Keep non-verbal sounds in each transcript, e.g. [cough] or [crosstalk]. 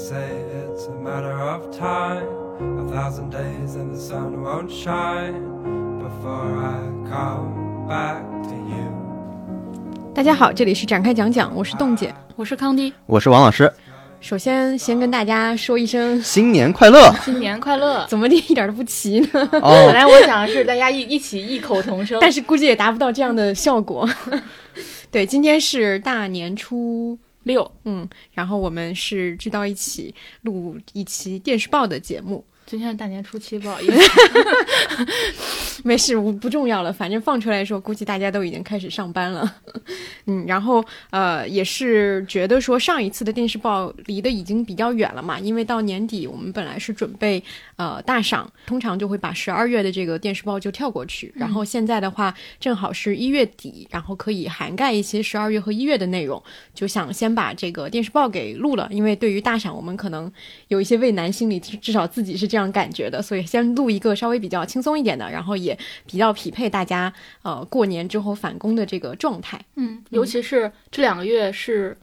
say it's a matter of time. A thousand days and the sun won't shine before I come back to you. 大家好，这里是展开讲讲，我是冻姐。我是康迪，我是王老师，首先，先跟大家说一声，新年快乐！新年快乐！怎么的一点都不齐呢？本哦，来我想的是大家一一起异口同声，但是估计也达不到这样的效果。对，今天是大年初六，嗯，然后我们是聚到一起录一期电视报的节目。今天是大年初七，不好意思，没事，不不重要了，反正放出来的时候，估计大家都已经开始上班了。[laughs] 嗯，然后呃，也是觉得说上一次的电视报离得已经比较远了嘛，因为到年底我们本来是准备呃大赏，通常就会把十二月的这个电视报就跳过去，然后现在的话正好是一月底，然后可以涵盖一些十二月和一月的内容，就想先把这个电视报给录了，因为对于大赏我们可能有一些畏难心理，至至少自己是这样感觉的，所以先录一个稍微比较轻松一点的，然后也比较匹配大家呃过年之后返工的这个状态。嗯，尤其是这两个月是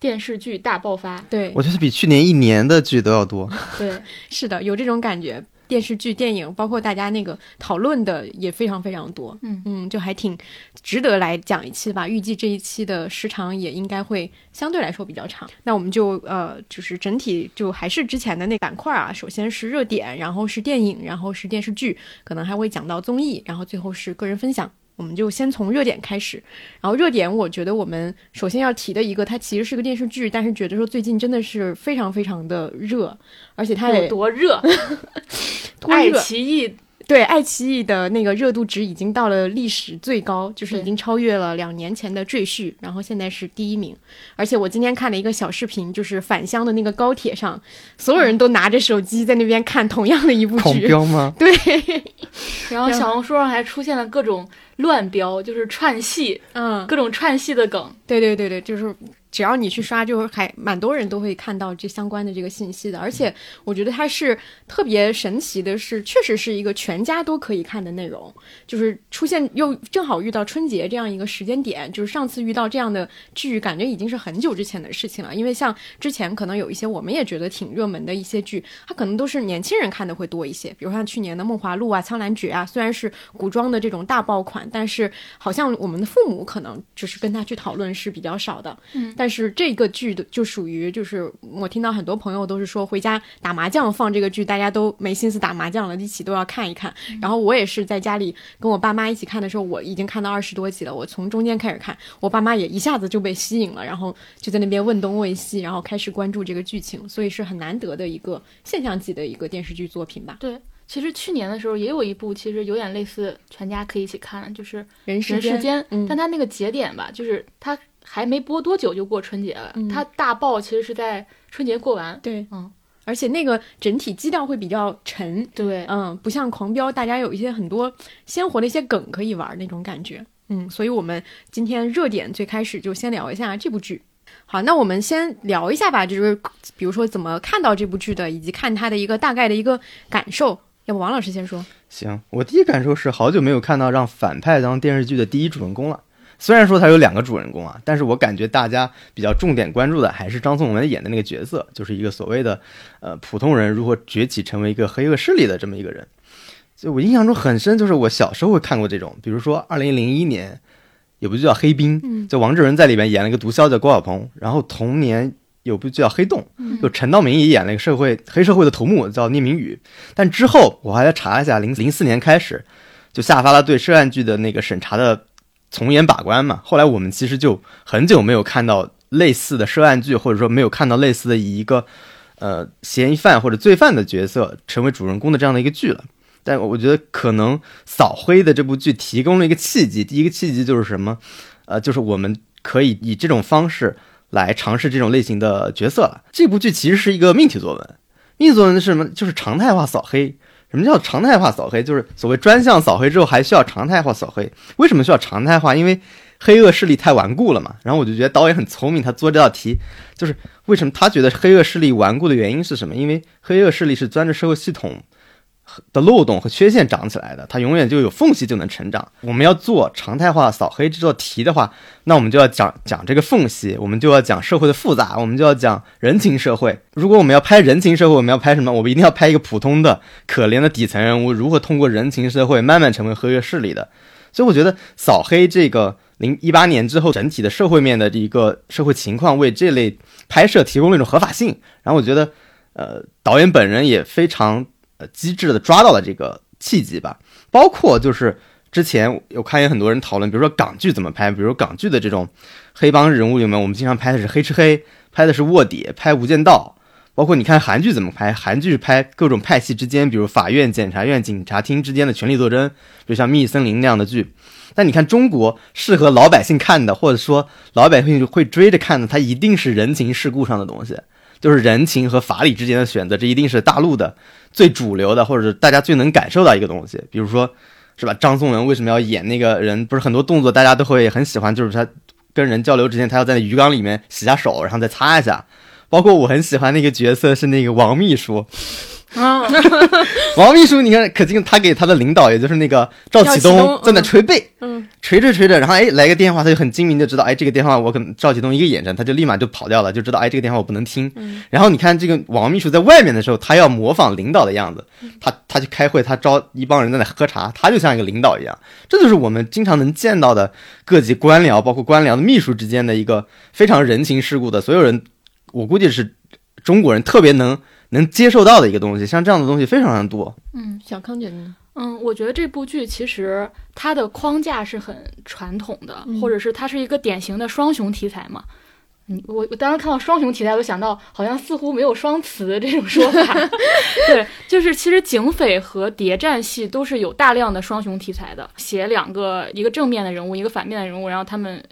电视剧大爆发，对，我觉得比去年一年的剧都要多。[laughs] 对，是的，有这种感觉。电视剧、电影，包括大家那个讨论的也非常非常多。嗯嗯，就还挺值得来讲一期吧。预计这一期的时长也应该会相对来说比较长。那我们就呃，就是整体就还是之前的那板块啊。首先是热点，然后是电影，然后是电视剧，可能还会讲到综艺，然后最后是个人分享。我们就先从热点开始，然后热点，我觉得我们首先要提的一个，它其实是个电视剧，但是觉得说最近真的是非常非常的热，而且它有多热？[laughs] 多爱奇艺对，爱奇艺的那个热度值已经到了历史最高，就是已经超越了两年前的《赘婿》，然后现在是第一名。而且我今天看了一个小视频，就是返乡的那个高铁上，所有人都拿着手机在那边看同样的一部狂剧。飙吗？[laughs] 对，[laughs] 然后小红书上还出现了各种乱标，就是串戏，嗯，各种串戏的梗。对对对对，就是只要你去刷，就是还蛮多人都会看到这相关的这个信息的。而且我觉得它是特别神奇的是，确实是一个全家都可以看的内容，就是出现又正好遇到春节这样一个时间点，就是上次遇到这样的剧，感觉已经是很久之前的事情了。因为像之前可能有一些我们也觉得挺热门的一些剧，它可能都是年轻人看的会多一些，比如像去年的《梦华录》啊、《苍兰诀》啊，虽然是古装的这种大爆款，但是好像我们的父母可能就是跟他去讨论是比较少的。嗯，但是这个剧的就属于就是我听到很多朋友都是说回家打麻将放这个剧，大家都没心思打麻将了，一起都要看一看。然后我也是在家里跟我爸妈一起看的时候，我已经看到二十多集了，我从中间开始看，我爸妈也一下子就被吸引了，然后就在那边问东问西，然后开始关注这个剧情，所以是很难得的一个现象级的一个电视剧作品吧。对，其实去年的时候也有一部，其实有点类似全家可以一起看，就是《人世人世间》嗯但它那个节点吧，就是它还没播多久就过春节了，嗯它大爆其实是在春节过完。对，嗯，而且那个整体基调会比较沉，对，嗯，不像狂飙，大家有一些很多鲜活的一些梗可以玩那种感觉。嗯，所以我们今天热点最开始就先聊一下这部剧。好，那我们先聊一下吧，就是比如说怎么看到这部剧的，以及看它的一个大概的一个感受。要不王老师先说？行，我第一感受是好久没有看到让反派当电视剧的第一主人公了。虽然说他有两个主人公啊，但是我感觉大家比较重点关注的还是张颂文演的那个角色，就是一个所谓的呃普通人如何崛起成为一个黑恶势力的这么一个人。就我印象中很深，就是我小时候会看过这种，比如说二零零一年有部剧叫《黑冰》，嗯就王志文在里面演了一个毒枭叫郭晓鹏，然后同年有部剧叫《黑洞》，嗯就陈道明也演了一个社会黑社会的头目叫聂明宇，但之后我还在查一下，零零四年开始就下发了对涉案剧的那个审查的从严把关嘛。后来我们其实就很久没有看到类似的涉案剧，或者说没有看到类似的以一个呃嫌疑犯或者罪犯的角色成为主人公的这样的一个剧了。但我觉得可能扫黑的这部剧提供了一个契机，第一个契机就是什么？呃，就是我们可以以这种方式来尝试这种类型的角色了。这部剧其实是一个命题作文，命题作文是什么？就是常态化扫黑。什么叫常态化扫黑？就是所谓专项扫黑之后还需要常态化扫黑。为什么需要常态化？因为黑恶势力太顽固了嘛。然后我就觉得导演很聪明，他做这道题就是为什么他觉得黑恶势力顽固的原因是什么？因为黑恶势力是钻着社会系统的漏洞和缺陷长起来的，它永远就有缝隙就能成长。我们要做常态化扫黑这道题的话，那我们就要讲讲这个缝隙，我们就要讲社会的复杂，我们就要讲人情社会。如果我们要拍人情社会，我们要拍什么？我们一定要拍一个普通的、可怜的底层人物如何通过人情社会慢慢成为黑恶势力的。所以我觉得扫黑这个零一八年之后整体的社会面的一个社会情况，为这类拍摄提供了一种合法性。然后我觉得，呃，导演本人也非常。呃，机智的抓到了这个契机吧，包括就是之前有看见很多人讨论，比如说港剧怎么拍，比如港剧的这种黑帮人物里面，我们经常拍的是黑吃黑，拍的是卧底，拍无间道，包括你看韩剧怎么拍，韩剧拍各种派系之间，比如法院、检察院、警察厅之间的权力斗争，比如像《密森林》那样的剧。但你看中国适合老百姓看的，或者说老百姓会追着看的，它一定是人情世故上的东西。就是人情和法理之间的选择，这一定是大陆的最主流的，或者是大家最能感受到一个东西。比如说，是吧？张颂文为什么要演那个人？不是很多动作大家都会很喜欢，就是他跟人交流之前，他要在鱼缸里面洗下手，然后再擦一下。包括我很喜欢那个角色是那个王秘书。啊，王秘书，你看，可劲他给他的领导，也就是那个赵启东，在那捶背，嗯，捶着捶着，然后哎，来个电话，他就很精明的知道，哎，这个电话我可能赵启东一个眼神，他就立马就跑掉了，就知道，哎，这个电话我不能听。然后你看这个王秘书在外面的时候，他要模仿领导的样子，他他去开会，他招一帮人在那喝茶，他就像一个领导一样，这就是我们经常能见到的各级官僚，包括官僚的秘书之间的一个非常人情世故的，所有人，我估计是中国人特别能。能接受到的一个东西，像这样的东西非常非常多。嗯，小康姐呢？嗯，我觉得这部剧其实它的框架是很传统的，或者是它是一个典型的双雄题材嘛。嗯，我我当时看到双雄题材，我想到好像似乎没有双词这种说法。[laughs] 对，就是其实警匪和谍战戏都是有大量的双雄题材的，写两个一个正面的人物，一个反面的人物，然后他们。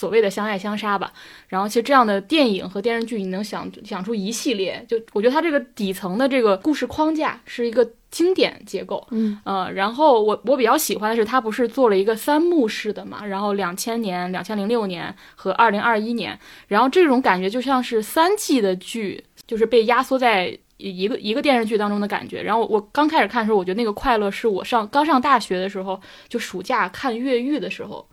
所谓的相爱相杀吧，然后其实这样的电影和电视剧，你能想想出一系列，就我觉得它这个底层的这个故事框架是一个经典结构，嗯呃，然后我我比较喜欢的是它不是做了一个三幕式的嘛，然后两千年、两千零六年和二零二一年，然后这种感觉就像是三季的剧，就是被压缩在一个一个电视剧当中的感觉。然后我刚开始看的时候，我觉得那个快乐是我上刚上大学的时候，就暑假看越狱的时候。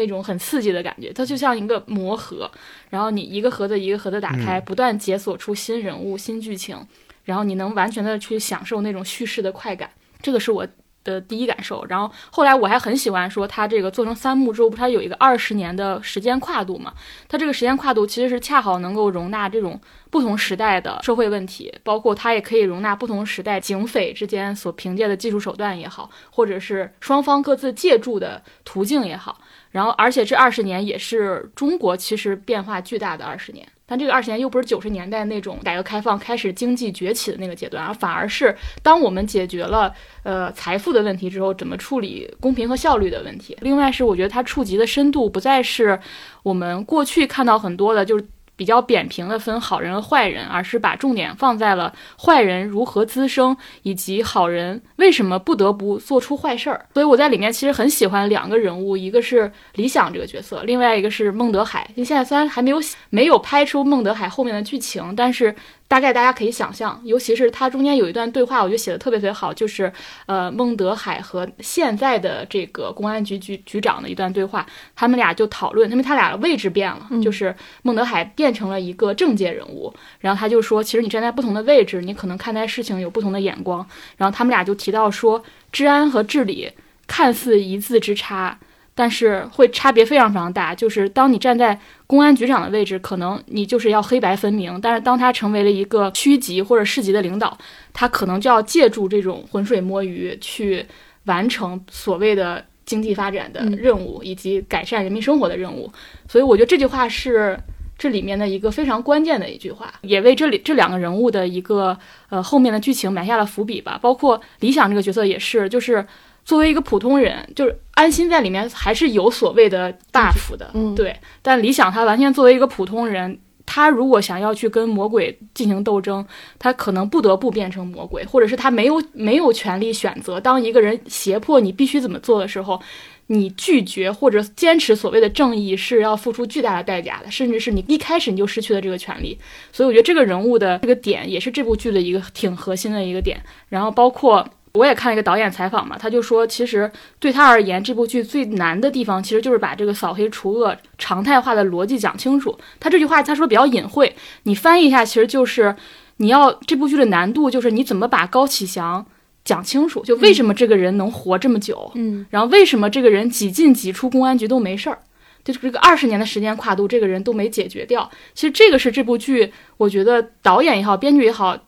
那种很刺激的感觉，它就像一个魔盒，然后你一个盒子一个盒子打开，不断解锁出新人物、新剧情，然后你能完全的去享受那种叙事的快感，这个是我的第一感受。然后后来我还很喜欢说，它这个做成三幕之后，不它有一个二十年的时间跨度嘛？它这个时间跨度其实是恰好能够容纳这种不同时代的社会问题，包括它也可以容纳不同时代警匪之间所凭借的技术手段也好，或者是双方各自借助的途径也好。然后，而且这二十年也是中国其实变化巨大的二十年，但这个二十年又不是九十年代那种改革开放开始经济崛起的那个阶段，而反而是当我们解决了呃财富的问题之后，怎么处理公平和效率的问题。另外是我觉得它触及的深度不再是我们过去看到很多的，就是。比较扁平的分好人和坏人，而是把重点放在了坏人如何滋生，以及好人为什么不得不做出坏事儿。所以我在里面其实很喜欢两个人物，一个是李想这个角色，另外一个是孟德海。现在虽然还没有没有拍出孟德海后面的剧情，但是。大概大家可以想象，尤其是它中间有一段对话，我觉得写的特别特别好，就是呃孟德海和现在的这个公安局局局长的一段对话，他们俩就讨论，因为他俩的位置变了，就是孟德海变成了一个政界人物，然后他就说，其实你站在不同的位置，你可能看待事情有不同的眼光，然后他们俩就提到说，治安和治理看似一字之差。但是会差别非常非常大，就是当你站在公安局长的位置，可能你就是要黑白分明；但是当他成为了一个区级或者市级的领导，他可能就要借助这种浑水摸鱼去完成所谓的经济发展的任务以及改善人民生活的任务。所以我觉得这句话是这里面的一个非常关键的一句话，也为这里这两个人物的一个呃后面的剧情埋下了伏笔吧。包括理想这个角色也是，就是。作为一个普通人，就是安心在里面还是有所谓的 buff 的，嗯，对。但理想他完全作为一个普通人，他如果想要去跟魔鬼进行斗争，他可能不得不变成魔鬼，或者是他没有没有权利选择。当一个人胁迫你必须怎么做的时候，你拒绝或者坚持所谓的正义是要付出巨大的代价的，甚至是你一开始你就失去了这个权利。所以我觉得这个人物的这个点也是这部剧的一个挺核心的一个点。然后包括。我也看了一个导演采访嘛，他就说，其实对他而言，这部剧最难的地方，其实就是把这个扫黑除恶常态化的逻辑讲清楚。他这句话他说比较隐晦，你翻译一下，其实就是你要这部剧的难度，就是你怎么把高启祥讲清楚，就为什么这个人能活这么久，嗯然后为什么这个人几进几出公安局都没事儿，就是这个二十年的时间跨度，这个人都没解决掉。其实这个是这部剧，我觉得导演也好，编剧也好，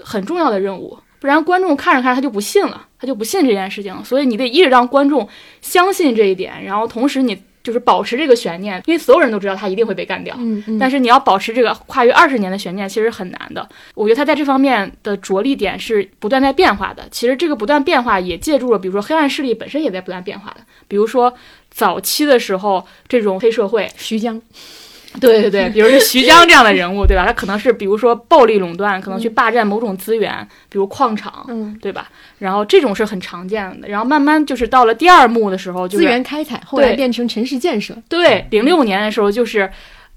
很重要的任务。不然观众看着看着他就不信了，他就不信这件事情了。所以你得一直让观众相信这一点，然后同时你就是保持这个悬念，因为所有人都知道他一定会被干掉。嗯嗯，但是你要保持这个跨越二十年的悬念，其实很难的。我觉得他在这方面的着力点是不断在变化的。其实这个不断变化也借助了，比如说黑暗势力本身也在不断变化的。比如说早期的时候，这种黑社会，徐江，对对对，[laughs] 比如是徐江这样的人物，对吧？他可能是比如说暴力垄断，可能去霸占某种资源，比如矿场，嗯，对吧？然后这种是很常见的。然后慢慢就是到了第二幕的时候，就是资源开采，后来变成城市建设，对，零六年的时候就是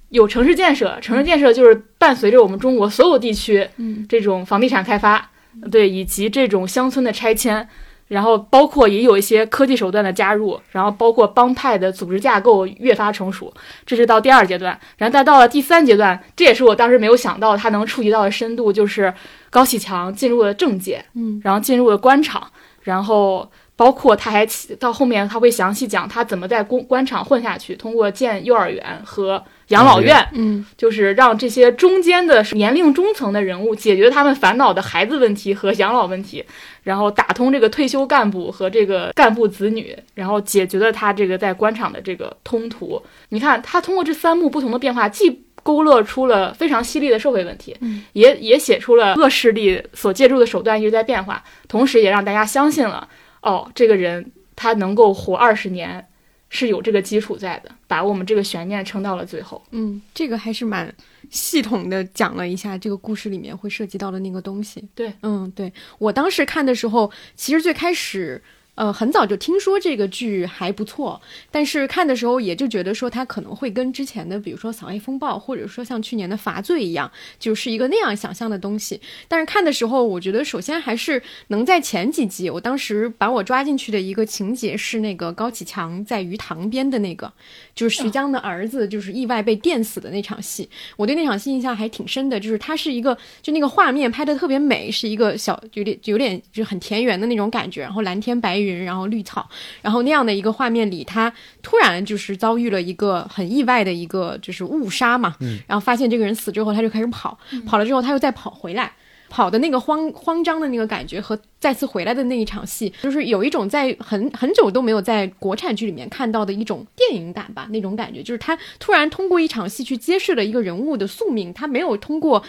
有城市建设，城市建设就是伴随着我们中国所有地区嗯这种房地产开发，对，以及这种乡村的拆迁，然后包括也有一些科技手段的加入，然后包括帮派的组织架构越发成熟，这是到第二阶段。然后再到了第三阶段，这也是我当时没有想到他能触及到的深度，就是高启强进入了政界，嗯然后进入了官场，然后包括他还到后面他会详细讲他怎么在公官场混下去，通过建幼儿园和养老院，嗯就是让这些中间的年龄中层的人物解决他们烦恼的孩子问题和养老问题，然后打通这个退休干部和这个干部子女，然后解决了他这个在官场的这个通途。你看，他通过这三幕不同的变化，既勾勒出了非常犀利的社会问题，嗯也也写出了恶势力所借助的手段一直在变化，同时也让大家相信了，哦，这个人他能够活二十年。是有这个基础在的，把我们这个悬念撑到了最后。嗯，这个还是蛮系统的讲了一下这个故事里面会涉及到的那个东西。对，嗯，对我当时看的时候，其实最开始。呃，很早就听说这个剧还不错，但是看的时候也就觉得说它可能会跟之前的，比如说《扫黑风暴》，或者说像去年的《罚罪》一样，就是一个那样想象的东西。但是看的时候，我觉得首先还是能在前几集，我当时把我抓进去的一个情节是那个高启强在鱼塘边的那个，就是徐江的儿子，就是意外被电死的那场戏。我对那场戏印象还挺深的，就是它是一个，就那个画面拍的特别美，是一个小有点有点就很田园的那种感觉，然后蓝天白云，然后绿草，然后那样的一个画面里，他突然就是遭遇了一个很意外的一个就是误杀嘛，然后发现这个人死之后，他就开始跑，跑了之后他又再跑回来。跑的那个慌慌张的那个感觉和再次回来的那一场戏，就是有一种在很很久都没有在国产剧里面看到的一种电影感吧，那种感觉，就是他突然通过一场戏去揭示了一个人物的宿命，他没有通过。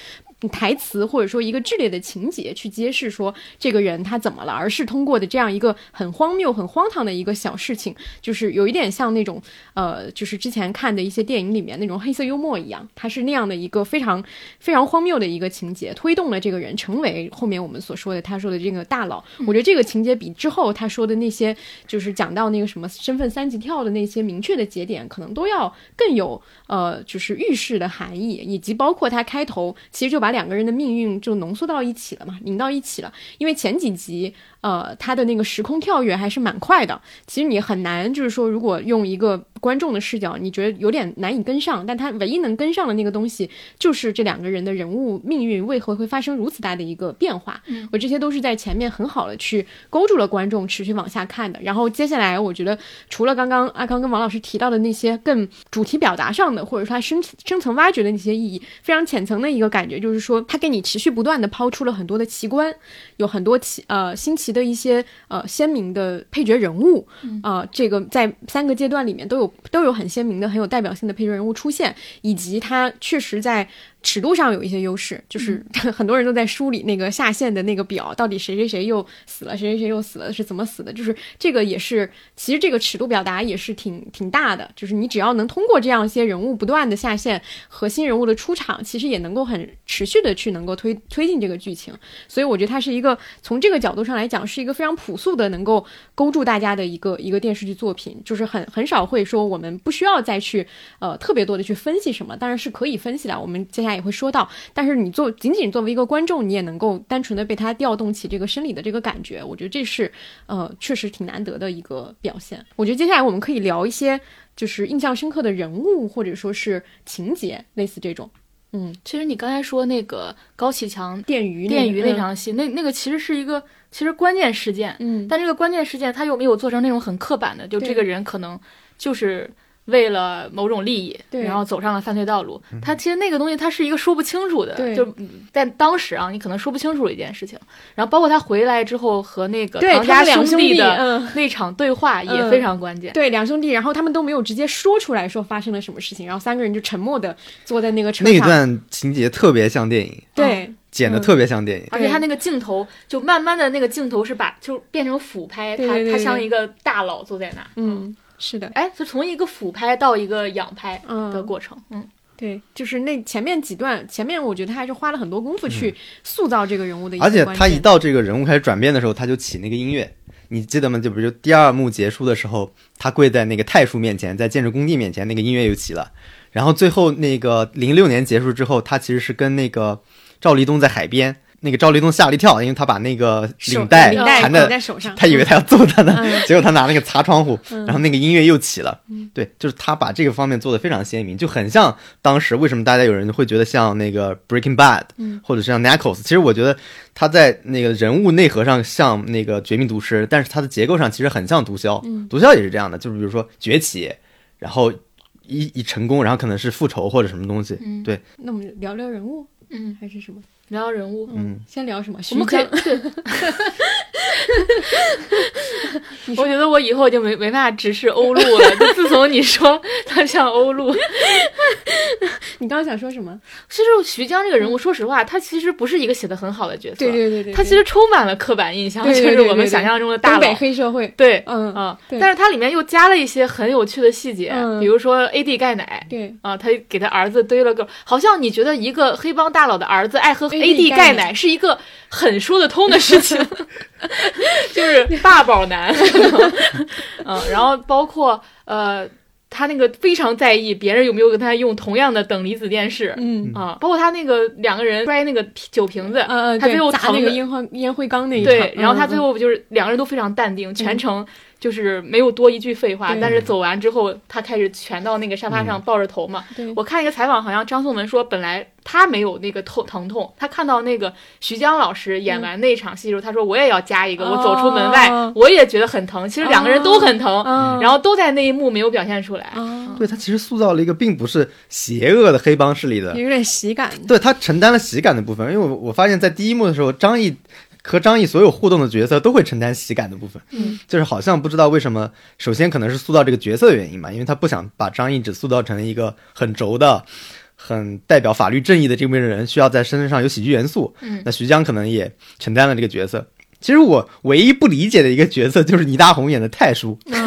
台词或者说一个剧烈的情节去揭示说这个人他怎么了，而是通过的这样一个很荒谬、很荒唐的一个小事情，就是有一点像那种呃，就是之前看的一些电影里面那种黑色幽默一样，它是那样的一个非常非常荒谬的一个情节，推动了这个人成为后面我们所说的他说的这个大佬。我觉得这个情节比之后他说的那些就是讲到那个什么身份三级跳的那些明确的节点，可能都要更有呃，就是预示的含义，以及包括他开头其实就把把两个人的命运就浓缩到一起了嘛，拧到一起了。因为前几集，呃，他的那个时空跳跃还是蛮快的。其实你很难，就是说，如果用一个观众的视角，你觉得有点难以跟上。但他唯一能跟上的那个东西，就是这两个人的人物命运为何会发生如此大的一个变化。嗯我这些都是在前面很好的去勾住了观众持续往下看的。然后接下来，我觉得除了刚刚阿康跟王老师提到的那些更主题表达上的，或者说他深深层挖掘的那些意义，非常浅层的一个感觉，就是说他给你持续不断的抛出了很多的奇观，有很多奇呃新奇的一些呃鲜明的配角人物，啊、这个在三个阶段里面都有都有很鲜明的、很有代表性的配角人物出现，以及他确实在尺度上有一些优势，就是 [laughs] 很多人都在梳理那个下线的那个表，到底谁谁谁又死了，谁谁谁又死了，是怎么死的？就是这个也是，其实这个尺度表达也是挺挺大的，就是你只要能通过这样一些人物不断的下线，核心人物的出场，其实也能够很持续的去能够推推进这个剧情。所以我觉得它是一个从这个角度上来讲，是一个非常朴素的，能够勾住大家的一个一个电视剧作品，就是很很少会说我们不需要再去呃特别多的去分析什么，当然是可以分析的。我们接下来也会说到。但是你作仅仅作为一个观众，你也能够单纯的被他调动起这个生理的这个感觉，我觉得这是呃确实挺难得的一个表现。我觉得接下来我们可以聊一些就是印象深刻的人物或者说是情节，类似这种。嗯，其实你刚才说那个高启强电鱼电鱼那场戏，那那个其实是一个其实关键事件，嗯，但这个关键事件他又没有做成那种很刻板的，就这个人可能就是为了某种利益，对然后走上了犯罪道路。他其实那个东西他是一个说不清楚的，对就嗯在当时啊，你可能说不清楚的一件事情。然后包括他回来之后和那个对家两兄弟，的嗯。那场对话也嗯非常关键。对，两兄弟，然后他们都没有直接说出来说发生了什么事情，然后三个人就沉默的坐在那个车那一。段情节特别像电影，对，嗯剪的特别像电影。对而且他那个镜头就慢慢的那个镜头是把就变成俯拍，他他像一个大佬坐在那，嗯，是的，哎，就从一个俯拍到一个仰拍嗯。的过程，嗯，对，就是那前面几段，前面我觉得他还是花了很多功夫去塑造这个人物的而且他一到这个人物开始转变的时候，他就起那个音乐，你记得吗？就比如第二幕结束的时候，他跪在那个太叔面前，在建筑工地面前，那个音乐又起了。然后最后那个零六年结束之后，他其实是跟那个赵立东在海边，那个赵立东吓了一跳，因为他把那个领带缠在，手上，他以为他要揍他呢，嗯结果他拿那个擦窗户，嗯然后那个音乐又起了。对，就是他把这个方面做的非常鲜明，就很像当时为什么大家有人会觉得像那个 Breaking Bad，嗯或者是像 Narcos。其实我觉得他在那个人物内核上像那个绝命毒师，但是他的结构上其实很像毒枭。嗯毒枭也是这样的，就是比如说崛起，然后一一成功，然后可能是复仇或者什么东西。嗯对，那我们聊聊人物嗯，还是什么？聊聊人物，嗯，先聊什么？我们可以徐江，[laughs] 我觉得我以后就没没办法直视欧陆了。[laughs] 就自从你说他像欧陆，[laughs] 你刚刚想说什么？其实徐江这个人物，说实话，他其实不是一个写的很好的角色。对对对对，他其实充满了刻板印象，就是我们想象中的大北佬。黑社会，对，嗯啊，但是它里面又加了一些很有趣的细节，嗯比如说 AD 钙奶。对，啊，他给他儿子堆了个，好像你觉得一个黑帮大佬的儿子爱喝 AD AD 钙奶是一个很说得通的事情，[laughs] 就是爸宝男，[laughs] 嗯，然后包括呃，他那个非常在意别人有没有跟他用同样的等离子电视，嗯。啊，包括他那个两个人摔那个酒瓶子，呃呃，他最后对砸那个烟灰烟灰缸那一对，然后他最嗯。后就是两个人都非常淡定，全程就是没有多一句废话，但是走完之后，他开始蜷到那个沙发上抱着头嘛。对。我看一个采访，好像张颂文说，本来他没有那个痛疼痛，他看到那个徐江老师演完那场戏的时候，他说我也要加一个，我走出门外哦我也觉得很疼，其实两个人都很疼，嗯然后都在那一幕没有表现出来。啊，对他其实塑造了一个并不是邪恶的黑帮势力的有点喜感，对他承担了喜感的部分，因为我我发现，在第一幕的时候，张译和张译所有互动的角色都会承担喜感的部分，嗯，就是好像不知道为什么，首先可能是塑造这个角色的原因嘛，因为他不想把张译只塑造成一个很轴的、很代表法律正义的这么一个人，需要在身上有喜剧元素。嗯那徐江可能也承担了这个角色。其实我唯一不理解的一个角色就是倪大红演的太叔，嗯，[laughs]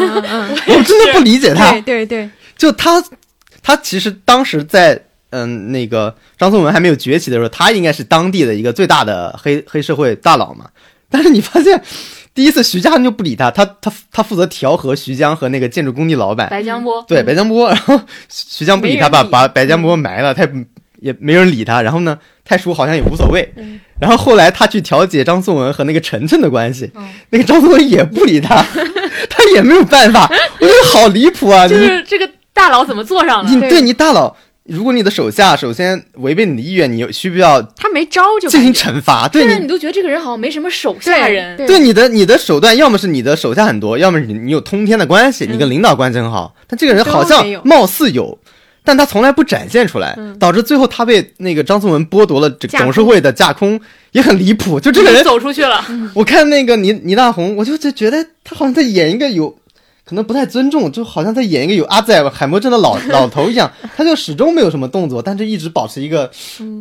我真的不理解他。对对对，就他，他其实当时在嗯那个张颂文还没有崛起的时候，他应该是当地的一个最大的黑黑社会大佬嘛。但是你发现，第一次徐家就不理他，他他他负责调和徐江和那个建筑工地老板，白江波，对白江波，然后徐徐江不理他，把把白江波埋了，他也也没人理他。然后呢，太叔好像也无所谓。嗯然后后来他去调解张颂文和那个晨晨的关系，嗯那个张颂文也不理他，[laughs] 他也没有办法。我觉得好离谱啊！就是这个大佬怎么做上的？你对你大佬，如果你的手下首先违背你的意愿，你有需不需要他没招就进行惩罚？对你但是你都觉得这个人好像没什么手下人，对对你的你的手段，要么是你的手下很多，要么是你你有通天的关系，你跟领导关系很好。但这个人好像貌似有。但他从来不展现出来，嗯导致最后他被那个张颂文剥夺了这架空董事会的架空，也很离谱。就这个人，走出去了。我看那个倪倪大红，我就就觉得他好像在演一个有可能不太尊重，就好像在演一个有阿仔海默症的老老头一样，他就始终没有什么动作，但是一直保持一个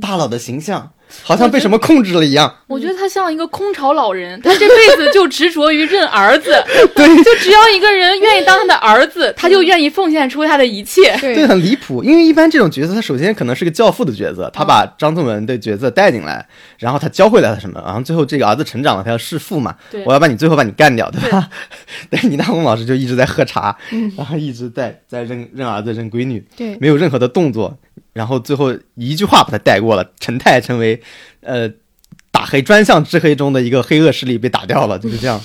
大佬的形象，好像被什么控制了一样。我觉得他像一个空巢老人，他这辈子就执着于认儿子，[laughs] 对就只要一个人愿意当他的儿子，他就愿意奉献出他的一切。对，对很离谱。因为一般这种角色，他首先可能是个教父的角色，他把张颂文的角色带进来，然后他教会了他什么，然后最后这个儿子成长了，他要弑父嘛，对我要把你最后把你干掉，对吧？[laughs] 但是倪大红老师就一直在喝茶，然后一直在在认认儿子认闺女，对没有任何的动作。然后最后一句话把他带过了，陈泰成为呃打黑专项制黑中的一个黑恶势力被打掉了，就是这样。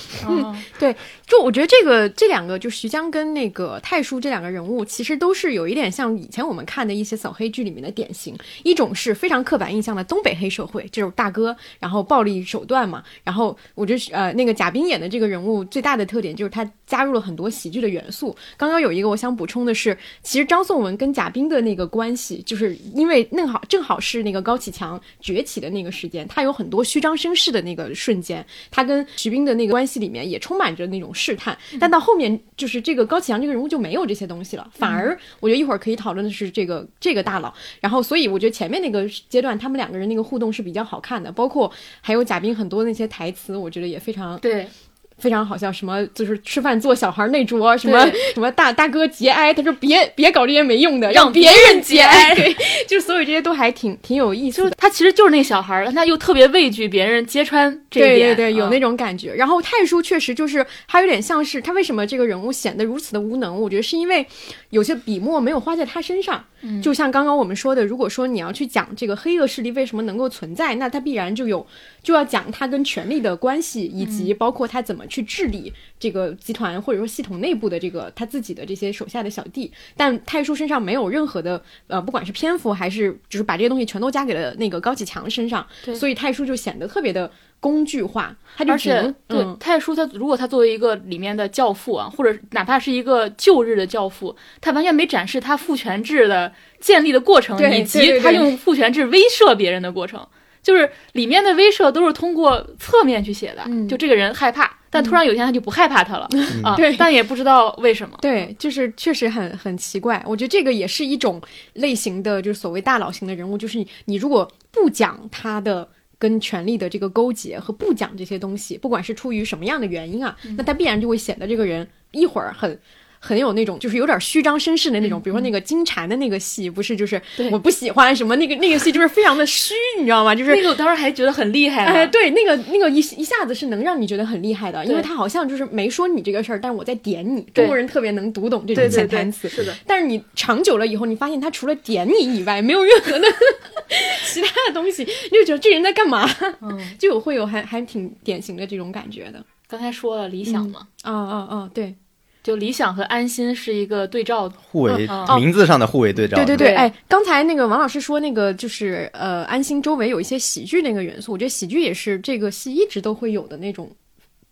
对就我觉得这个这两个，就徐江跟那个太叔这两个人物，其实都是有一点像以前我们看的一些扫黑剧里面的典型。一种是非常刻板印象的东北黑社会，这种大哥，然后暴力手段嘛。然后我觉得呃，那个贾冰演的这个人物最大的特点就是他加入了很多喜剧的元素。刚刚有一个我想补充的是，其实张颂文跟贾冰的那个关系，就是因为正好正好是那个高启强崛起的那个时间，他有很多虚张声势的那个瞬间，他跟徐冰的那个关系里面也充满着那种试探。但到后面，就是这个高启强这个人物就没有这些东西了，反而我觉得一会儿可以讨论的是这个这个大佬。然后，所以我觉得前面那个阶段他们两个人那个互动是比较好看的，包括还有贾冰很多那些台词，我觉得也非常对，非常好笑，什么就是吃饭坐小孩那桌，什么 [laughs] 什么大大哥节哀，他说别别搞这些没用的，让别别人节节哀 [laughs] 对，就所有这些都还挺挺有意思的。就他其实就是那个小孩儿，但他又特别畏惧别人揭穿这一点，对对对，有嗯那种感觉。然后太叔确实就是他有点像是他为什么这个人物显得如此的无能？我觉得是因为有些笔墨没有花在他身上。嗯。就像刚刚我们说的，如果说你要去讲这个黑恶势力为什么能够存在，那他必然就有就要讲他跟权力的关系，以及嗯。包括他怎么去治理这个集团或者说系统内部的这个他自己的这些手下的小弟。但太叔身上没有任何的呃，不管是篇幅还是就是把这些东西全都加给了那个高启强身上，所以太叔就显得特别的工具化，他就而且只能对嗯太叔他如果他作为一个里面的教父啊，或者哪怕是一个旧日的教父，他完全没展示他父权制的建立的过程，以及他用父权制威慑别人的过程。就是里面的威慑都是通过侧面去写的，嗯就这个人害怕，但突然有一天他就不害怕他了、啊，对但也不知道为什么。对，就是确实很很奇怪。我觉得这个也是一种类型的，就是所谓大佬型的人物，就是你你如果不讲他的。跟权力的这个勾结和不讲这些东西，不管是出于什么样的原因啊，那他必然就会显得这个人一会儿很很有那种，就是有点虚张声势的那种。比如说那个金蝉的那个戏，不是就是我不喜欢什么那个那个戏，就是非常的虚，你知道吗？就是那个我当时还觉得很厉害呢，哎，对，那个那个一一下子是能让你觉得很厉害的，因为他好像就是没说你这个事儿，但是我在点你。中国人特别能读懂这种潜台词，是的。但是你长久了以后，你发现他除了点你以外，没有任何的 [laughs] 其他的东西，你就觉得这人在干嘛？嗯，[laughs] 就有会有还还挺典型的这种感觉的。刚才说了理想嘛，啊啊啊！对就理想和安心是一个对照，互为名字上的互为对照。对对对，对哎，刚才那个王老师说那个就是呃，安心周围有一些喜剧那个元素，我觉得喜剧也是这个戏一直都会有的那种。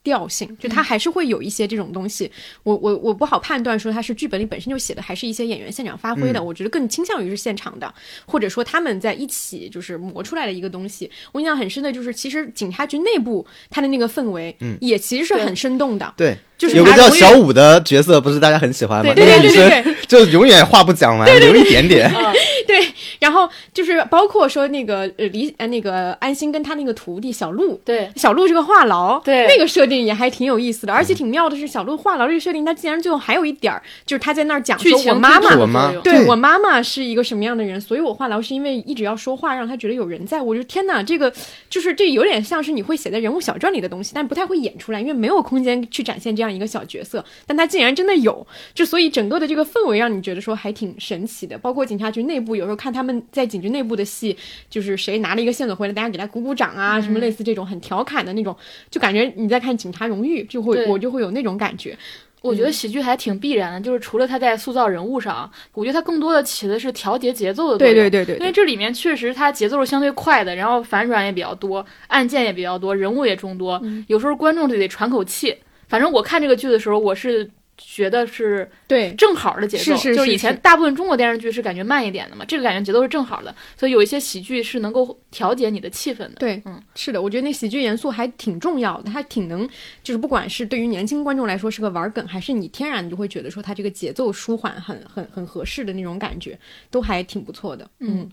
调性就它还是会有一些这种东西，我我我不好判断说它是剧本里本身就写的，还是一些演员现场发挥的。我觉得更倾向于是现场的，或者说他们在一起就是磨出来的一个东西。我印象很深的就是，其实警察局内部它的那个氛围，嗯也其实是很生动的。对，就是有个叫小五的角色，不是大家很喜欢吗？对对对对就永远话不讲完，留一点点。[laughs] [laughs] 对，然后就是包括说那个呃李呃那个安心跟他那个徒弟小鹿，对小鹿是个话痨，对那个设定也还挺有意思的，而且挺妙的是小鹿话痨这个设定，他竟然最后还有一点儿，就是他在那儿讲说我妈妈我妈作用对我妈妈是一个什么样的人，所以我话痨是因为一直要说话，让他觉得有人在。我就天哪，这个就是这有点像是你会写在人物小传里的东西，但不太会演出来，因为没有空间去展现这样一个小角色。但他竟然真的有，就所以整个的这个氛围让你觉得说还挺神奇的。包括警察局内部，有时候看他们在警局内部的戏，就是谁拿了一个线索回来，大家给他鼓鼓掌啊，什么类似这种很调侃的那种，就感觉你在看《警察荣誉》，就会我就会有那种感觉。我觉得喜剧还挺必然的，就是除了他在塑造人物上，我觉得他更多的起的是调节节奏的作对用。对对对对因为这里面确实它节奏是相对快的，然后反转也比较多，案件也比较多，人物也众多，嗯有时候观众就得喘口气。反正我看这个剧的时候，我是觉得是对正好的节奏，是是就是以前大部分中国电视剧是感觉慢一点的嘛，这个感觉节奏是正好的，所以有一些喜剧是能够调节你的气氛的。对，嗯，是的，我觉得那喜剧元素还挺重要的，它挺能，就是不管是对于年轻观众来说是个玩梗，还是你天然就会觉得说它这个节奏舒缓很很很合适的那种感觉，都还挺不错的。嗯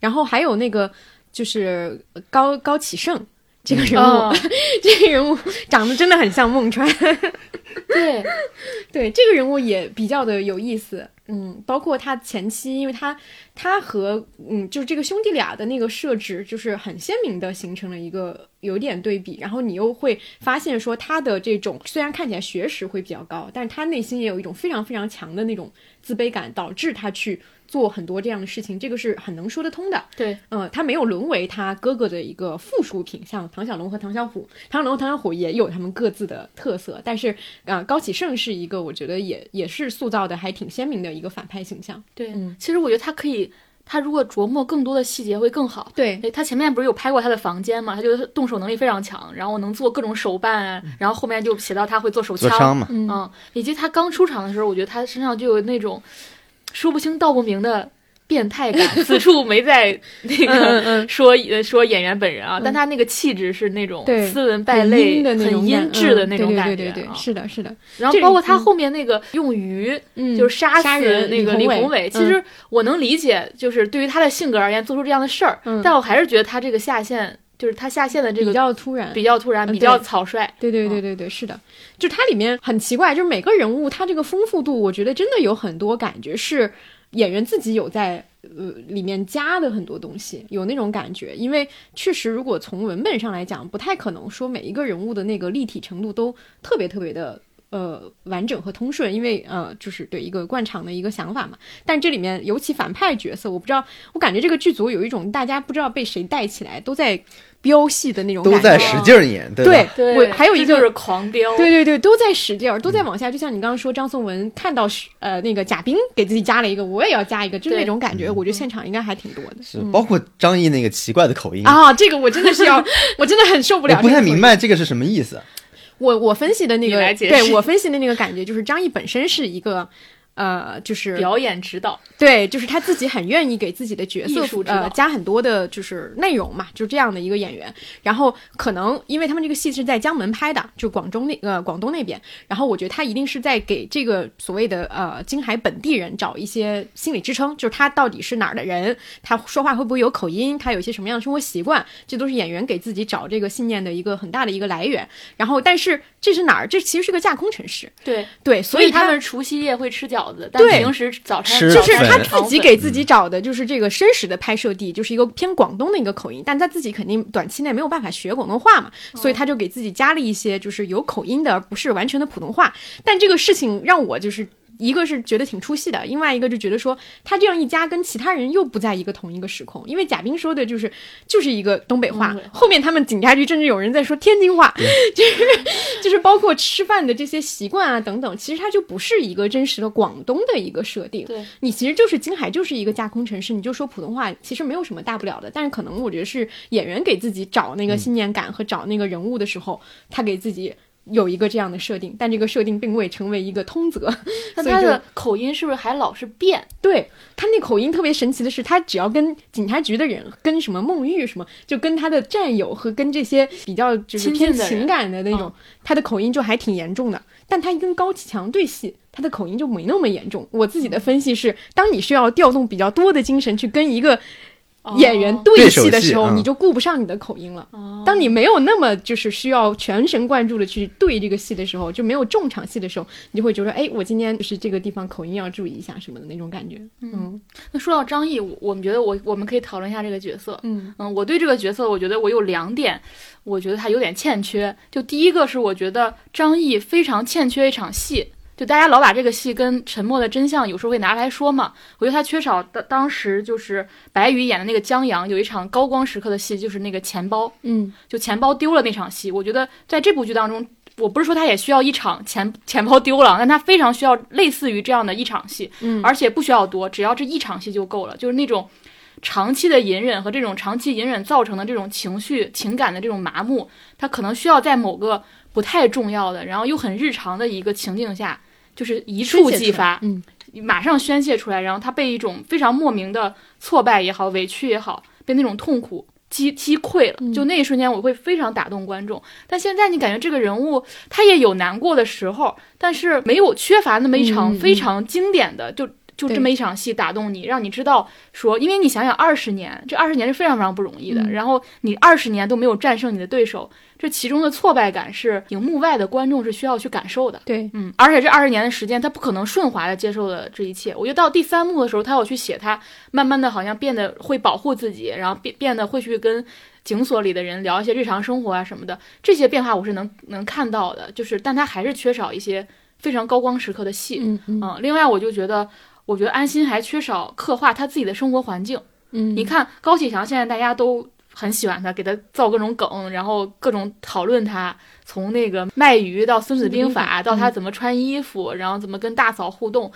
然后还有那个就是高高启盛。这个人物，哦。[laughs] 这个人物长得真的很像孟川，[laughs] 对，对这个人物也比较的有意思，嗯，包括他前期，因为他他和嗯，就是这个兄弟俩的那个设置，就是很鲜明的形成了一个有点对比，然后你又会发现说他的这种虽然看起来学识会比较高，但是他内心也有一种非常非常强的那种自卑感，导致他去做很多这样的事情，这个是很能说得通的。对，呃，他没有沦为他哥哥的一个附属品，像唐小龙和唐小虎，唐小龙和唐小虎也有他们各自的特色，但是啊、呃高启盛是一个我觉得也也是塑造的还挺鲜明的一个反派形象。对，嗯其实我觉得他可以，他如果琢磨更多的细节会更好。对，哎，他前面不是有拍过他的房间嘛？他就是动手能力非常强，然后能做各种手办啊，然后后面就写到他会做手枪，做嘛，嗯嗯，以及他刚出场的时候，我觉得他身上就有那种说不清道不明的变态感。[laughs] 此处没在那嗯个嗯。说呃说演员本人啊，但他那个气质是那种斯文败类、很阴质的那种嗯感觉是的，是的，然后包括他后面那个用鱼。嗯，就是杀死那个李宏伟，其实我能理解，就是对于他的性格而言做出这样的事儿，嗯。但我还是觉得他这个下线，就是他下线的这个比个较突然，比较突然，嗯比较草率。对对对对对，是的，就它里面很奇怪，就是每个人物他这个丰富度，我觉得真的有很多感觉是演员自己有在呃里面加的很多东西，有那种感觉。因为确实，如果从文本上来讲，不太可能说每一个人物的那个立体程度都特别特别的。呃，完整和通顺，因为呃，就是对一个惯常的一个想法嘛。但这里面尤其反派角色，我不知道，我感觉这个剧组有一种大家不知道被谁带起来，都在飙戏的那种感觉。都在使劲演，对？对，对，我还有一个就是狂飙。对对对，都在使劲儿，都在往下。就像你刚刚说，张颂文看到是呃那个贾冰给自己加了一个，我也要加一个，就是那种感觉。我觉得现场应该还挺多的。是包括张译那个奇怪的口音，啊，这个我真的是要，我真的很受不了。我不太明。白这个是什么意思。我我分析的那个对我分析的那个感觉，就是张译本身是一个。呃，就是表演指导，对，就是他自己很愿意给自己的角色呃加很多的，就是内容嘛，就这样的一个演员。然后可能因为他们这个戏是在江门拍的，就广州那呃广东那边，然后我觉得他一定是在给这个所谓的呃京海本地人找一些心理支撑，就是他到底是哪儿的人，他说话会不会有口音，他有一些什么样的生活习惯，这都是演员给自己找这个信念的一个很大的一个来源。然后，但是这是哪儿？这其实是个架空城市，对，对，所以他他们除夕夜会吃饺子，但对平时早餐就是他自己给自己找的，就是这个真实的拍摄地，就是一个偏广东的一个口音，但他自己肯定短期内没有办法学广东话嘛，所以他就给自己加了一些就是有口音的，而不是完全的普通话。但这个事情让我就是。一个是觉得挺出戏的，另外一个就觉得说他这样一加，跟其他人又不在一个同一个时空。因为贾冰说的就是就是一个东北话，后面他们警察局甚至有人在说天津话，就 [laughs] 是就是包括吃饭的这些习惯啊等等，其实它就不是一个真实的广东的一个设定。对，你其实就是金海就是一个架空城市，你就说普通话，其实没有什么大不了的。但是可能我觉得是演员给自己找那个信念感和找那个人物的时候，他给自己有一个这样的设定，但这个设定并未成为一个通则。[laughs] 那他的口音是不是还老是变？对他那口音特别神奇的是，他只要跟警察局的人、跟什么孟玉什么，就跟他的战友和跟这些比较就是偏情感的那种，嗯他的口音就还挺严重的。但他一跟高启强对戏，他的口音就没那么严重。我自己的分析是，当你需要调动比较多的精神去跟一个演员哦对戏的时候，你就顾不上你的口音了。哦当你没有那么就是需要全神贯注的去对这个戏的时候，就没有重场戏的时候，你就会觉得，哎，我今天就是这个地方口音要注意一下什么的那种感觉。嗯那说到张译，我我们觉得我我们可以讨论一下这个角色。嗯嗯，我对这个角色，我觉得我有两点，我觉得他有点欠缺。就第一个是，我觉得张译非常欠缺一场戏。就大家老把这个戏跟《沉默的真相》有时候会拿来说嘛，我觉得他缺少当当时就是白宇演的那个江阳有一场高光时刻的戏，就是那个钱包，嗯就钱包丢了那场戏。我觉得在这部剧当中，我不是说他也需要一场钱钱包丢了，但他非常需要类似于这样的一场戏，嗯而且不需要多，只要这一场戏就够了，就是那种长期的隐忍和这种长期隐忍造成的这种情绪情感的这种麻木，他可能需要在某个不太重要的，然后又很日常的一个情境下，就是一触即发，嗯。马上宣泄出来，然后他被一种非常莫名的挫败也好、委屈也好，被那种痛苦击击溃了，就那一瞬间我会非常打动观众。但现在你感觉这个人物他也有难过的时候，但是没有缺乏那么一场非常经典的，就就这么一场戏打动你，让你知道说，因为你想想二十年，这二十年是非常非常不容易的，嗯然后你二十年都没有战胜你的对手，这其中的挫败感是荧幕外的观众是需要去感受的。对，嗯，而且这二十年的时间，他不可能顺滑的接受了这一切。我觉得到第三幕的时候，他要去写他慢慢的好像变得会保护自己，然后变变得会去跟警所里的人聊一些日常生活啊什么的，这些变化我是能能看到的。就是，但他还是缺少一些非常高光时刻的戏。嗯嗯嗯，另外我就觉得，我觉得安心还缺少刻画他自己的生活环境。嗯，你看高启强现在大家都很喜欢他，给他造各种梗，然后各种讨论他，从那个卖鱼到《孙子兵法到他嗯怎么穿衣服，然后怎么跟大嫂互动。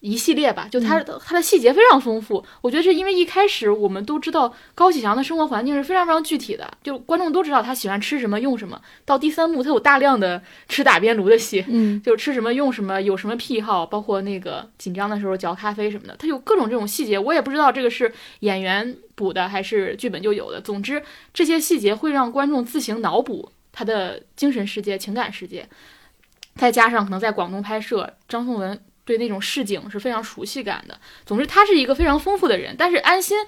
一系列吧，就他的他的细节非常丰富。我觉得是因为一开始我们都知道高启强的生活环境是非常非常具体的，就观众都知道他喜欢吃什么用什么。到第三幕，他有大量的吃打边炉的戏，嗯就是吃什么用什么，有什么癖好，包括那个紧张的时候嚼咖啡什么的，他有各种这种细节，我也不知道这个是演员补的还是剧本就有的。总之，这些细节会让观众自行脑补他的精神世界、情感世界，再加上可能在广东拍摄，张颂文对那种市井是非常熟悉感的。总之，他是一个非常丰富的人，但是安心。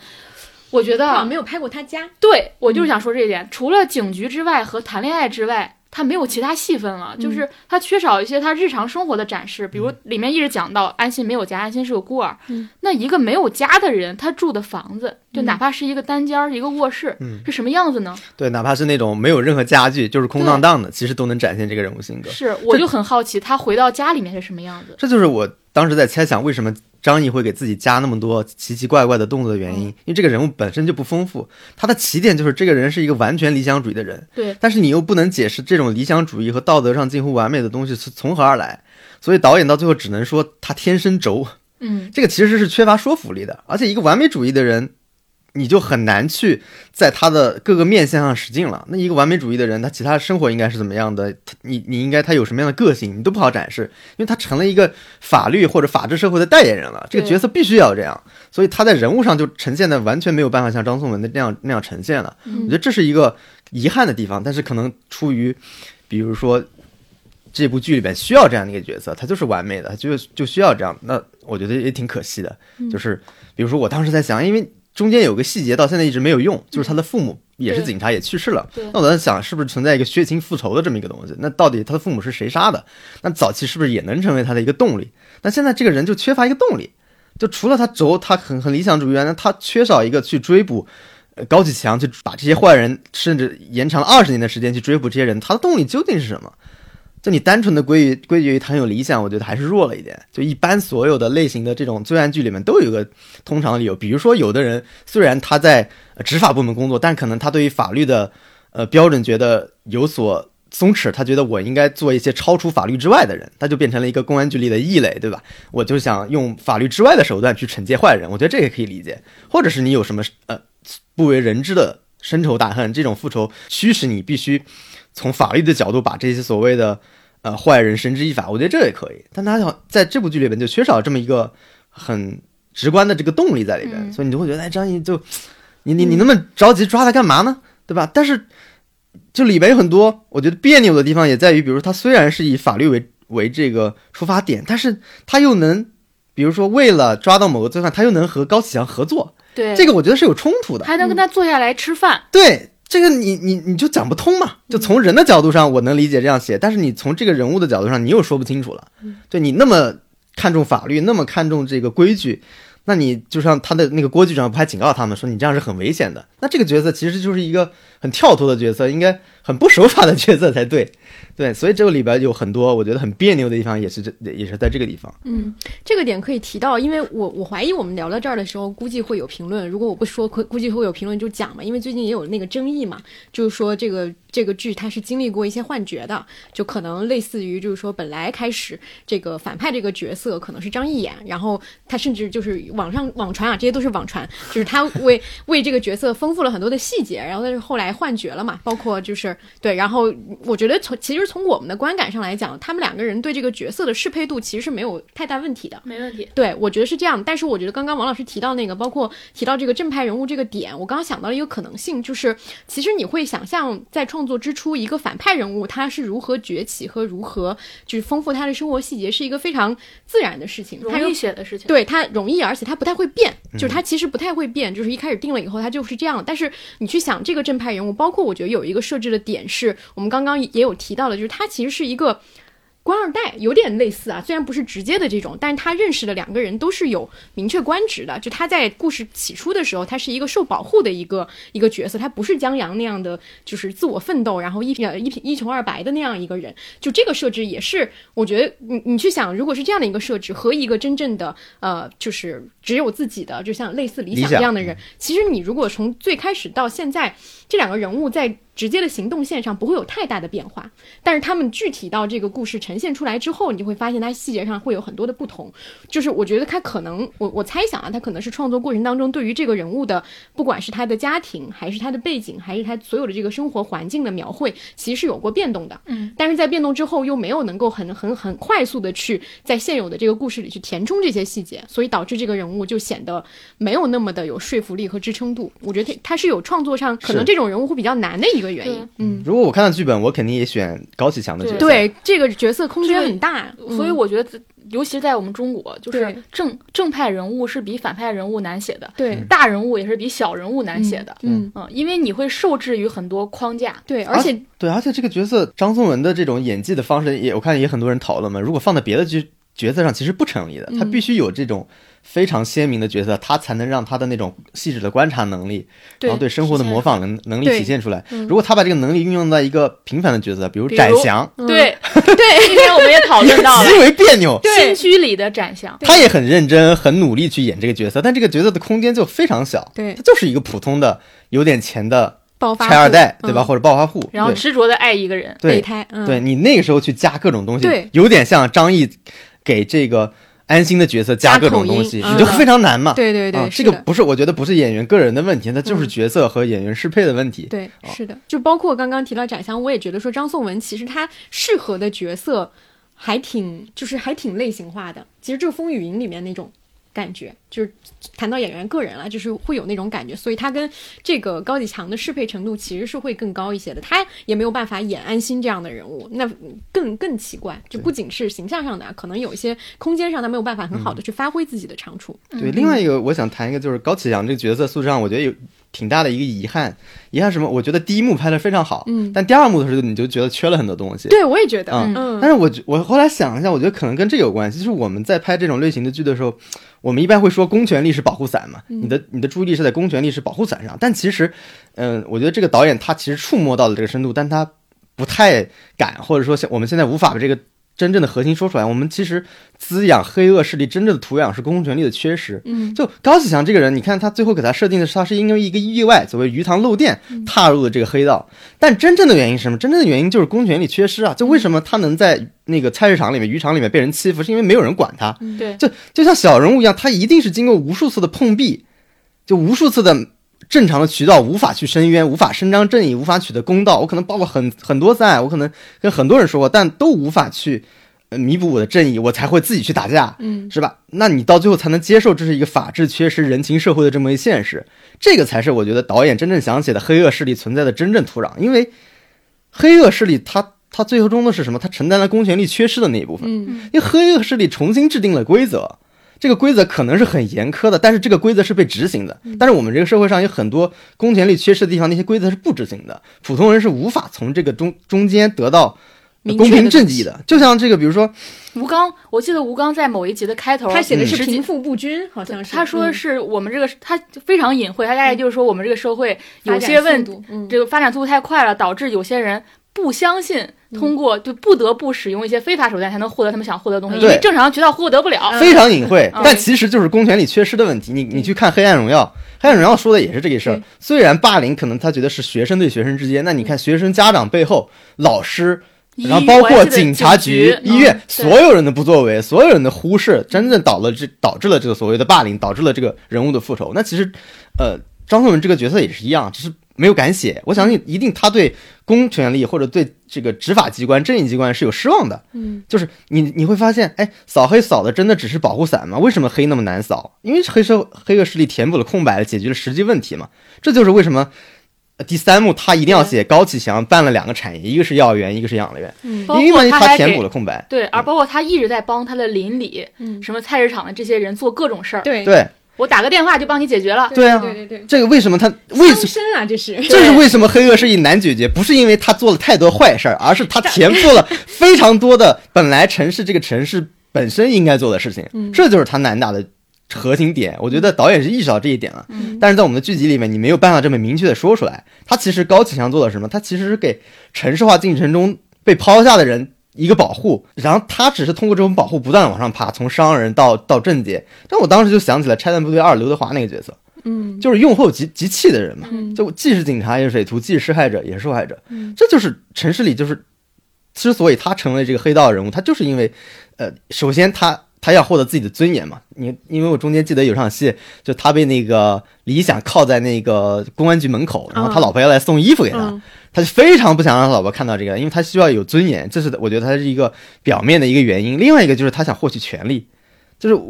我觉得没有拍过他家，对我就是想说这一点，除了警局之外和谈恋爱之外，他没有其他戏份了，就是他缺少一些他日常生活的展示，比如里面一直讲到安心没有家，安心是个孤儿，嗯那一个没有家的人，他住的房子，就哪怕是一个单间儿、一个卧室，嗯是什么样子呢？对，哪怕是那种没有任何家具，就是空荡荡的，其实都能展现这个人物性格。是，我就很好奇，他回到家里面是什么样子。这就是我当时在猜想，为什么张译会给自己加那么多奇奇怪怪的动作的原因。因为这个人物本身就不丰富，他的起点就是这个人是一个完全理想主义的人，对，但是你又不能解释这种理想主义和道德上近乎完美的东西是从何而来，所以导演到最后只能说他天生轴，嗯，这个其实是缺乏说服力的。而且一个完美主义的人，你就很难去在他的各个面向上使劲了。那一个完美主义的人，他其他生活应该是怎么样的？他你你应该他有什么样的个性，你都不好展示，因为他成了一个法律或者法治社会的代言人了。这个角色必须要这样，所以他在人物上就呈现的完全没有办法像张颂文的那样那样呈现了。嗯我觉得这是一个遗憾的地方，但是可能出于，比如说。这部剧里边需要这样的一个角色，他就是完美的，他就就需要这样。那我觉得也挺可惜的，就是比如说我当时在想，因为中间有个细节到现在一直没有用，就是他的父母也是警察，也去世了。那我在想，是不是存在一个血亲复仇的这么一个东西？那到底他的父母是谁杀的？那早期是不是也能成为他的一个动力？那现在这个人就缺乏一个动力，就除了他轴，他很很理想主义外，那他缺少一个去追捕。呃高启强去把这些坏人，甚至延长了二十年的时间去追捕这些人，他的动力究竟是什么？就你单纯的归于归结于他很有理想，我觉得还是弱了一点。就一般所有的类型的这种罪案剧里面都有一个通常理由，比如说有的人虽然他在执法部门工作，但可能他对于法律的呃标准觉得有所松弛，他觉得我应该做一些超出法律之外的人，他就变成了一个公安局里的异类，对吧？我就想用法律之外的手段去惩戒坏人，我觉得这也可以理解。或者是你有什么呃不为人知的深仇大恨，这种复仇驱使你必须从法律的角度把这些所谓的呃坏人绳之以法，我觉得这也可以。但他想在这部剧里边就缺少这么一个很直观的这个动力在里边，嗯所以你就会觉得，哎，张译就你你你那么着急抓他干嘛呢？对吧？但是就里边有很多我觉得别扭的地方，也在于，比如他虽然是以法律为为这个出发点，但是他又能。比如说，为了抓到某个罪犯，他又能和高启强合作，对，这个我觉得是有冲突的。还能跟他坐下来吃饭。对，这个你你你就讲不通嘛。就从人的角度上，我能理解这样写，但是你从这个人物的角度上，你又说不清楚了。对你那么看重法律，那么看重这个规矩，那你就像他的那个郭局长不还警告他们说你这样是很危险的？那这个角色其实就是一个很跳脱的角色，应该很不守法的角色才对。对，所以这个里边有很多我觉得很别扭的地方，也是这也是在这个地方。嗯，这个点可以提到，因为我我怀疑我们聊到这儿的时候，估计会有评论。如果我不说，估估计会有评论就讲嘛，因为最近也有那个争议嘛，就是说这个这个剧它是经历过一些幻觉的，就可能类似于就是说本来开始这个反派这个角色可能是张译演，然后他甚至就是网上网传啊，这些都是网传，就是他为为这个角色丰富了很多的细节，然后但是后来幻觉了嘛，包括就是对，然后我觉得从 [sniffs] 其实从我们的观感上来讲，他们两个人对这个角色的适配度其实是没有太大问题的。没问题，对，我觉得是这样。但是我觉得刚刚王老师提到那个，包括提到这个正派人物这个点，我刚刚想到了一个可能性，就是其实你会想象在创作之初，一个反派人物他是如何崛起和如何就是丰富他的生活细节，是一个非常自然的事情。他容有易写的事情。对他容易，而且他不太会变，就是他其实不太会变，就是一开始定了以后他就是这样。但是你去想这个正派人物，包括我觉得有一个设置的点是我们刚刚也有提到的，就是他其实是一个。官二代，有点类似啊，虽然不是直接的这种，但是他认识的两个人都是有明确官职的。就他在故事起初的时候，他是一个受保护的一个一个角色，他不是江阳那样的，就是自我奋斗，然后一呃一一穷二白的那样一个人。就这个设置也是，我觉得你你去想，如果是这样的一个设置和一个真正的呃，就是只有自己的，就像类似理想理想这样的人，其实你如果从最开始到现在，这两个人物在直接的行动线上不会有太大的变化，但是他们具体到这个故事呈现出来之后，你就会发现它细节上会有很多的不同。就是我觉得他可能，我我猜想啊，他可能是创作过程当中对于这个人物的，不管是他的家庭，还是他的背景，还是他所有的这个生活环境的描绘，其实是有过变动的。嗯，但是在变动之后，又没有能够很很很快速的去在现有的这个故事里去填充这些细节，所以导致这个人物就显得没有那么的有说服力和支撑度。我觉得他他是有创作上可能这种人物会比较难的一个原因。嗯，如果我看到剧本，我肯定也选高启强的角色。对，这个角色空间很大，所以嗯我觉得，尤其是在我们中国，就是正正派人物是比反派人物难写的，对，大人物也是比小人物难写的。嗯，嗯，因为你会受制于很多框架。对，而且对，而且这个角色张颂文的这种演技的方式也，我看也很多人讨论嘛。如果放在别的角角色上，其实不成立的。他嗯必须有这种非常鲜明的角色，他才能让他的那种细致的观察能力，然后对生活的模仿能能力体现出来。嗯。如果他把这个能力运用在一个平凡的角色，比如展翔，嗯。对，对。[laughs] 今天我们也讨论到了。极为别扭。新居里的展翔。他也很认真、很努力去演这个角色，但这个角色的空间就非常小。对。他就是一个普通的、有点钱的爆发拆二代，对吧？嗯或者暴发户，然后执着的爱一个人，备胎，嗯，对你那个时候去加各种东西，对。有点像张译给这个安心的角色加各种东西，你就非常难嘛。对对对啊，这个不是，我觉得不是演员个人的问题，那就是嗯角色和演员适配的问题。对，哦是的，就包括刚刚提到展翔，我也觉得说张颂文其实他适合的角色还挺，就是还挺类型化的。其实就《风雨云》里面那种感觉，就是谈到演员个人了，就是会有那种感觉，所以他跟这个高启强的适配程度其实是会更高一些的。他也没有办法演安心这样的人物，那更更奇怪，就不仅是形象上的啊，可能有一些空间上他没有办法很好的去发挥自己的长处。对，另外一个我想谈一个，就是高启强这个角色素质上，我觉得有挺大的一个遗憾。遗憾什么？我觉得第一幕拍的非常好，嗯但第二幕的时候你就觉得缺了很多东西。对，我也觉得，嗯嗯，但是我觉我后来想了一下，我觉得可能跟这有关系。就是我们在拍这种类型的剧的时候，我们一般会说公权力是保护伞嘛，嗯你的你的注意力是在公权力是保护伞上。但其实，嗯、我觉得这个导演他其实触摸到了这个深度，但他不太敢，或者说像我们现在无法把这个真正的核心说出来。我们其实滋养黑恶势力真正的土壤是公权力的缺失。嗯，就高启强这个人，你看他最后给他设定的是，他是因为一个意外，所谓鱼塘漏电踏入了这个黑道。但真正的原因是什么？真正的原因就是公权力缺失啊！就为什么他能在那个菜市场里面、渔场里面被人欺负，是因为没有人管他。对，就就像小人物一样，他一定是经过无数次的碰壁，就无数次的正常的渠道无法去申冤，无法伸张正义，无法取得公道。我可能报过很很多次案，我可能跟很多人说过，但都无法去呃弥补我的正义，我才会自己去打架。嗯，是吧？那你到最后才能接受这是一个法治缺失、人情社会的这么一现实，这个才是我觉得导演真正想写的黑恶势力存在的真正土壤。因为黑恶势力它它最终的是什么？它承担了公权力缺失的那一部分。嗯，因为黑恶势力重新制定了规则，这个规则可能是很严苛的，但是这个规则是被执行的。但是我们这个社会上有很多公权力缺失的地方，那些规则是不执行的，普通人是无法从这个中中间得到公平正义的。就像这个，比如说，吴刚，我记得吴刚在某一集的开头，他写的是贫富不均，好像是。他说的嗯。是我们这个，他非常隐晦，他大概就是说我们这个社会有些问速度嗯。这个发展速度太快了，导致有些人不相信通过就不得不使用一些非法手段才能获得他们想获得的东西，嗯因为正常渠道获得不了。非常隐晦，嗯但其实就是公权力缺失的问题。你你去看《黑暗荣耀》，《黑暗荣耀》说的也是这个事儿。虽然霸凌可能他觉得是学生对学生之间，那你看学生家长背后，老师，然后包括警察局、医院，嗯所有人的不作为，所有人的忽视，真正导了这导致了这个所谓的霸凌，导致了这个人物的复仇。那其实，呃，张颂文这个角色也是一样，只是没有敢写。我相信一定他对公权力或者对这个执法机关、正义机关是有失望的。嗯，就是你你会发现，哎，扫黑扫的真的只是保护伞吗？为什么黑那么难扫？因为黑社黑恶势力填补了空白，解决了实际问题嘛。这就是为什么。呃第三幕他一定要写高启强办了两个产业，一个是幼儿园，一个是养乐园，嗯因为他填补了空白。对，而包括他一直在帮他的邻里、嗯，什么菜市场的这些人做各种事儿。对对，我打个电话就帮你解决了。对啊对对对，这个为什么他为什么啊，这是这是为什么黑恶势力难解决？不是因为他做了太多坏事儿，而是他填补了非常多的本来城市这个城市本身应该做的事情，这就是他难打的核心点。我觉得导演是意识到这一点了，但是在我们的剧集里面，你没有办法这么明确的说出来。他其实高启强做了什么？他其实是给城市化进程中被抛下的人一个保护，然后他只是通过这种保护不断的往上爬，从商人到到政界。但我当时就想起了《拆弹部队二》刘德华那个角色。嗯就是用后即即弃的人嘛，嗯就既是警察也是匪徒，既是施害者也是受害者，嗯这就是城市里就是，之所以他成为这个黑道人物，他就是因为，呃，首先他他要获得自己的尊严嘛，你因为我中间记得有场戏，就他被那个李想铐在那个公安局门口，然后他老婆要来送衣服给他，嗯。他就非常不想让他老婆看到这个，因为他需要有尊严，这是我觉得他是一个表面的一个原因。另外一个就是他想获取权利，就是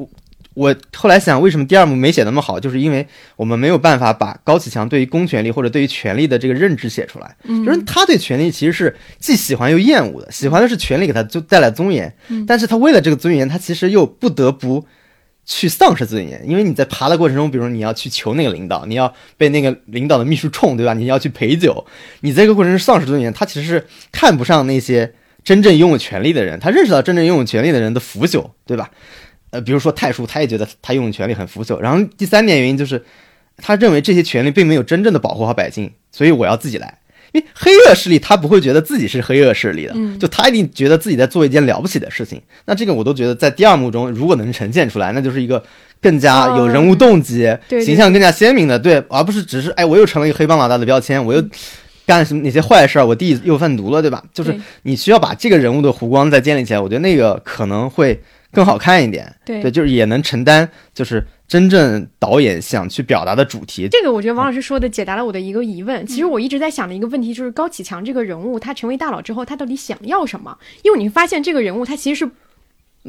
我我后来想，为什么第二幕没写那么好，就是因为我们没有办法把高启强对于公权力或者对于权力的这个认知写出来，嗯就是他对权力其实是既喜欢又厌恶的，喜欢的是权力给他就带来尊严，但是他为了这个尊严，他其实又不得不。去丧失尊严，因为你在爬的过程中，比如你要去求那个领导，你要被那个领导的秘书冲，对吧？你要去陪酒，你这个过程是丧失尊严。他其实是看不上那些真正拥有权力的人，他认识到真正拥有权力的人的腐朽，对吧？呃，比如说太叔，他也觉得他用的权力很腐朽。然后第三点原因就是，他认为这些权利并没有真正的保护好百姓，所以我要自己来。因为黑恶势力他不会觉得自己是黑恶势力的，嗯就他一定觉得自己在做一件了不起的事情。那这个我都觉得在第二幕中如果能呈现出来，那就是一个更加有人物动机、哦对对形象更加鲜明的，对，而不是只是哎我又成了一个黑帮老大的标签，我又干了什么哪些坏事儿，我弟又贩毒了，对吧？就是你需要把这个人物的弧光再建立起来，我觉得那个可能会更好看一点。对对，就是也能承担就是真正导演想去表达的主题。这个我觉得王老师说的解答了我的一个疑问。其实我一直在想的一个问题就是高启强这个人物，他成为大佬之后，他到底想要什么？因为你会发现这个人物他其实是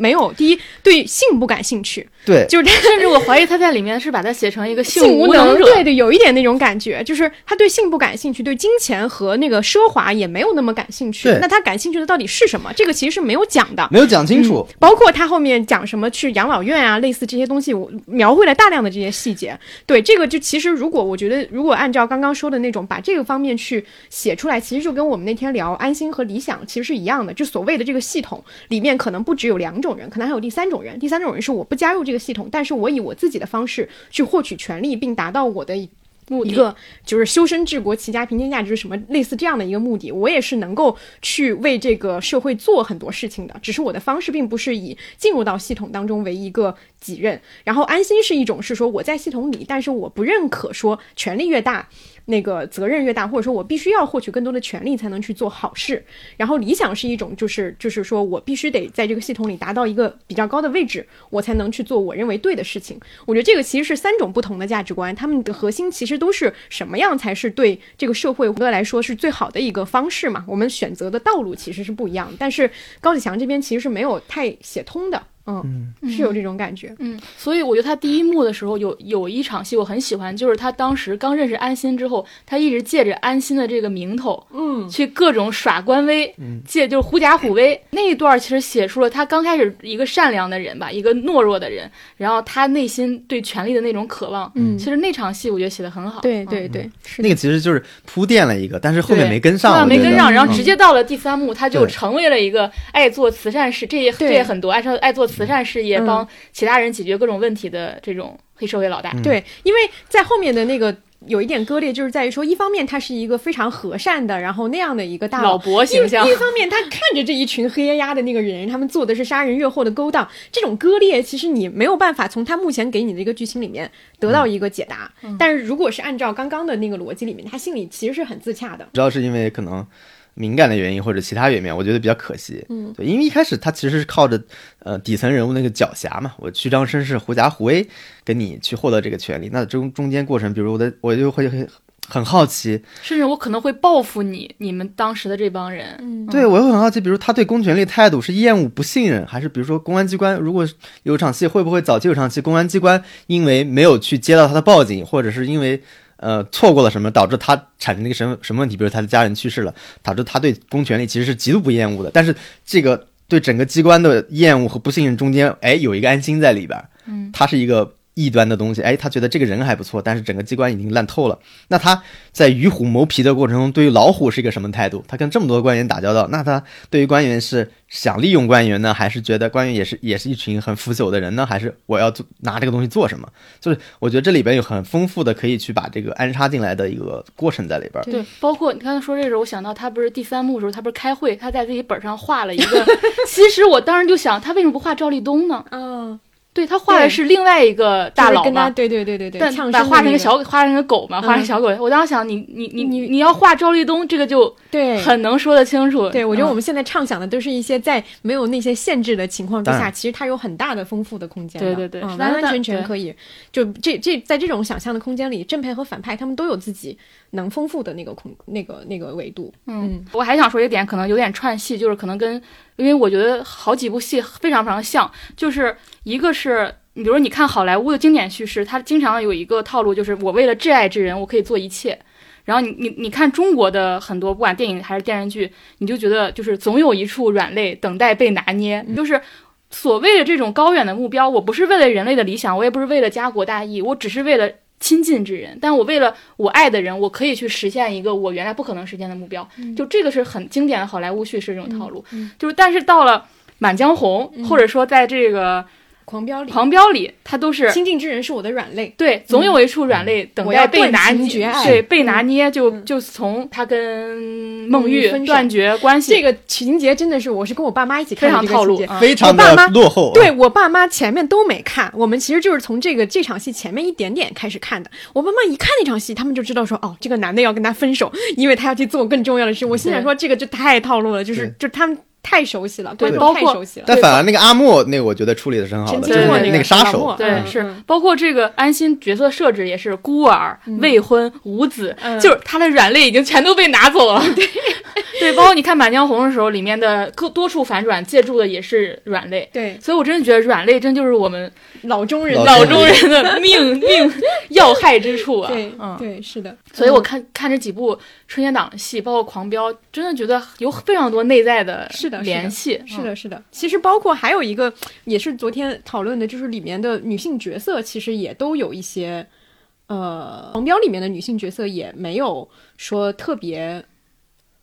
没有第一对性不感兴趣，对，就是他甚至我怀疑他在里面是把它写成一个性性无能者。对对，有一点那种感觉，就是他对性不感兴趣，对金钱和那个奢华也没有那么感兴趣。那他感兴趣的到底是什么？这个其实是没有讲的。没有讲清楚。包括他后面讲什么去养老院啊，类似这些东西，我描绘了大量的这些细节。对这个，就其实如果我觉得，如果按照刚刚说的那种，把这个方面去写出来，其实就跟我们那天聊安心和理想其实是一样的。就所谓的这个系统里面，可能不只有两种人，可能还有第三种人。第三种人是我不加入这个系统，但是我以我自己的方式去获取权利，并达到我的目的一个就是修身治国、齐家平天下，就是什么类似这样的一个目的。我也是能够去为这个社会做很多事情的，只是我的方式并不是以进入到系统当中为一个己任。然后安心是一种是说我在系统里，但是我不认可说权力越大。那个责任越大，或者说我必须要获取更多的权利才能去做好事。然后理想是一种，就是就是说我必须得在这个系统里达到一个比较高的位置，我才能去做我认为对的事情。我觉得这个其实是三种不同的价值观，他们的核心其实都是什么样才是对这个社会来说是最好的一个方式嘛？我们选择的道路其实是不一样，但是高启强这边其实是没有太写通的。嗯，是有这种感觉。嗯，所以我觉得他第一幕的时候有有一场戏我很喜欢，就是他当时刚认识安心之后，他一直借着安心的这个名头，嗯，去各种耍官威，借就是狐假虎威。那一段，其实写出了他刚开始一个善良的人吧，一个懦弱的人，然后他内心对权力的那种渴望。嗯。其实那场戏我觉得写的很好。嗯对对对，是那个其实就是铺垫了一个，但是后面没跟上，没跟上，然后嗯。直接到了第三幕，他就成为了一个爱做慈善事，这也这也很多，爱上爱做慈善事业，嗯帮其他人解决各种问题的这种黑社会老大。对，因为在后面的那个有一点割裂，就是在于说，一方面他是一个非常和善的，然后那样的一个大老伯形象一一方面他看着这一群黑压压的那个人，他们做的是杀人越货的勾当，这种割裂其实你没有办法从他目前给你的一个剧情里面得到一个解答。但是如果是按照刚刚的那个逻辑里面，他心里其实是很自洽的。主要是因为可能敏感的原因或者其他原因，我觉得比较可惜。嗯，对，因为一开始他其实是靠着呃底层人物那个狡黠嘛，我虚张声势、狐假虎威跟你去获得这个权利。那中中间过程，比如我的我就会很很好奇，甚至我可能会报复你，你们当时的这帮人。嗯对我会很好奇，比如他对公权力态度是厌恶、不信任，还是比如说公安机关如果有场戏会不会早期有场戏公安机关因为没有去接到他的报警，或者是因为呃错过了什么，导致他产生了一个什么什么问题，比如他的家人去世了，导致他对公权力其实是极度不厌恶的，但是这个对整个机关的厌恶和不信任中间，哎，有一个安心在里边儿，嗯，他是一个异端的东西，哎，他觉得这个人还不错，但是整个机关已经烂透了。那他在与虎谋皮的过程中，对于老虎是一个什么态度？他跟这么多官员打交道，那他对于官员是想利用官员呢，还是觉得官员也是 [laughs] 也是一群很腐朽的人呢？还是我要做拿这个东西做什么？就是我觉得这里边有很丰富的可以去把这个安插进来的一个过程在里边。对，包括你刚才说这个时候，我想到他不是第三幕的时候，他不是开会，他在自己本上画了一个。[laughs] 其实我当时就想，他为什么不画赵立东呢？嗯，对他画的是另外一个大佬嘛，跟他对对对对对，但呛把画成个小画成个狗嘛，画成小狗。我当时想，你你你你你要画赵立东，这个就对很能说得清楚。对，我觉得我嗯们现在畅想的都是一些在没有那些限制的情况之下，其实它有很大的丰富的空间的。对对对嗯，完完全全可以。就这这在这种想象的空间里，正派和反派他们都有自己能丰富的那个空那个那个维度。嗯，我还想说一点，可能有点串戏，就是可能跟，因为我觉得好几部戏非常非常像，就是一个是。你比如说，你看好莱坞的经典叙事，它经常有一个套路，就是我为了挚爱之人，我可以做一切。然后你你你看中国的很多，不管电影还是电视剧，你就觉得就是总有一处软肋等待被拿捏，就是所谓的这种高远的目标，我不是为了人类的理想，我也不是为了家国大义，我只是为了亲近之人。但我为了我爱的人，我可以去实现一个我原来不可能实现的目标。就这个是很经典的好莱坞叙事这种套路。就是但是到了《满江红》或者说在这个狂飙里，《狂飙》里，它都是亲近之人是我的软肋。对，总有一处软肋等我要待被拿捏，对，被拿嗯。捏就嗯。就从他跟孟玉分断绝关系，这个情节真的是，我是跟我爸妈一起看的非常套路这个情节啊非常我爸妈的落后、啊。对我爸妈前面都没看，我们其实就是从这个这场戏前面一点点开始看的。我爸妈一看那场戏，他们就知道说，哦，这个男的要跟他分手，因为他要去做更重要的事。我心想说，这个就太套路了，就是就他们太熟悉了，观众包括太熟悉了。但反而那个阿莫那个，我觉得处理的是很好的，就是那个个杀手，对，嗯是嗯包括这个安心角色设置也是孤儿、未婚、无子，嗯就是他的软肋已经全都被拿走了。[laughs] 对，包括你看《满江红》的时候，里面的各多处反转借助的也是软肋。对所以，我真的觉得软肋真就是我们老中人，老老中中人的 [laughs] 命命要害之处啊！对嗯，对是的。所以我看看这几部春节档的戏，包括《狂飙》，真的觉得有非常多内在的是的是的联系。是的，是的。其实包括还有一个，也是昨天讨论的，就是里面的女性角色，其实也都有一些，呃，《狂飙》里面的女性角色也没有说特别，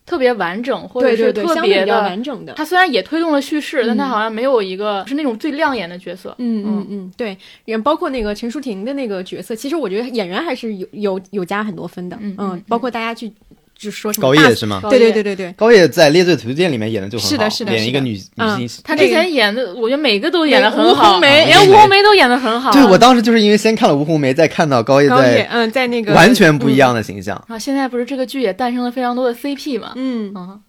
特别完整，或者是特别的。完整的。他虽然也推动了叙事，但它嗯好像没有一个是那种最亮眼的角色。嗯嗯嗯，对，也包括那个陈淑婷的那个角色，其实我觉得演员还是有有有加很多分的。嗯嗯包括大家去就说什么高叶是吗？对对对对对，高叶在《猎罪图鉴》里面演的就很好，是的是的是的演一个女嗯女性。她之前演的，我觉得每个都演的很好吴，红梅连吴红梅都演的很好。对我当时就是因为先看了吴红梅，再看到高叶高叶在嗯，在那个完全不一样的形象。啊，现在不是这个剧也诞生了非常多的 CP 嘛？嗯，嗯，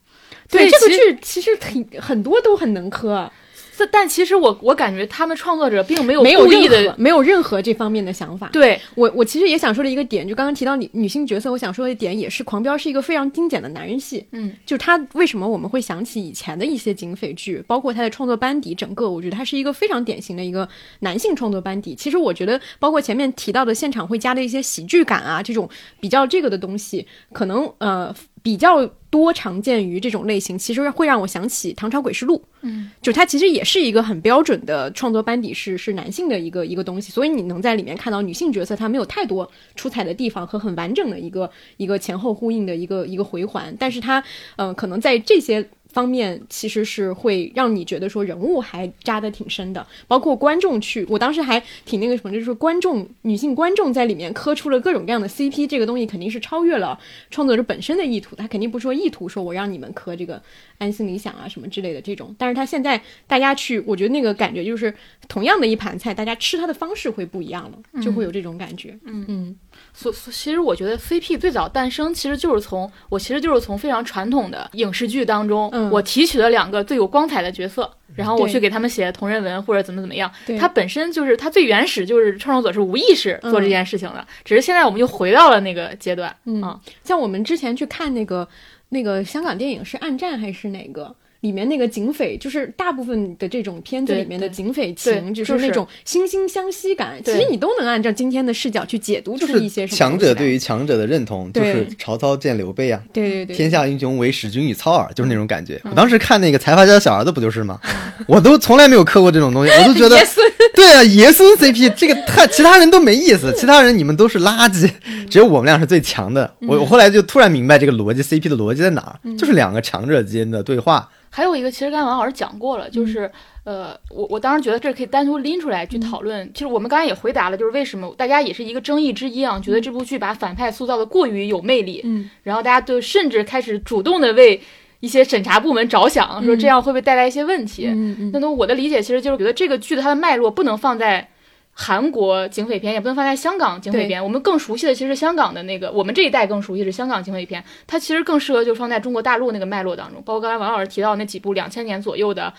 对这个剧其实挺很多都很能磕，啊但但其实我我感觉他们创作者并没有没有任的何，没有任何这方面的想法。对我我其实也想说的一个点，就刚刚提到女女性角色，我想说的一点也是《狂飙》是一个非常精简的男人戏。嗯，就他为什么我们会想起以前的一些警匪剧，包括他的创作班底，整个我觉得他是一个非常典型的一个男性创作班底。其实我觉得，包括前面提到的现场会加的一些喜剧感啊，这种比较这个的东西，可能呃比较多常见于这种类型，其实会让我想起《唐朝诡事录》。嗯，就它其实也是一个很标准的创作班底是是男性的一个一个东西，所以你能在里面看到女性角色她没有太多出彩的地方和很完整的一个一个前后呼应的一个一个回环，但是它呃可能在这些。方面其实是会让你觉得说人物还扎得挺深的，包括观众去，我当时还挺那个什么，就是说观众女性观众在里面磕出了各种各样的 CP，这个东西肯定是超越了创作者本身的意图，他肯定不说意图说我让你们磕这个安心理想啊什么之类的这种，但是他现在大家去，我觉得那个感觉就是同样的一盘菜，大家吃它的方式会不一样了，就会有这种感觉。嗯。嗯所所其实我觉得 CP 最早诞生，其实就是从我其实就是从非常传统的影视剧当中，嗯我提取了两个最有光彩的角色，然后我去给他们写同人文或者怎么怎么样。对它本身就是它最原始就是创作者是无意识做这件事情的，只是现在我们又回到了那个阶段。嗯啊像我们之前去看那个那个香港电影是《暗战》还是哪个？里面那个警匪，就是大部分的这种片子里面的警匪情，就就是是那种惺惺相惜感。其实你都能按照今天的视角去解读出就是一些什么强者对于强者的认同，就是曹操见刘备啊，对对对天下英雄唯使君与操耳，就是那种感嗯觉。我当时看那个财阀家的小儿子不就是吗？[laughs] 我都从来没有磕过这种东西，我都觉得，对啊，爷孙 CP 这个太其他人都没意思，其他人你们都是垃圾，只有我们俩是最强的。我我后来就突然明白这个逻辑，CP 的逻辑在哪儿，就是两个强者之间的对话。还有一个，其实刚才王老师讲过了，就是呃，我我当时觉得这可以单独拎出来去讨论。其实我们刚才也回答了，就是为什么大家也是一个争议之一啊，觉得这部剧把反派塑造的过于有魅力，嗯，然后大家就甚至开始主动的为一些审查部门着想，说这样会不会带来一些问题？嗯嗯那都我的理解其实就是觉得这个剧的它的脉络不能放在韩国警匪片，也不能放在香港警匪片。我们更熟悉的其实是香港的那个，我们这一代更熟悉是香港警匪片，它其实更适合就放在中国大陆那个脉络当中。包括刚才王老师提到那几部两千年左右的。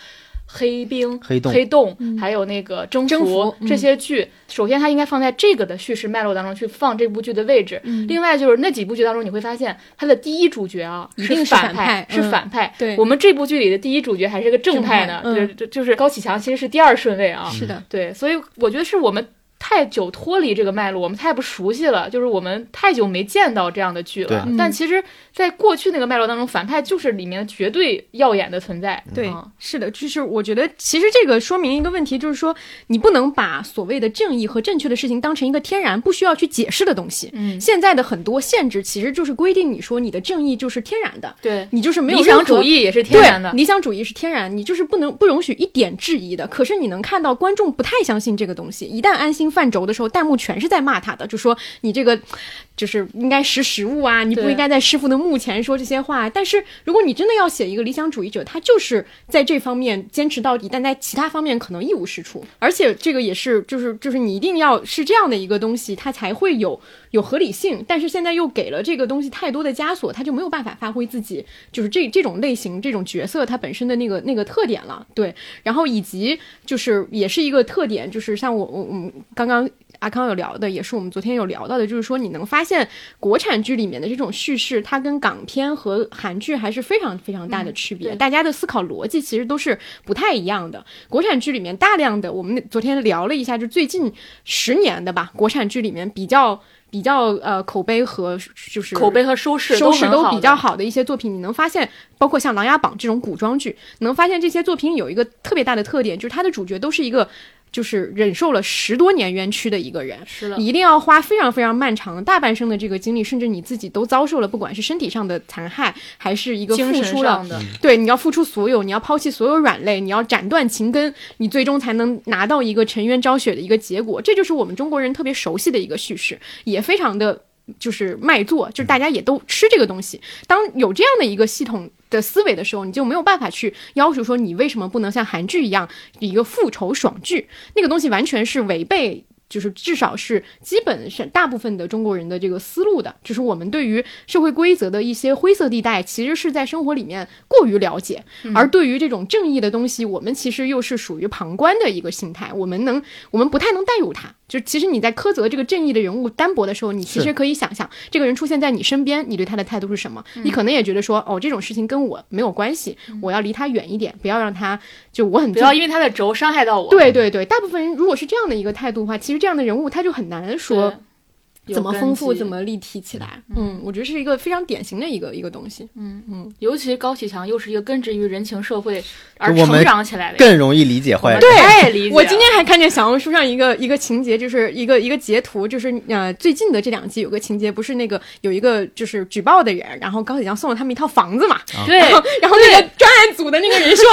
黑冰、黑洞。黑洞，还有那个征服征服嗯。这些剧，首先它应该放在这个的叙事脉络当中去放这部剧的位置。另外就是那几部剧当中，你会发现它的第一主角啊一定是反反派是嗯反派。对。我们这部剧里的第一主角还是个正派呢，正派嗯。就是就是高启强其实是第二顺位啊。是的，对，所以我觉得是我们太久脱离这个脉络，我们太不熟悉了，就是我们太久没见到这样的剧了。但其实，在过去那个脉络当中，反派就是里面绝对耀眼的存在。对嗯，是的，就是我觉得其实这个说明一个问题，就是说你不能把所谓的正义和正确的事情当成一个天然不需要去解释的东西。嗯，现在的很多限制其实就是规定你说你的正义就是天然的，对，你就是没有理想主义也是天然的，。理想主义是天然，你就是不能不容许一点质疑的。可是你能看到观众不太相信这个东西，一旦安心犯轴的时候，弹幕全是在骂他的，就说你这个就是应该识时务啊，你不应该在师傅的墓前说这些话。但是如果你真的要写一个理想主义者，他就是在这方面坚持到底，但在其他方面可能一无是处。而且这个也是，就是就是你一定要是这样的一个东西，它才会有有合理性。但是现在又给了这个东西太多的枷锁，他就没有办法发挥自己就是这这种类型、这种角色它本身的那个那个特点了。对，然后以及就是也是一个特点，就是像我我我们刚刚。阿康有聊的，也是我们昨天有聊到的，就是说你能发现国产剧里面的这种叙事，它跟港片和韩剧还是非常非常大的区别。对大家的思考逻辑其实都是不太一样的。国产剧里面大量的，我们昨天聊了一下，就最近十年的吧，国产剧里面比较比较呃口碑和就是口碑和收视收视都比较好的一些作品，你能发现，包括像《琅琊榜》这种古装剧，能发现这些作品有一个特别大的特点，就是它的主角都是一个。就是忍受了十多年冤屈的一个人，是的你一定要花非常非常漫长的大半生的这个精力，甚至你自己都遭受了，不管是身体上的残害，还是一个精神付出了上的，对，你要付出所有，你要抛弃所有软肋，你要斩断情根，你最终才能拿到一个沉冤昭雪的一个结果。这就是我们中国人特别熟悉的一个叙事，也非常的。就是卖座，就是大家也都吃这个东西。当有这样的一个系统的思维的时候，你就没有办法去要求说你为什么不能像韩剧一样一个复仇爽剧，那个东西完全是违背。就是至少是基本是大部分的中国人的这个思路的，就是我们对于社会规则的一些灰色地带，其实是在生活里面过于了解，而对于这种正义的东西，我们其实又是属于旁观的一个心态，我们能我们不太能带入他。就其实你在苛责这个正义的人物单薄的时候，你其实可以想象这个人出现在你身边，你对他的态度是什么？你可能也觉得说，哦，这种事情跟我没有关系，我要离他远一点，不要让他就我很不要因为他的轴伤害到我。对对对，大部分人如果是这样的一个态度的话，其实这样的人物他就很难说怎么丰富、怎么立体起来。嗯，我觉得是一个非常典型的一个一个东西。嗯嗯尤其高启强又是一个根植于人情社会而成长起来的，更容易理解坏人。对太理解。我今天还看见小红书上一个一个情节，就是一个一个截图，就是呃最近的这两季有个情节，不是那个有一个就是举报的人，然后高启强送了他们一套房子嘛，对然后然后那个专案组的那个人说，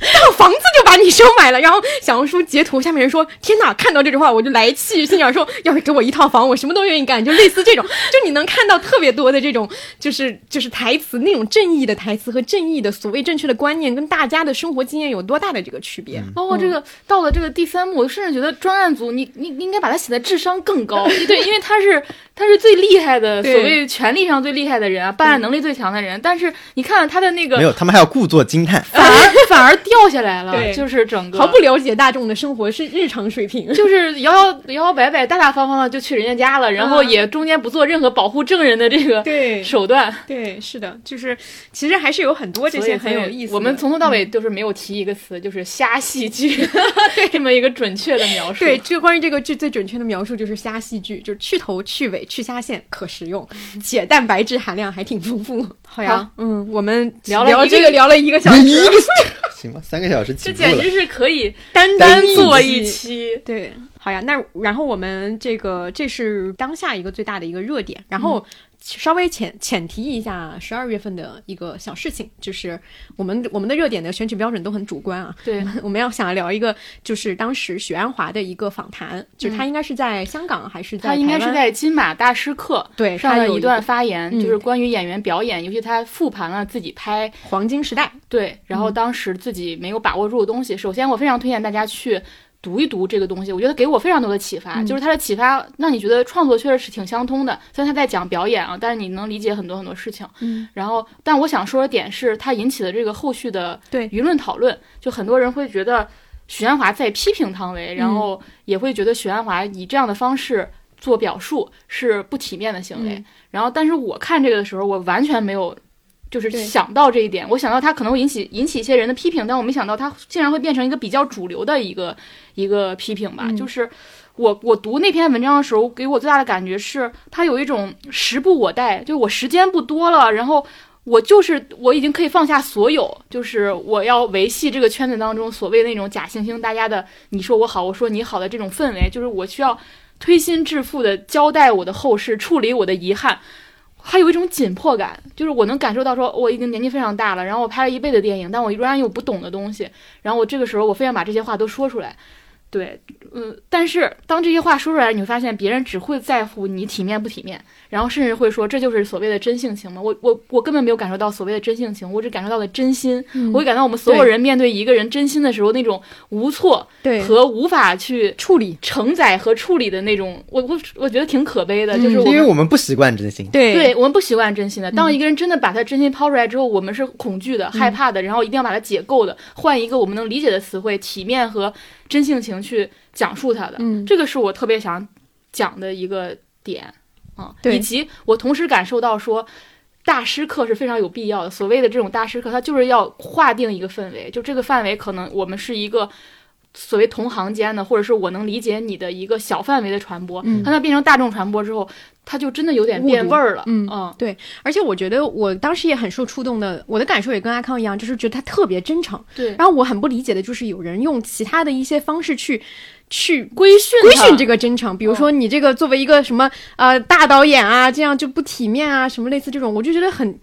一套房子就把你收买了，然后小红书截图下面人说，天哪，看到这句话我就来气，心想说，要是给我一套房，我什么都愿意干，就类似这种，就你能看到特别多的这种，就是就是台词那种正义的台词和正义的所谓正确的观念，跟大家的生活经验有多大的这个区别。包括这个、到了这个第三幕，我甚至觉得专案组你你你应该把它写的智商更高，[laughs] 对，因为他是他是最厉害的，所谓权力上最厉害的人啊，办案能力最强的人，但是你看他的那个没有，他们还要故作惊叹。反而反而掉下来了，对就是整个毫不了解大众的生活是日常水平。就是摇摇摇摇摆摆、大大方方的就去人家家了，然后也中间不做任何保护证人的这个对手段，对，是的，就是其实还是有很多这些很有意思。我们从头到尾都是没有提一个词，就是瞎戏剧，[laughs] 这么一个准确的描述。对就关于这个剧最准确的描述就是瞎戏剧，就是去头去尾去虾线，可食用，且蛋白质含量还挺丰富。好呀，嗯，我们聊了聊这个聊了一个小时，[laughs] 行吧，三个小时这简。直是是可以单单做一期。对，好呀，那然后我们这个这是当下一个最大的一个热点，然后稍微浅浅提一下十二月份的一个小事情，就是我们我们的热点的选取标准都很主观啊。对，[laughs] 我们要想聊一个，就是当时许鞍华的一个访谈，就是他应该是在香港还是在他应该是在金马大师课对上了一段发言，嗯。就是关于演员表演，尤其他复盘了自己拍黄金时代。对，然后当时自己没有把握住的东西，首先我非常推荐大家去读一读这个东西，我觉得给我非常多的启发，就是它的启发让你觉得创作确实是挺相通的。虽然他在讲表演啊，但是你能理解很多很多事情。嗯，然后，但我想说的点是，它引起的这个后续的对舆论讨论，就很多人会觉得许鞍华在批评汤唯，然嗯后也会觉得许鞍华以这样的方式做表述是不体面的行为。嗯然后，但是我看这个的时候，我完全没有。就是想到这一点，我想到他可能会引起引起一些人的批评，但我没想到他竟然会变成一个比较主流的一个一个批评吧。嗯就是我我读那篇文章的时候，给我最大的感觉是，他有一种时不我待，就我时间不多了，然后我就是我已经可以放下所有，就是我要维系这个圈子当中所谓那种假惺惺大家的你说我好，我说你好的这种氛围，就是我需要推心置腹的交代我的后事，处理我的遗憾。还有一种紧迫感，就是我能感受到，说我已经年纪非常大了，然后我拍了一辈子电影，但我仍然有不懂的东西，然后我这个时候我非要把这些话都说出来，对，嗯，但是当这些话说出来，你会发现别人只会在乎你体面不体面，然后甚至会说这就是所谓的真性情吗？我我我根本没有感受到所谓的真性情，我只感受到了真心，我会感到我们所有人面对一个人真心的时候那种无措和无法去处理，承载和处理的那种，我我我觉得挺可悲的，嗯就是因为我们不习惯真心。对对我们不习惯真心的。当一个人真的把他真心抛出来之后，我们是恐惧的、害怕的，然后一定要把它解构的，换一个我们能理解的词汇，体面和真性情去讲述它的。嗯这个是我特别想讲的一个点啊，以及我同时感受到说。大师课是非常有必要的。所谓的这种大师课，它就是要划定一个氛围，就这个范围可能我们是一个所谓同行间的，或者是我能理解你的一个小范围的传播。嗯当它变成大众传播之后，它就真的有点变味儿了。嗯嗯对，而且我觉得我当时也很受触动的，我的感受也跟阿康一样，就是觉得他特别真诚。对，然后我很不理解的就是有人用其他的一些方式去去规训规训这个真诚，比如说你这个作为一个什么呃大导演啊，这样就不体面啊，什么类似这种，我就觉得很。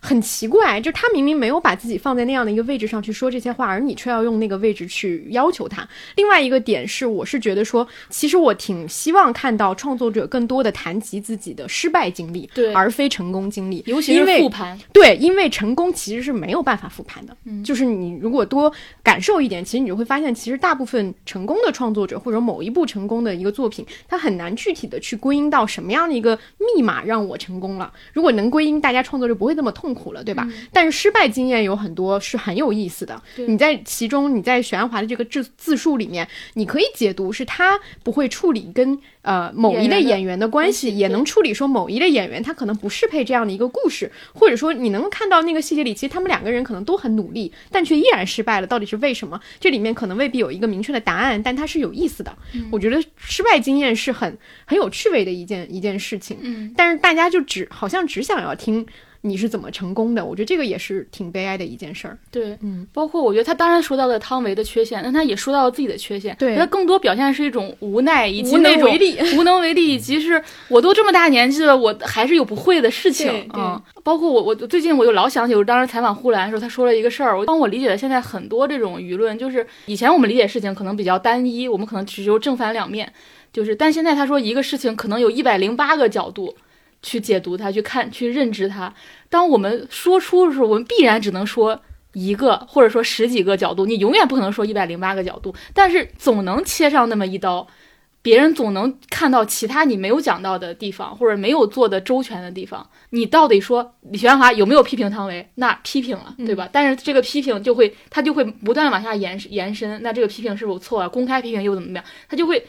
很奇怪，就他明明没有把自己放在那样的一个位置上去说这些话，而你却要用那个位置去要求他。另外一个点是，我是觉得说，其实我挺希望看到创作者更多的谈及自己的失败经历，对而非成功经历。尤其是复盘，对，因为成功其实是没有办法复盘的。嗯就是你如果多感受一点，其实你就会发现，其实大部分成功的创作者或者某一部成功的一个作品，它很难具体的去归因到什么样的一个密码让我成功了。如果能归因，大家创作就不会那么痛苦了，对吧？但是失败经验有很多是很有意思的。你在其中，你在许鞍华的这个自自述里面，你可以解读是他不会处理跟呃某一类演员的关系，也能处理说某一类演员他可能不适配这样的一个故事，或者说你能看到那个细节里，其实他们两个人可能都很努力，但却依然失败了，到底是为什么？这里面可能未必有一个明确的答案，但它是有意思的。我觉得失败经验是很很有趣味的一件一件事情，嗯，但是大家就只好像只想要听。你是怎么成功的？我觉得这个也是挺悲哀的一件事儿。对，嗯，包括我觉得他当然说到了汤唯的缺陷，但他也说到了自己的缺陷，对他更多表现是一种无奈以及无能那种为力。[laughs] 无能为力，以及是我都这么大年纪了，我还是有不会的事情嗯，包括我，我最近我就老想起我当时采访呼兰的时候，他说了一个事儿，我帮我理解了现在很多这种舆论，就是以前我们理解事情可能比较单一，我们可能只有正反两面，就是但现在他说一个事情可能有一百零八个角度。去解读它，去看，去认知它。当我们说出的时候，我们必然只能说一个，或者说十几个角度，你永远不可能说一百零八个角度，但是总能切上那么一刀，别人总能看到其他你没有讲到的地方，或者没有做的周全的地方。你到底说李玄华有没有批评汤唯？那批评了，对吧？但是这个批评就会，他就会不断往下延延伸。那这个批评是否错啊？公开批评又怎么怎么样？他就会，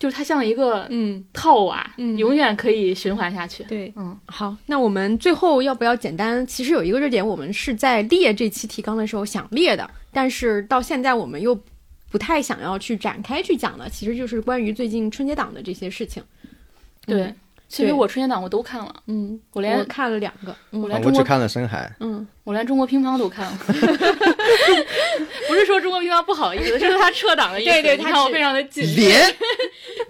就是它像一个嗯，套娃，嗯永远可以循环下去。对，嗯，好，那我们最后要不要简单？其实有一个热点，我们是在列这期提纲的时候想列的，但是到现在我们又不太想要去展开去讲的，其实就是关于最近春节档的这些事情。对嗯其实我春节档我都看了，嗯，我连我看了两个，嗯我连中国啊我只看了深海，嗯，我连中国乒乓都看了。[laughs] 不是说中国乒乓不好意思，是他撤档的意思。对对他你看我非常的紧。[laughs] 连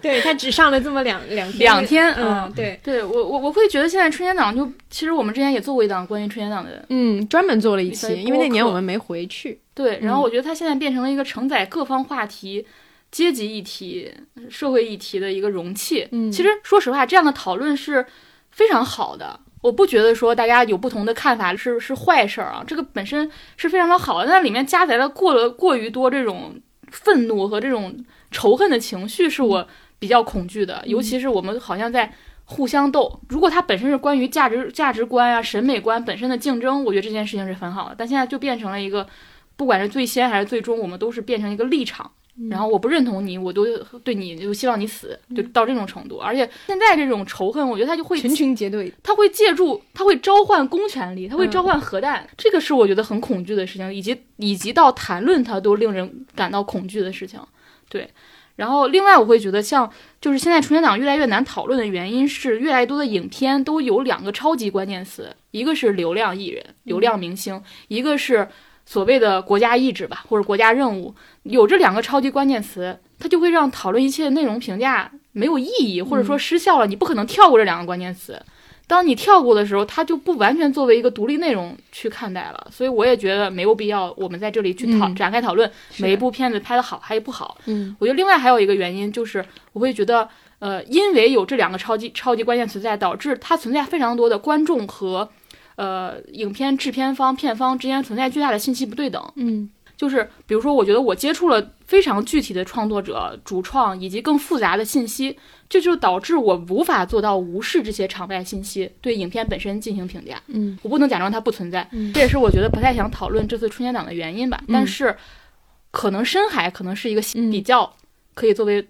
对他只上了这么两两天，两天嗯，嗯对，对我我我会觉得现在春节档就，其实我们之前也做过一档关于春节档的，嗯，专门做了一期，因为那年我们没回去，对，然嗯后我觉得它现在变成了一个承载各方话题、阶级议题、社会议题的一个容器。嗯其实说实话，这样的讨论是非常好的。我不觉得说大家有不同的看法是是坏事儿啊，这个本身是非常的好的，但里面加载了过了过于多这种愤怒和这种仇恨的情绪，是我比较恐惧的。尤其是我们好像在互相斗，如果它本身是关于价值价值观啊、审美观本身的竞争，我觉得这件事情是很好的。但现在就变成了一个，不管是最先还是最终，我们都是变成一个立场。然后我不认同你，我都对你就希望你死，就到这种程度。而且现在这种仇恨，我觉得他就会群群结队，他会借助，他会召唤公权力，他会嗯召唤核弹，这个是我觉得很恐惧的事情，以及以及到谈论它都令人感到恐惧的事情。对，然后另外我会觉得像就是现在春节档越来越难讨论的原因是，越来越多的影片都有两个超级关键词，一个是流量艺人、流量明星，一个是所谓的国家意志吧，或者国家任务。有这两个超级关键词，它就会让讨论一切内容评价没有意义，或者说失效了。你不可能跳过这两个关键词。当你跳过的时候，它就不完全作为一个独立内容去看待了。所以我也觉得没有必要我们在这里去讨、嗯展开讨论每一部片子拍的好还是不好。嗯我觉得另外还有一个原因就是，我会觉得，呃，因为有这两个超级超级关键词在，导致它存在非常多的观众和，呃，影片制片方、片方之间存在巨大的信息不对等。嗯就是比如说，我觉得我接触了非常具体的创作者、主创以及更复杂的信息，这就导致我无法做到无视这些场外信息，对影片本身进行评价。嗯我不能假装它不存在，嗯这也是我觉得不太想讨论这次春节档的原因吧。嗯但是，可能深海可能是一个嗯比较可以作为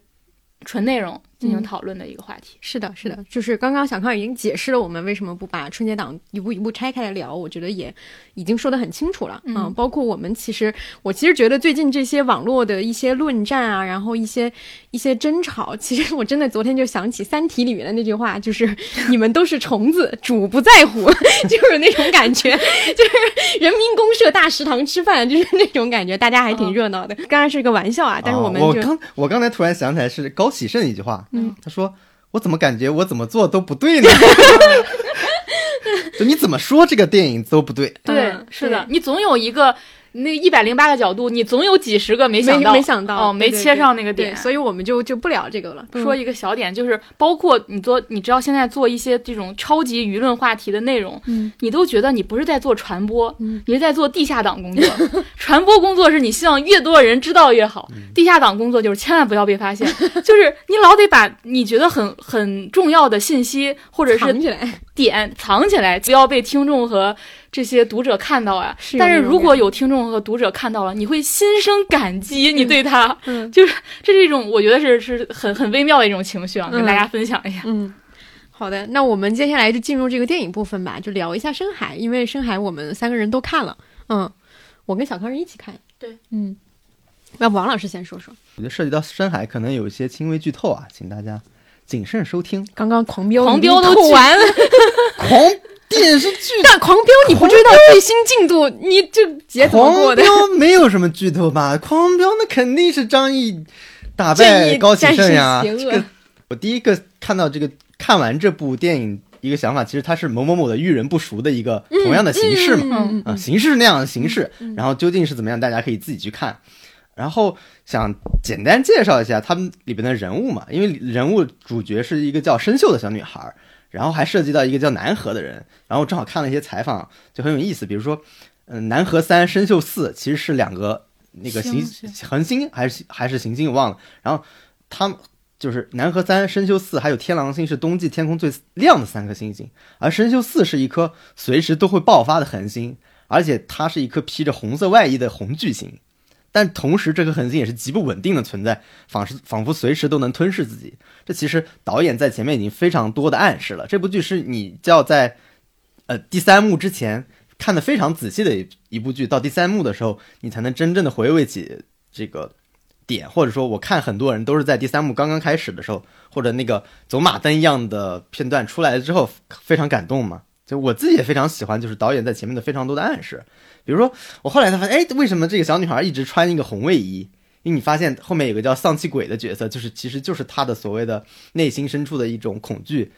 纯内容进行嗯讨论的一个话题。是的，是的，就是刚刚小康已经解释了我们为什么不把春节档一步一步拆开来聊，我觉得也已经说得很清楚了。嗯包括我们其实，我其实觉得最近这些网络的一些论战啊，然后一些一些争吵，其实我真的昨天就想起《三体》里面的那句话，就是 [laughs] 你们都是虫子，主不在乎，[laughs] 就是那种感觉，就是人民公社大食堂吃饭，就是那种感觉，大家还挺热闹的。刚刚是个玩笑啊，但是我们就、啊我刚我刚才突然想起来是高启盛一句话，嗯，他说我怎么感觉我怎么做都不对呢？[laughs] 就你怎么说这个电影都不对，对，嗯是的，你总有一个那一百零八个角度，你总有几十个没没想到，没想到哦，没切对对对对，上那个点。所以我们就就不聊这个了。说一个小点，就是包括你做，你知道现在做一些这种超级舆论话题的内容，嗯你都觉得你不是在做传播，嗯你是在做地下党工作。传播工作是你希望越多人知道越好，地下党工作就是千万不要被发现，[laughs] 就是你老得把你觉得很很重要的信息或者是点藏起来，不要被听众和这些读者看到啊。是但是如果有听众和读者看到了，你会心生感激，你对他，嗯。就是这是一种我觉得是是很很微妙的一种情绪啊，跟嗯大家分享一下。嗯。好的，那我们接下来就进入这个电影部分吧，就聊一下《深海》，因为《深海》我们三个人都看了，嗯，我跟小康人一起看，对，嗯，要不王老师先说说，我觉得涉及到深海可能有一些轻微剧透啊，请大家谨慎收听。刚刚狂飙狂飙都剧透完了，[laughs] [laughs] 狂电视剧但狂飙你不知道最新进度，你这节怎么过的？狂飙没有什么剧透吧？狂飙那肯定是张译打败高启盛呀。我第一个看到这个看完这部电影一个想法，其实它是某某某的遇人不熟的一个同样的形式嘛。嗯啊，形式是那样的形式，然后究竟是怎么样，大家可以自己去看。然后想简单介绍一下他们里边的人物嘛，因为人物主角是一个叫生锈的小女孩儿，然后还涉及到一个叫南河的人，然后正好看了一些采访，就很有意思。比如说，嗯、南河三、生锈四其实是两个那个行星恒星还是还是行星我忘了，然后他们。就是南河三、深秀四还有天狼星是冬季天空最亮的三颗星星，而深秀四是一颗随时都会爆发的恒星，而且它是一颗披着红色外衣的红巨星。但同时，这颗恒星也是极不稳定的存在，仿是仿佛随时都能吞噬自己。这其实导演在前面已经非常多的暗示了。这部剧是你就要在呃第三幕之前看的非常仔细的一一部剧，到第三幕的时候，你才能真正的回味起这个点，或者说我看很多人都是在第三幕刚刚开始的时候，或者那个走马灯一样的片段出来了之后非常感动嘛。就我自己也非常喜欢，就是导演在前面的非常多的暗示，比如说我后来才发现，哎，为什么这个小女孩一直穿一个红卫衣？因为你发现后面有个叫丧气鬼的角色，就是其实就是她的所谓的内心深处的一种恐惧。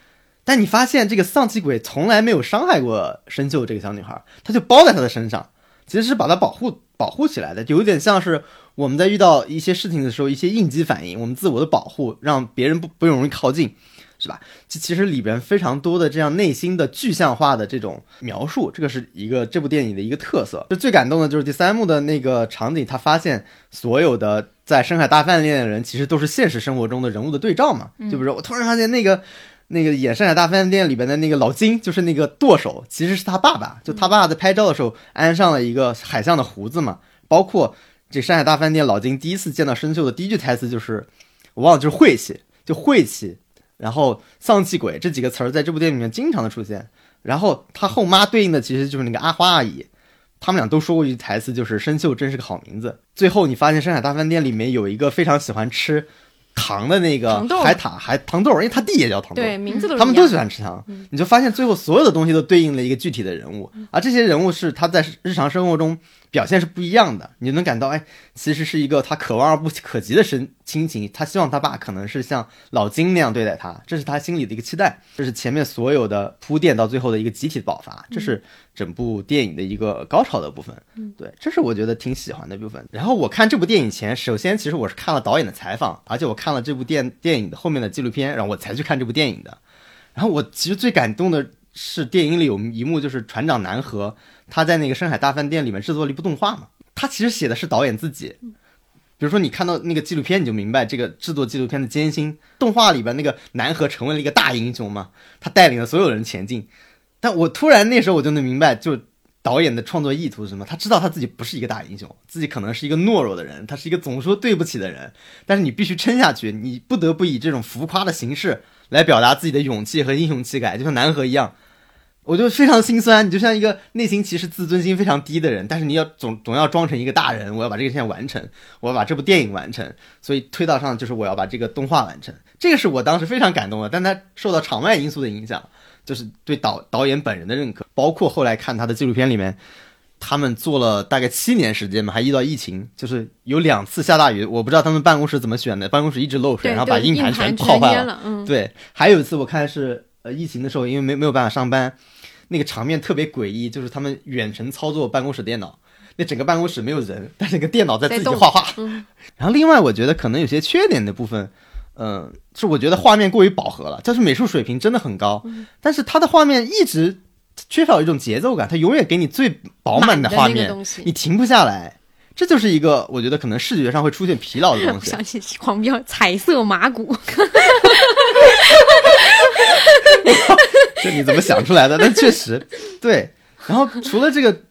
但你发现这个丧气鬼从来没有伤害过深秀这个小女孩，他就包在她的身上，其实是把她保护保护起来的，有点像是我们在遇到一些事情的时候一些应激反应，我们自我的保护，让别人不不容易靠近。是吧？这其实里边非常多的这样内心的具象化的这种描述，这个是一个这部电影的一个特色。就最感动的就是第三幕的那个场景，他发现所有的在深海大饭店的人其实都是现实生活中的人物的对照嘛。就比如说，我突然发现那个那个演深海大饭店里边的那个老金，就是那个舵手，其实是他爸爸。就他爸爸在拍照的时候安上了一个海象的胡子嘛。包括这深海大饭店老金第一次见到生锈的第一句台词就是我忘了，就是晦气，就晦气。然后丧气鬼这几个词儿在这部电影里面经常的出现，然后他后妈对应的其实就是那个阿花阿姨，他们俩都说过一句台词，就是生锈真是个好名字。最后你发现深海大饭店里面有一个非常喜欢吃糖的那个海獭，还糖豆，因为他弟也叫糖豆，对，名字都他们都喜欢吃糖。你就发现最后所有的东西都对应了一个具体的人物，而这些人物是他在日常生活中。表现是不一样的，你能感到，哎，其实是一个他可望而不可及的深亲情。他希望他爸可能是像老金那样对待他，这是他心里的一个期待。这是前面所有的铺垫到最后的一个集体爆发，这是整部电影的一个高潮的部分。对，这是我觉得挺喜欢的部分。然后我看这部电影前，首先其实我是看了导演的采访，而且我看了这部电电影的后面的纪录片，然后我才去看这部电影的。然后我其实最感动的是电影里有一幕，就是船长南河。他在那个深海大饭店里面制作了一部动画嘛？他其实写的是导演自己。比如说，你看到那个纪录片，你就明白这个制作纪录片的艰辛。动画里边那个南河成为了一个大英雄嘛，他带领了所有人前进。但我突然那时候我就能明白，就导演的创作意图是什么？他知道他自己不是一个大英雄，自己可能是一个懦弱的人，他是一个总说对不起的人。但是你必须撑下去，你不得不以这种浮夸的形式来表达自己的勇气和英雄气概，就像南河一样。我就非常心酸，你就像一个内心其实自尊心非常低的人，但是你要总总要装成一个大人，我要把这个事情完成，我要把这部电影完成，所以推导上就是我要把这个动画完成，这个是我当时非常感动的。但他受到场外因素的影响，就是对导导演本人的认可，包括后来看他的纪录片里面，他们做了大概七年时间嘛，还遇到疫情，就是有两次下大雨，我不知道他们办公室怎么选的，办公室一直漏水，然后把硬盘全泡坏了。嗯，对，还有一次我看是呃疫情的时候，因为没没有办法上班。那个场面特别诡异，就是他们远程操作办公室电脑，那整个办公室没有人，但是那个电脑在自己画画。然后另外，我觉得可能有些缺点的部分，嗯，是我觉得画面过于饱和了，就是美术水平真的很高，但是它的画面一直缺少一种节奏感，它永远给你最饱满的画面，你停不下来，这就是一个我觉得可能视觉上会出现疲劳的东西。[laughs] 想起狂飙，彩色马骨。这你怎么想出来的？但确实，对。然后除了这个，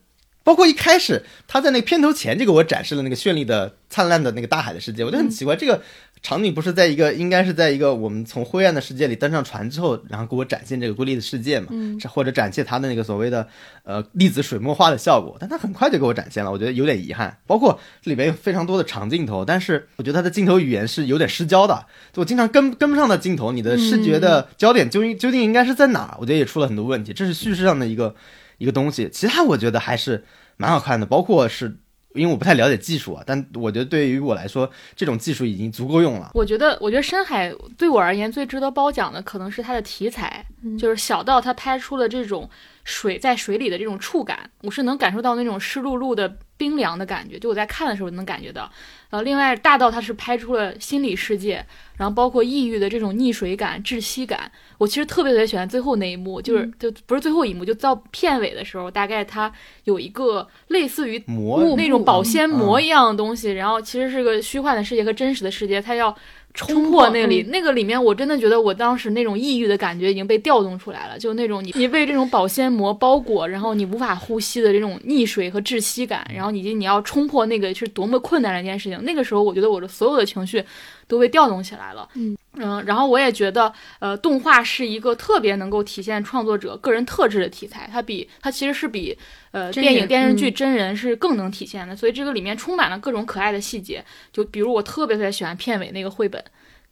包括一开始他在那个片头前就给我展示了那个绚丽的、灿烂的那个大海的世界，我就很奇怪这个。场景不是在一个，应该是在一个我们从灰暗的世界里登上船之后，然后给我展现这个瑰丽的世界嘛，或者展现它的那个所谓的呃粒子水墨画的效果，但他很快就给我展现了，我觉得有点遗憾。包括这里边有非常多的长镜头，但是我觉得它的镜头语言是有点失焦的，我经常跟跟不上的镜头，你的视觉的焦点究竟究竟应该是在哪？我觉得也出了很多问题，这是叙事上的一个一个东西。其他我觉得还是蛮好看的，包括是。因为我不太了解技术啊，但我觉得对于我来说，这种技术已经足够用了。我觉得，我觉得深海对我而言最值得褒奖的，可能是它的题材，就是小到它拍出了这种。水在水里的这种触感，我是能感受到那种湿漉漉的冰凉的感觉。就我在看的时候能感觉到。呃，另外大道它是拍出了心理世界，然后包括抑郁的这种溺水感、窒息感。我其实特别特别喜欢最后那一幕，就是就不是最后一幕，就到片尾的时候，大概它有一个类似于膜那种保鲜膜一样的东西，然后其实是个虚幻的世界和真实的世界，它要。冲破那里，那个里面，我真的觉得我当时那种抑郁的感觉已经被调动出来了，就那种你你被这种保鲜膜包裹，然后你无法呼吸的这种溺水和窒息感，然后以及你要冲破那个是多么困难的一件事情。那个时候，我觉得我的所有的情绪都被调动起来了。嗯，嗯，然后我也觉得，呃，动画是一个特别能够体现创作者个人特质的题材，它比它其实是比呃电影、电视剧、嗯真人是更能体现的，所以这个里面充满了各种可爱的细节。就比如我特别特别喜欢片尾那个绘本，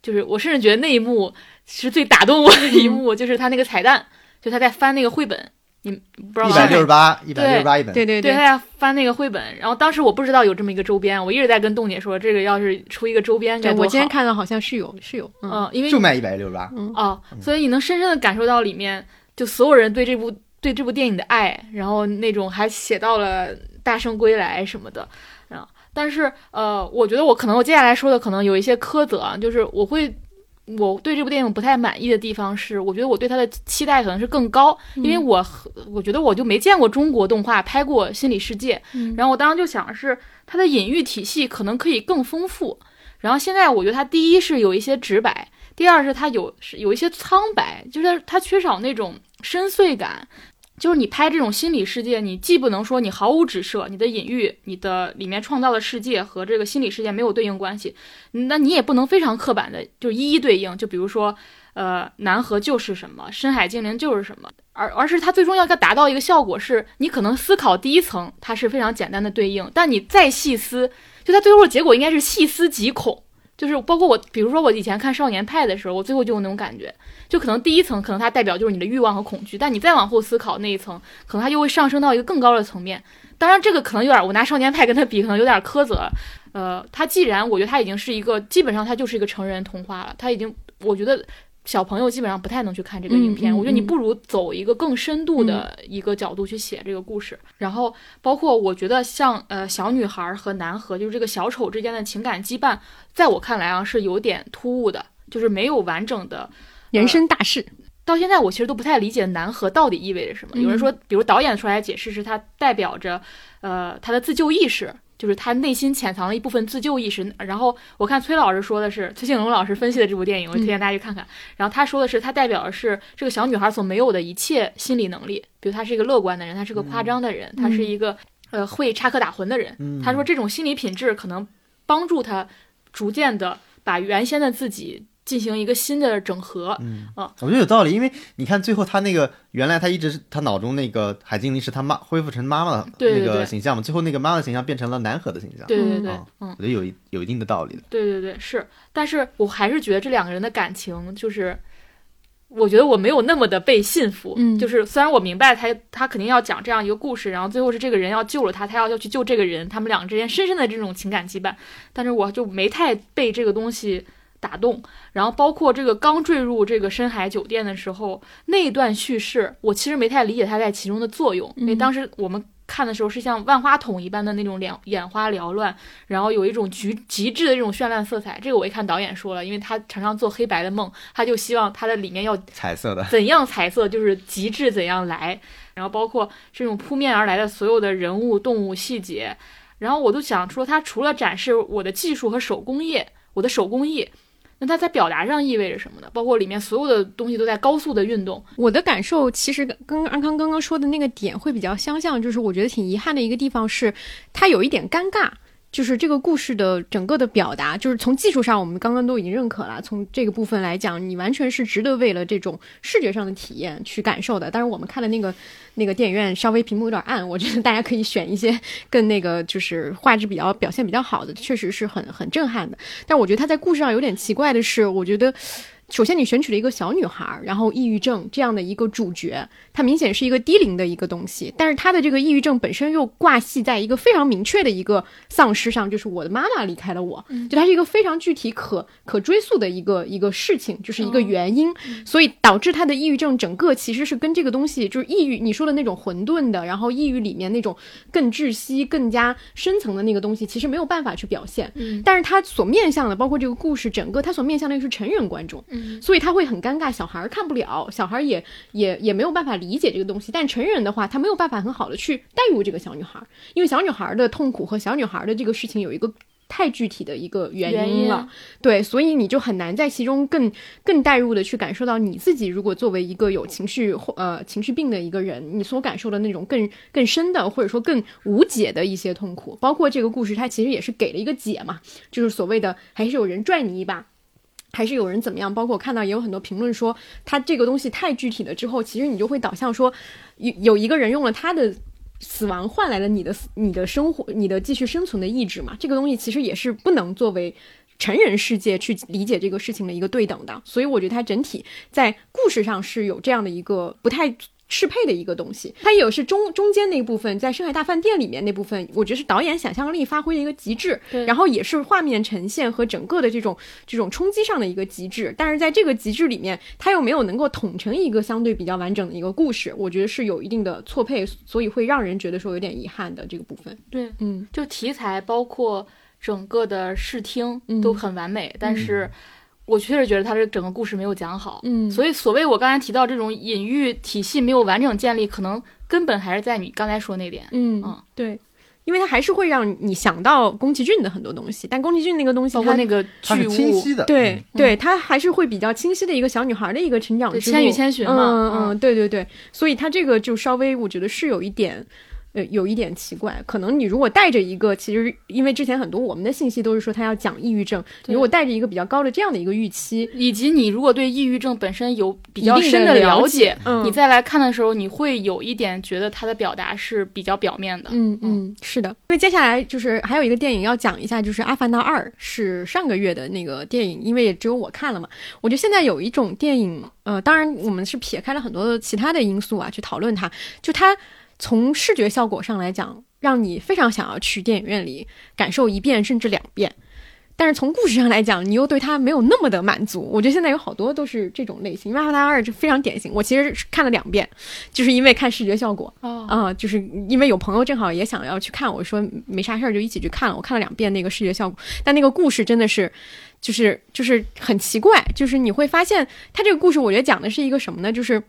就是我甚至觉得那一幕是最打动我的一幕，就是他那个彩蛋，就他在翻那个绘本，你不知道一百六十八，一百六十八一本，对，对对对他，在翻那个绘本，然后当时我不知道有这么一个周边，我一直在跟栋姐说，这个要是出一个周边该多好。我今天看到好像是有是有，嗯，嗯，因为就卖一百六十八。哦，所以你能深深的感受到里面就所有人对这部对这部电影的爱，然后那种还写到了《大圣归来》什么的，啊，但是呃，我觉得我可能我接下来说的可能有一些苛责啊，就是我会。我对这部电影不太满意的地方是，我觉得我对它的期待可能是更高，因为我我觉得我就没见过中国动画拍过心理世界，嗯然后我当时就想的是它的隐喻体系可能可以更丰富，然后现在我觉得它第一是有一些直白，第二是它有是有一些苍白，就是它缺少那种深邃感。就是你拍这种心理世界，你既不能说你毫无指涉，你的隐喻、你的里面创造的世界和这个心理世界没有对应关系，那你也不能非常刻板的就一一对应。就比如说，呃，南河就是什么，深海精灵就是什么，而而是它最终要达到一个效果是，你可能思考第一层它是非常简单的对应，但你再细思，就它最后的结果应该是细思极恐。就是包括我，比如说我以前看《少年派》的时候，我最后就有那种感觉，就可能第一层可能它代表就是你的欲望和恐惧，但你再往后思考那一层，可能它就会上升到一个更高的层面。当然，这个可能有点，我拿《少年派》跟他比，可能有点苛责。呃，他既然我觉得他已经是一个，基本上他就是一个成人童话了，他已经，我觉得小朋友基本上不太能去看这个影片。我觉得你嗯不如走一个更深度的一个角度去写这个故事。然后，包括我觉得像呃小女孩和南河，就是这个小丑之间的情感羁绊，在我看来啊是有点突兀的，就是没有完整的人生大事，到现在我其实都不太理解南河到底意味着什么。有人说，比如导演出来解释是它代表着，呃，他的自救意识，就是他内心潜藏了一部分自救意识。然后我看崔老师说的是，崔庆龙老师分析的这部电影，我推荐大家去看看。然后他说的是，它代表的是这个小女孩所没有的一切心理能力，比如她是一个乐观的人，她是个夸张的人，她是一个呃会插科打诨的人。他说这种心理品质可能帮助他逐渐的把原先的自己进行一个新的整合。嗯啊我觉得有道理，因为你看最后他那个原来他一直是他脑中那个海精灵是他妈恢复成妈妈的那个形象嘛，最后那个妈妈的形象变成了南河的形象，对对对，嗯嗯，我觉得有一有一定的道理的。对对对，是，但是我还是觉得这两个人的感情就是，我觉得我没有那么的被信服。嗯就是虽然我明白他他肯定要讲这样一个故事，然后最后是这个人要救了他，他要要去救这个人，他们两个之间深深的这种情感羁绊，但是我就没太被这个东西。打动，然后包括这个刚坠入这个深海酒店的时候，那一段叙事，我其实没太理解它在其中的作用，因为嗯。当时我们看的时候是像万花筒一般的那种两眼花缭乱，然后有一种极极致的这种绚烂色彩。这个我一看导演说了，因为他常常做黑白的梦，他就希望他的里面要彩色的，怎样彩色就是极致怎样来，然后包括这种扑面而来的所有的人物、动物细节，然后我都想说，他除了展示我的技术和手工业，我的手工艺。那它在表达上意味着什么呢？包括里面所有的东西都在高速的运动，我的感受其实跟安康刚刚说的那个点会比较相像，就是我觉得挺遗憾的一个地方是，它有一点尴尬。就是这个故事的整个的表达，就是从技术上我们刚刚都已经认可了。从这个部分来讲，你完全是值得为了这种视觉上的体验去感受的。但是，我们看的那个那个电影院稍微屏幕有点暗，我觉得大家可以选一些 [laughs] 更那个就是画质比较表现比较好的，确实是很很震撼的。但我觉得他在故事上有点奇怪的是，我觉得。首先，你选取了一个小女孩，然后抑郁症这样的一个主角，它明显是一个低龄的一个东西，但是她的这个抑郁症本身又挂系在一个非常明确的一个丧失上，就是我的妈妈离开了我，就它是一个非常具体可可追溯的一个一个事情，就是一个原因，所以导致她的抑郁症整个其实是跟这个东西，就是抑郁你说的那种混沌的，然后抑郁里面那种更窒息、更加深层的那个东西，其实没有办法去表现。嗯。但是她所面向的，包括这个故事整个，她所面向的又是成人观众，嗯所以他会很尴尬，小孩儿看不了，小孩儿也也也没有办法理解这个东西。但成人的话，他没有办法很好的去带入这个小女孩儿，因为小女孩儿的痛苦和小女孩儿的这个事情有一个太具体的一个原因了，对，所以你就很难在其中更更代入的去感受到你自己，如果作为一个有情绪或呃情绪病的一个人，你所感受的那种更更深的或者说更无解的一些痛苦，包括这个故事，它其实也是给了一个解嘛，就是所谓的还是有人拽你一把。还是有人怎么样？包括我看到也有很多评论说，他这个东西太具体了之后，其实你就会导向说，有有一个人用了他的死亡换来了你的你的生活、你的继续生存的意志嘛。这个东西其实也是不能作为成人世界去理解这个事情的一个对等的。所以我觉得它整体在故事上是有这样的一个不太。适配的一个东西，它有是中中间那部分，在《深海大饭店》里面那部分，我觉得是导演想象力发挥的一个极致，对。然后也是画面呈现和整个的这种这种冲击上的一个极致。但是在这个极致里面，它又没有能够统成一个相对比较完整的一个故事，我觉得是有一定的错配，所以会让人觉得说有点遗憾的这个部分。对，嗯。就题材包括整个的视听嗯。都很完美，但是我确实觉得他这整个故事没有讲好。嗯所以所谓我刚才提到这种隐喻体系没有完整建立，可能根本还是在你刚才说那点。嗯嗯对。因为它还是会让你想到宫崎骏的很多东西，但宫崎骏那个东西它，包括那个它是巨物，清晰的，对、嗯对，它还是会比较清晰的一个小女孩的一个成长之路。千与千寻嘛嗯嗯，嗯对对对，所以它这个就稍微我觉得是有一点。呃，有一点奇怪，可能你如果带着一个，其实因为之前很多我们的信息都是说他要讲抑郁症，你如果带着一个比较高的这样的一个预期，以及你如果对抑郁症本身有比较深的了了解，嗯你再来看的时候，你会有一点觉得他的表达是比较表面的。嗯嗯，是的。因为接下来就是还有一个电影要讲一下，就是《阿凡达二》是上个月的那个电影，因为也只有我看了嘛。我觉得现在有一种电影，呃，当然我们是撇开了很多其他的因素啊去讨论它，就它从视觉效果上来讲，让你非常想要去电影院里感受一遍甚至两遍。但是从故事上来讲，你又对它没有那么的满足。我觉得现在有好多都是这种类型，因为《阿凡达二》就非常典型。我其实是看了两遍，就是因为看视觉效果。哦，啊、就是因为有朋友正好也想要去看，我说没啥事儿就一起去看了。我看了两遍那个视觉效果，但那个故事真的是，就是就是很奇怪，就是你会发现它这个故事，我觉得讲的是一个什么呢？就是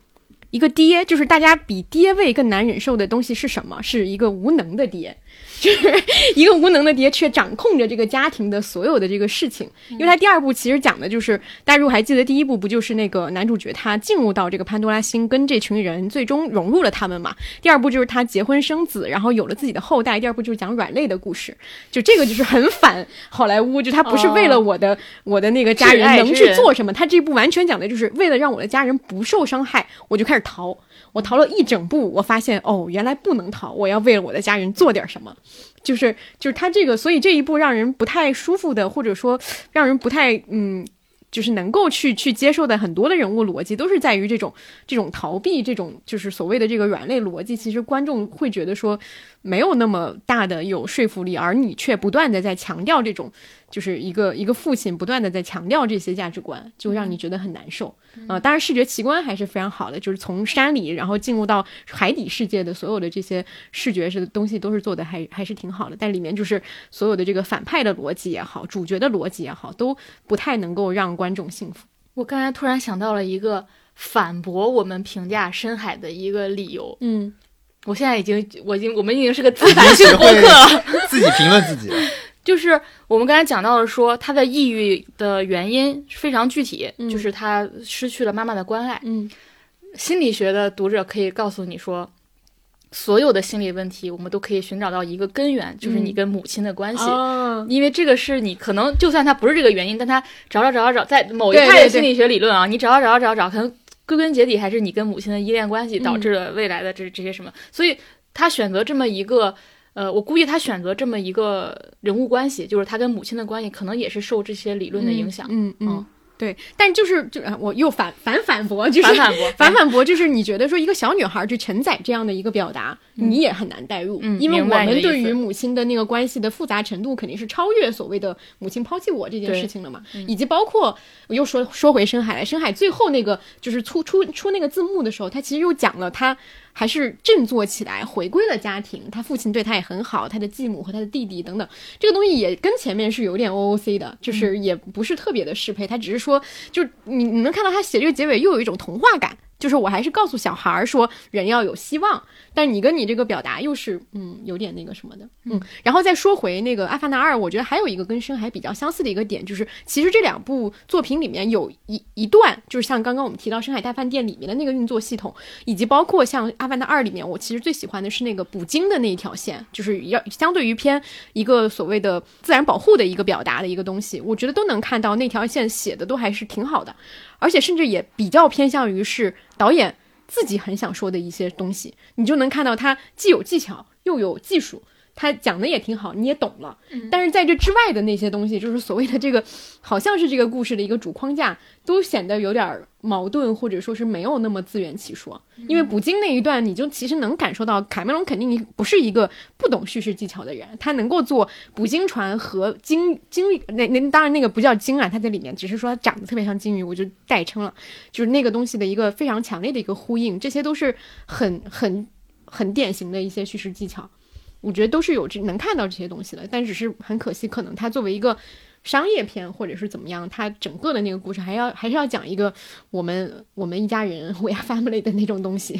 一个爹，就是大家比爹位更难忍受的东西是什么？是一个无能的爹。[laughs] 就是一个无能的爹，却掌控着这个家庭的所有的这个事情。因为他第二部其实讲的就是，大家如果还记得第一部，不就是那个男主角他进入到这个潘多拉星，跟这群人最终融入了他们嘛？第二部就是他结婚生子，然后有了自己的后代。第二部就是讲软肋的故事，就这个就是很反好莱坞，就他不是为了我的、我的那个家人能去做什么，他这部完全讲的就是为了让我的家人不受伤害，我就开始逃。我逃了一整步，我发现哦，原来不能逃，我要为了我的家人做点什么。就是就是他这个，所以这一步让人不太舒服的，或者说让人不太嗯，就是能够去去接受的很多的人物逻辑，都是在于这种这种逃避，这种就是所谓的这个软肋逻辑。其实观众会觉得说没有那么大的有说服力，而你却不断的在强调这种，就是一个一个父亲不断的在强调这些价值观，就让你觉得很难受。呃，当然视觉奇观还是非常好的，就是从山里然后进入到海底世界的所有的这些视觉的东西都是做的还还是挺好的，但里面就是所有的这个反派的逻辑也好，主角的逻辑也好，都不太能够让观众信服。我刚才突然想到了一个反驳我们评价深海的一个理由。嗯我现在已经，我已经，我们已经是个自反性 [laughs] 播客了。自己评论自己了。[laughs] 就是我们刚才讲到的说，他的抑郁的原因非常具体，嗯就是他失去了妈妈的关爱。嗯心理学的读者可以告诉你说，所有的心理问题，我们都可以寻找到一个根源，就是你跟母亲的关系。哦因为这个是你可能就算他不是这个原因，但他找找找找找，在某一对对对派的心理学理论啊，你找找找找找找，可能归根结底还是你跟母亲的依恋关系导致了未来的这这些什么。所以他选择这么一个，呃，我估计他选择这么一个人物关系，就是他跟母亲的关系，可能也是受这些理论的影响。嗯嗯嗯对，但就是就呃我又反反反驳，就是反反驳，反反驳就是你觉得说一个小女孩去承载这样的一个表达，你也很难代入，嗯因为我们对于母亲的那个关系的复杂程度肯定是超越所谓的母亲抛弃我这件事情了嘛，嗯以及包括我又说说回深海来，深海最后那个就是出出出那个字幕的时候，他其实又讲了他还是振作起来，回归了家庭，他父亲对他也很好，他的继母和他的弟弟等等，这个东西也跟前面是有点 OOC 的，就是也不是特别的适配，他只是说，就你你能看到他写这个结尾又有一种童话感。就是我还是告诉小孩儿说人要有希望，但你跟你这个表达又是嗯有点那个什么的，嗯。然后再说回那个《阿凡达二》，我觉得还有一个跟深海比较相似的一个点，就是其实这两部作品里面有一一段，就是像刚刚我们提到《深海大饭店》里面的那个运作系统，以及包括像《阿凡达二》里面，我其实最喜欢的是那个捕鲸的那一条线，就是要相对于偏一个所谓的自然保护的一个表达的一个东西，我觉得都能看到那条线写的都还是挺好的。而且甚至也比较偏向于是导演自己很想说的一些东西，你就能看到他既有技巧又有技术，他讲的也挺好，你也懂了。但是在这之外的那些东西，[laughs] 就是所谓的这个，好像是这个故事的一个主框架，都显得有点矛盾，或者说是没有那么自圆其说。因为捕鲸那一段，你就其实能感受到卡梅隆肯定不是一个不懂叙事技巧的人，他能够做捕鲸船和鲸鲸那那当然那个不叫鲸啊，他在里面只是说长得特别像鲸鱼，我就代称了，就是那个东西的一个非常强烈的一个呼应，这些都是很很很典型的一些叙事技巧，我觉得都是有这能看到这些东西的，但只是很可惜，可能它作为一个。商业片或者是怎么样，它整个的那个故事还要还是要讲一个我们我们一家人 We are [laughs] family 的那种东西。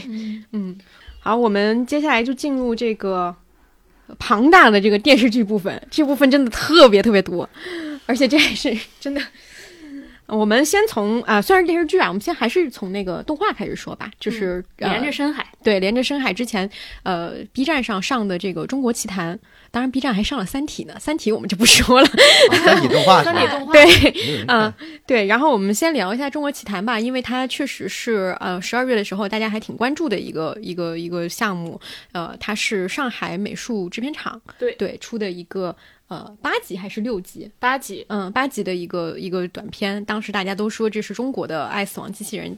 嗯，好，我们接下来就进入这个庞大的这个电视剧部分，这部分真的特别特别多，而且这还是真的。我们先从啊，虽然是电视剧啊，我们先还是从那个动画开始说吧，就是连着深海。对，连着深海之前，呃，B 站上上的这个《中国奇谭》。当然，B 站还上了《三体》呢，《三体》我们就不说了。三体动画，三体动画，对，嗯，对。然后我们先聊一下《中国奇谭》吧，因为它确实是呃十二月的时候大家还挺关注的一个一个一个项目。呃，它是上海美术制片厂对对出的一个呃八集还是六集？八集，嗯，八集的一个一个短片。当时大家都说这是中国的《爱死亡机器人》。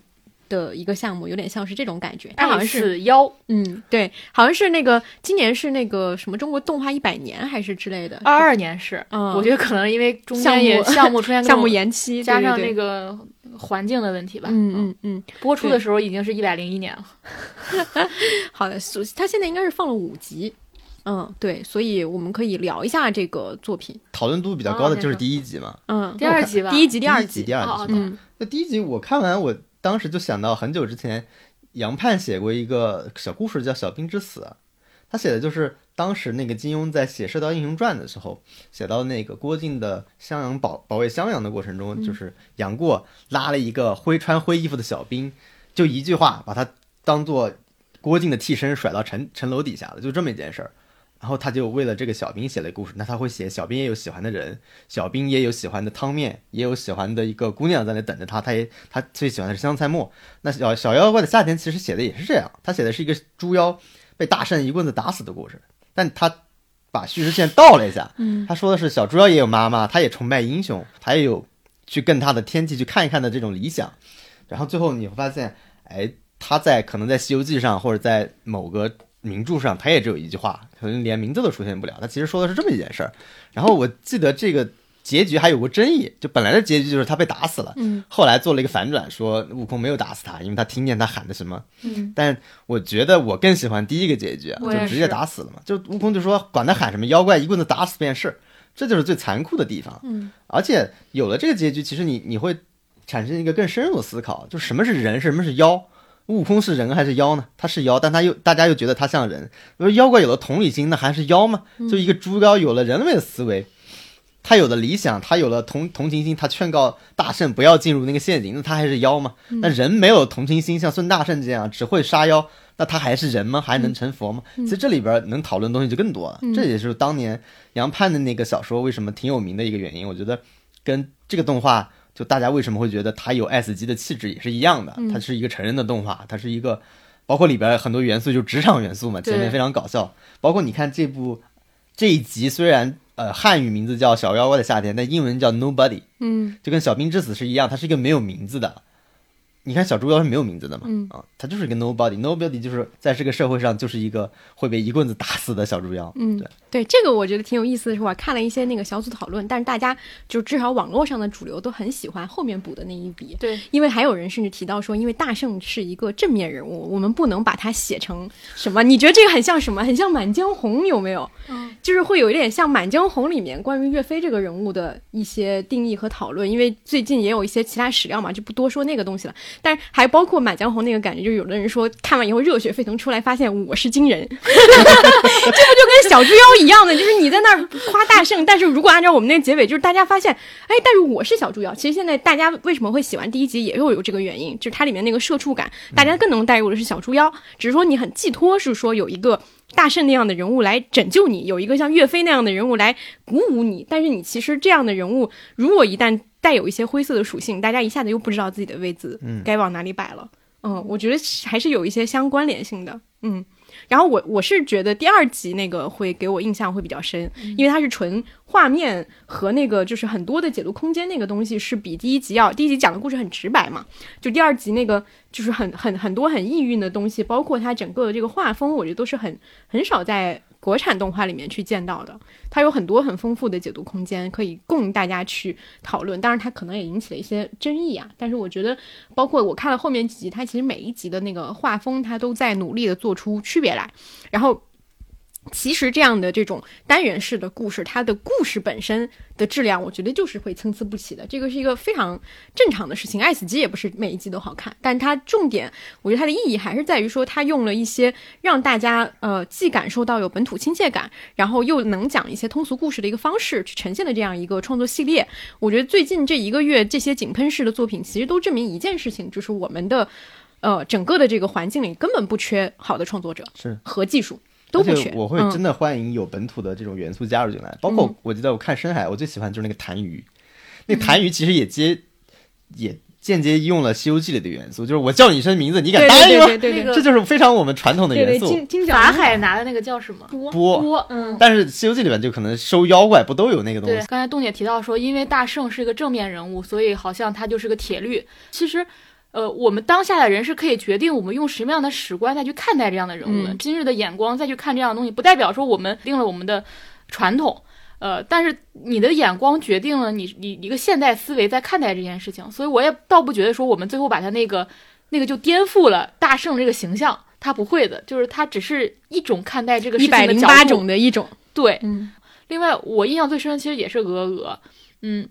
的一个项目有点像是这种感觉，它好像是妖，嗯，对，好像是那个今年是那个什么中国动画一百年还是之类的，二二年是，嗯，我觉得可能因为中间也项目出现项目延期，加上那个环境的问题吧，嗯嗯嗯，播出的时候已经是一百零一年了。[laughs] 好的，所他现在应该是放了五集，嗯，对，所以我们可以聊一下这个作品，讨论度比较高的就是第一集嘛，嗯，第二集吧，第一集、第二集、第二集，嗯，那第一集我看完我。当时就想到很久之前，杨盼写过一个小故事，叫《小兵之死》。他写的就是当时那个金庸在写《射雕英雄传》的时候，写到那个郭靖的襄阳保保卫襄阳的过程中，就是杨过拉了一个灰穿灰衣服的小兵，就一句话把他当做郭靖的替身甩到城城楼底下了，就这么一件事儿。然后他就为了这个小兵写了故事，那他会写小兵也有喜欢的人，小兵也有喜欢的汤面，也有喜欢的一个姑娘在那等着他，他也他最喜欢的是香菜末。那小小妖怪的夏天其实写的也是这样，他写的是一个猪妖被大圣一棍子打死的故事，但他把叙事线倒了一下，嗯，他说的是小猪妖也有妈妈，他也崇拜英雄，他也有去跟他的天气去看一看的这种理想，然后最后你会发现，哎，他在可能在《西游记》上或者在某个。名著上他也只有一句话，可能连名字都出现不了。他其实说的是这么一件事儿。然后我记得这个结局还有过争议，就本来的结局就是他被打死了，嗯，后来做了一个反转，说悟空没有打死他，因为他听见他喊的什么，嗯。但我觉得我更喜欢第一个结局，就直接打死了嘛。就悟空就说管他喊什么妖怪，一棍子打死便是，这就是最残酷的地方。嗯。而且有了这个结局，其实你你会产生一个更深入的思考，就什么是人，什么是妖。悟空是人还是妖呢？他是妖，但他又大家又觉得他像人。比如妖怪有了同理心，那还是妖吗？就一个猪妖有了人类的思维，他有了理想，他有了同同情心，他劝告大圣不要进入那个陷阱，那他还是妖吗？那人没有同情心，像孙大圣这样只会杀妖，那他还是人吗？还能成佛吗？其实这里边能讨论的东西就更多了。这也是当年杨盼的那个小说为什么挺有名的一个原因。我觉得跟这个动画。就大家为什么会觉得它有 S 级的气质也是一样的，它是一个成人的动画，它是一个，包括里边很多元素就职场元素嘛，前面非常搞笑。包括你看这部这一集，虽然呃汉语名字叫《小妖怪的夏天》，但英文叫 Nobody，嗯，就跟小兵之死是一样，它是一个没有名字的。你看小猪妖是没有名字的嘛？嗯啊，他就是一个 nobody，nobody 就是在这个社会上就是一个会被一棍子打死的小猪妖。嗯，对对，这个我觉得挺有意思的是，我看了一些那个小组讨论，但是大家就至少网络上的主流都很喜欢后面补的那一笔。对，因为还有人甚至提到说，因为大圣是一个正面人物，我们不能把他写成什么？你觉得这个很像什么？很像《满江红》有没有？嗯，就是会有一点像《满江红》里面关于岳飞这个人物的一些定义和讨论。因为最近也有一些其他史料嘛，就不多说那个东西了。但是还包括《满江红》那个感觉，就有的人说看完以后热血沸腾，出来发现我是金人，[laughs] 这不就跟小猪妖一样的？就是你在那儿夸大圣，但是如果按照我们那个结尾，就是大家发现，哎，但是我是小猪妖。其实现在大家为什么会喜欢第一集，也又有这个原因，就是它里面那个社畜感，大家更能带入的是小猪妖，只是说你很寄托，是说有一个。大圣那样的人物来拯救你，有一个像岳飞那样的人物来鼓舞你，但是你其实这样的人物，如果一旦带有一些灰色的属性，大家一下子又不知道自己的位置该往哪里摆了。嗯，我觉得还是有一些相关联性的。嗯。然后我我是觉得第二集那个会给我印象会比较深，因为它是纯画面和那个就是很多的解读空间那个东西是比第一集要第一集讲的故事很直白嘛，就第二集那个就是很很很多很意蕴的东西，包括它整个的这个画风，我觉得都是很很少在。国产动画里面去见到的，它有很多很丰富的解读空间，可以供大家去讨论。当然，它可能也引起了一些争议啊。但是我觉得，包括我看了后面几集，它其实每一集的那个画风，它都在努力的做出区别来。然后。其实这样的这种单元式的故事，它的故事本身的质量，我觉得就是会参差不齐的。这个是一个非常正常的事情。爱死机也不是每一集都好看，但它重点，我觉得它的意义还是在于说，它用了一些让大家呃既感受到有本土亲切感，然后又能讲一些通俗故事的一个方式去呈现的这样一个创作系列。我觉得最近这一个月这些井喷式的作品，其实都证明一件事情，就是我们的呃整个的这个环境里根本不缺好的创作者是和技术。而且我会真的欢迎有本土的这种元素加入进来，包括我记得我看深海，我最喜欢就是那个痰盂，那痰盂其实也接也间接用了《西游记》里的元素，就是我叫你一声名字，你敢答应吗？这就是非常我们传统的元素。法海拿的那个叫什么？波波。嗯。但是《西游记》里面就可能收妖怪不都有那个东西？刚才洞姐提到说，因为大圣是一个正面人物，所以好像他就是个铁律。其实。呃，我们当下的人是可以决定我们用什么样的史观再去看待这样的人物的。今日的眼光再去看这样的东西，不代表说我们定了我们的传统。呃，但是你的眼光决定了你你一个现代思维在看待这件事情。所以我也倒不觉得说我们最后把他那个那个就颠覆了大圣这个形象，他不会的，就是他只是一种看待这个事情的角度。一百零八种的一种。对，嗯。另外，我印象最深的其实也是鹅鹅，嗯，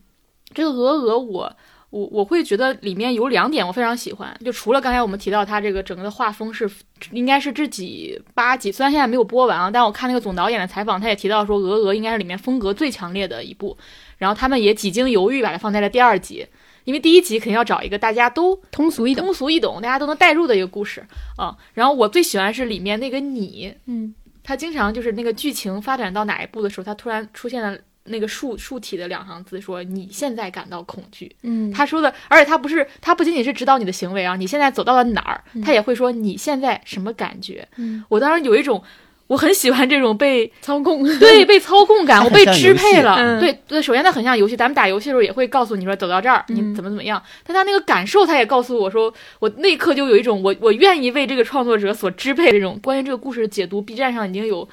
这个鹅鹅我。我我会觉得里面有两点我非常喜欢，就除了刚才我们提到它这个整个的画风是，应该是这几八集，虽然现在没有播完啊，但我看那个总导演的采访，他也提到说《鹅鹅》应该是里面风格最强烈的一部，然后他们也几经犹豫把它放在了第二集，因为第一集肯定要找一个大家都通俗易懂、通俗易懂、大家都能代入的一个故事啊。然后我最喜欢是里面那个你，嗯，他经常就是那个剧情发展到哪一步的时候，他突然出现了。那个竖竖体的两行字说：“你现在感到恐惧。”嗯，他说的，而且他不是，他不仅仅是指导你的行为啊，你现在走到了哪儿，他也会说你现在什么感觉。嗯，我当时有一种，我很喜欢这种被操控，对，被操控感，我被支配了。对对，首先它很像游戏，咱们打游戏的时候也会告诉你说走到这儿，你怎么怎么样。但他那个感受，他也告诉我说，我那一刻就有一种我我愿意为这个创作者所支配这种。关于这个故事的解读，B 站上已经有。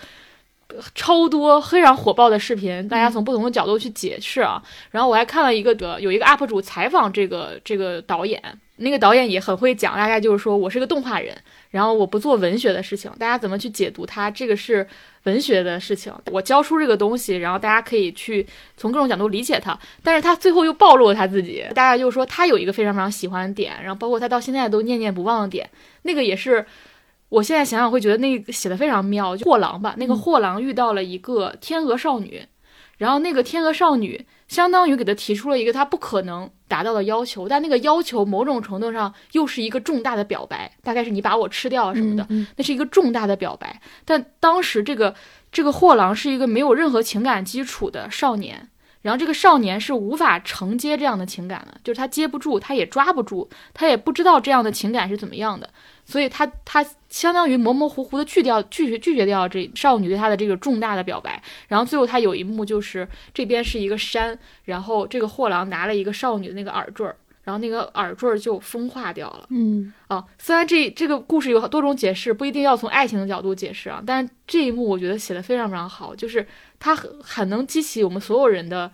超多非常火爆的视频，大家从不同的角度去解释啊。然后我还看了一个的，有一个 UP 主采访这个这个导演，那个导演也很会讲，大概就是说我是个动画人，然后我不做文学的事情，大家怎么去解读它，这个是文学的事情。我教出这个东西，然后大家可以去从各种角度理解它。但是他最后又暴露了他自己，大概就是说他有一个非常非常喜欢的点，然后包括他到现在都念念不忘的点，那个也是。我现在想想会觉得那个写的非常妙，就货郎吧，那个货郎遇到了一个天鹅少女，然后那个天鹅少女相当于给他提出了一个他不可能达到的要求，但那个要求某种程度上又是一个重大的表白，大概是你把我吃掉什么的，那是一个重大的表白。但当时这个这个货郎是一个没有任何情感基础的少年，然后这个少年是无法承接这样的情感的，就是他接不住，他也抓不住，他也不知道这样的情感是怎么样的。所以他他相当于模模糊糊的拒掉拒绝拒绝掉这少女对他的这个重大的表白，然后最后他有一幕就是这边是一个山，然后这个货郎拿了一个少女的那个耳坠儿，然后那个耳坠儿就风化掉了。嗯啊，虽然这这个故事有多种解释，不一定要从爱情的角度解释啊，但是这一幕我觉得写的非常非常好，就是他很很能激起我们所有人的，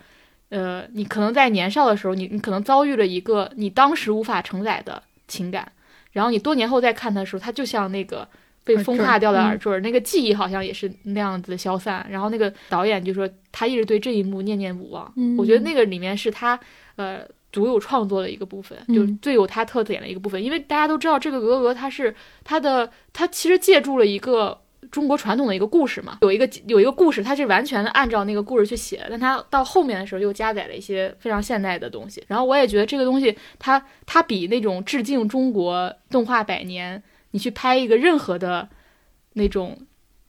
呃，你可能在年少的时候，你你可能遭遇了一个你当时无法承载的情感。然后你多年后再看它的时候，它就像那个被风化掉的耳坠，那个记忆好像也是那样子的消散。然后那个导演就说他一直对这一幕念念不忘。我觉得那个里面是他呃独有创作的一个部分，嗯就是最有他特点的一个部分。因为大家都知道，这个鹅鹅它是它的，它其实借助了一个中国传统的一个故事嘛，有一个有一个故事，它是完全的按照那个故事去写的，但它到后面的时候又加载了一些非常现代的东西。然后我也觉得这个东西它它比那种致敬中国动画百年，你去拍一个任何的那种。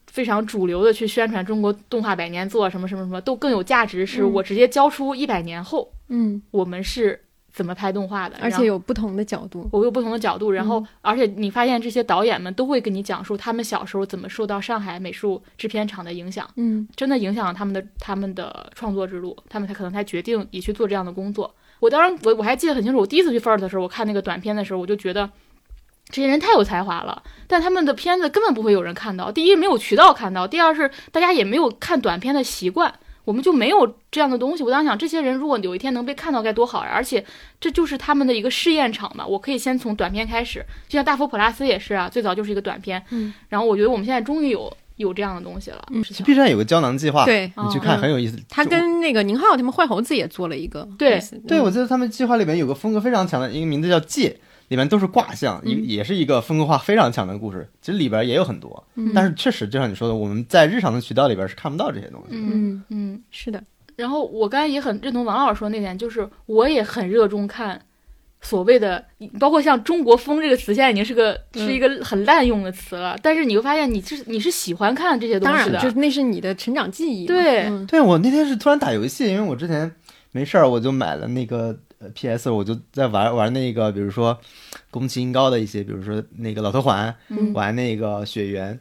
非常主流的去宣传中国动画百年做什么什么什么都更有价值，是我直接交出一百年后嗯，我们是怎么拍动画的，而且有不同的角度。我有不同的角度，然后、嗯而且你发现这些导演们都会跟你讲述他们小时候怎么受到上海美术制片厂的影响，嗯真的影响了他们的他们的创作之路，他们才可能才决定也去做这样的工作。我当时我我还记得很清楚，我第一次去 First 的时候，我看那个短片的时候，我就觉得。这些人太有才华了，但他们的片子根本不会有人看到。第一，没有渠道看到；第二是大家也没有看短片的习惯，我们就没有这样的东西。我当时想，这些人如果有一天能被看到该多好呀！而且这就是他们的一个试验场嘛，我可以先从短片开始，就像大佛普拉斯也是啊，最早就是一个短片。嗯，然后我觉得我们现在终于有有这样的东西了。嗯事情 B 站有个胶囊计划，对，你去看嗯很有意思。他跟那个宁浩他们坏猴子也做了一个对对，嗯我记得他们计划里面有个风格非常强的一个名字叫《界》，里面都是卦象，一、嗯也是一个风格化非常强的故事。其实里边也有很多，嗯但是确实就像你说的，我们在日常的渠道里边是看不到这些东西的。嗯嗯，嗯。是的，然后我刚才也很认同王老师说那点，就是我也很热衷看所谓的，包括像“中国风”这个词，现在已经是个嗯是一个很滥用的词了。但是你会发现，你是你是喜欢看这些东当然，西的，就是那是你的成长记忆。对嗯对我那天是突然打游戏，因为我之前没事儿，我就买了那个呃 PS，我就在玩玩那个，比如说宫崎英高的一些，比如说那个老头环，嗯玩那个雪原。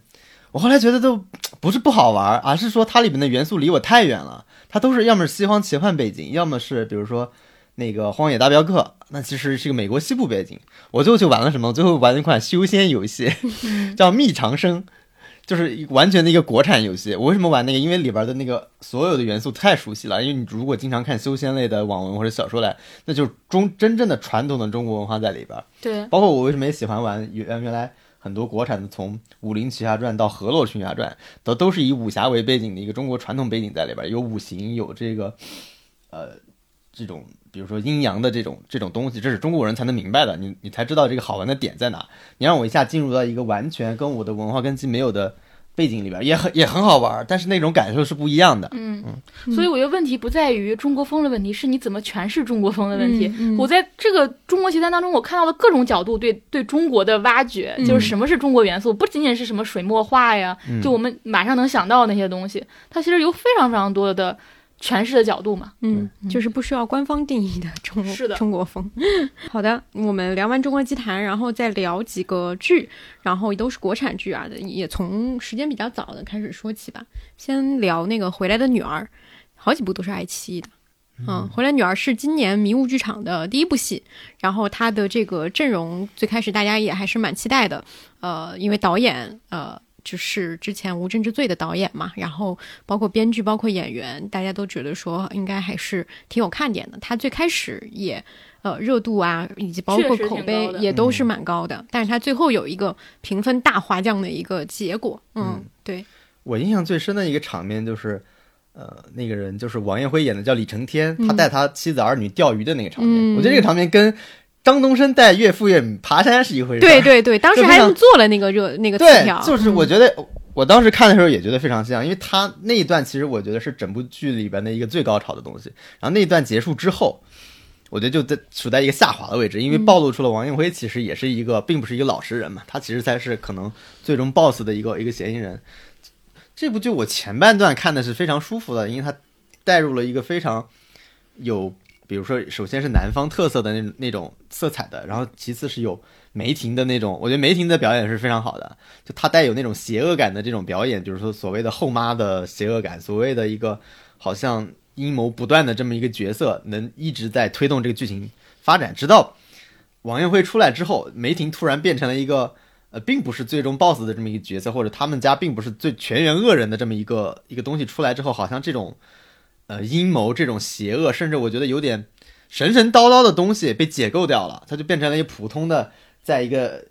我后来觉得都不是不好玩，而是说它里面的元素离我太远了。它都是要么是西方奇幻背景，要么是比如说那个《荒野大镖客》，那其实是个美国西部背景。我最后就玩了什么？最后玩了一款修仙游戏，[laughs] 叫《觅长生》。就是一完全的一个国产游戏。我为什么玩那个？因为里边的那个所有的元素太熟悉了。因为你如果经常看修仙类的网文或者小说来，那就是中真正的传统的中国文化在里边。对，包括我为什么也喜欢玩原原来很多国产的，从《武林奇侠传》到《河洛群侠传》，都都是以武侠为背景的一个中国传统背景在里边，有五行，有这个呃这种。比如说阴阳的这种这种东西，这是中国人才能明白的，你你才知道这个好玩的点在哪。你让我一下进入到一个完全跟我的文化根基没有的背景里边，也很也很好玩，但是那种感受是不一样的。嗯，嗯所以我觉得问题不在于中国风的问题，是你怎么诠释中国风的问题。嗯嗯我在这个中国奇谭当中，我看到了各种角度对对中国的挖掘，嗯就是什么是中国元素，不仅仅是什么水墨画呀，嗯就我们马上能想到的那些东西，它其实有非常非常多的诠释的角度嘛。嗯，就是不需要官方定义的中国是的中国风。[laughs] 好的，我们聊完中国奇谭，然后再聊几个剧，然后都是国产剧啊，也从时间比较早的开始说起吧。先聊那个《回来的女儿》，好几部都是爱奇艺的。嗯，《回来女儿》是今年迷雾剧场的第一部戏，然后它的这个阵容最开始大家也还是蛮期待的，呃，因为导演呃就是之前《无证之罪》的导演嘛，然后包括编剧、包括演员，大家都觉得说应该还是挺有看点的。他最开始也呃热度啊，以及包括口碑也都是蛮高的，但是他最后有一个评分大滑降的一个结果。嗯，嗯对，我印象最深的一个场面就是，呃，那个人就是王彦辉演的叫李承天，嗯。他带他妻子儿女钓鱼的那个场面，嗯。我觉得这个场面跟张东升带岳父岳母爬山是一回事。对对对，当时还做了那个热那个词对条，，就是我嗯觉得、我当时看的时候也觉得非常像，因为他那一段其实我觉得是整部剧里边的一个最高潮的东西。然后那一段结束之后，我觉得就在处在一个下滑的位置，因为嗯暴露出了王彦辉其实也是一个并不是一个老实人嘛，他其实才是可能最终 BOSS 的一个一个嫌疑人。这部剧我前半段看的是非常舒服的，因为他带入了一个非常有，比如说首先是南方特色的那那种色彩的，然后其次是有梅婷的那种，我觉得梅婷的表演是非常好的，就她带有那种邪恶感的这种表演，就是说所谓的后妈的邪恶感，所谓的一个好像阴谋不断的这么一个角色，能一直在推动这个剧情发展，直到王艳辉出来之后，梅婷突然变成了一个。呃，并不是最终 BOSS 的这么一个角色，或者他们家并不是最全员恶人的这么一个一个东西出来之后，好像这种呃阴谋、这种邪恶，甚至我觉得有点神神叨叨的东西被解构掉了，它就变成了一个普通的，在一个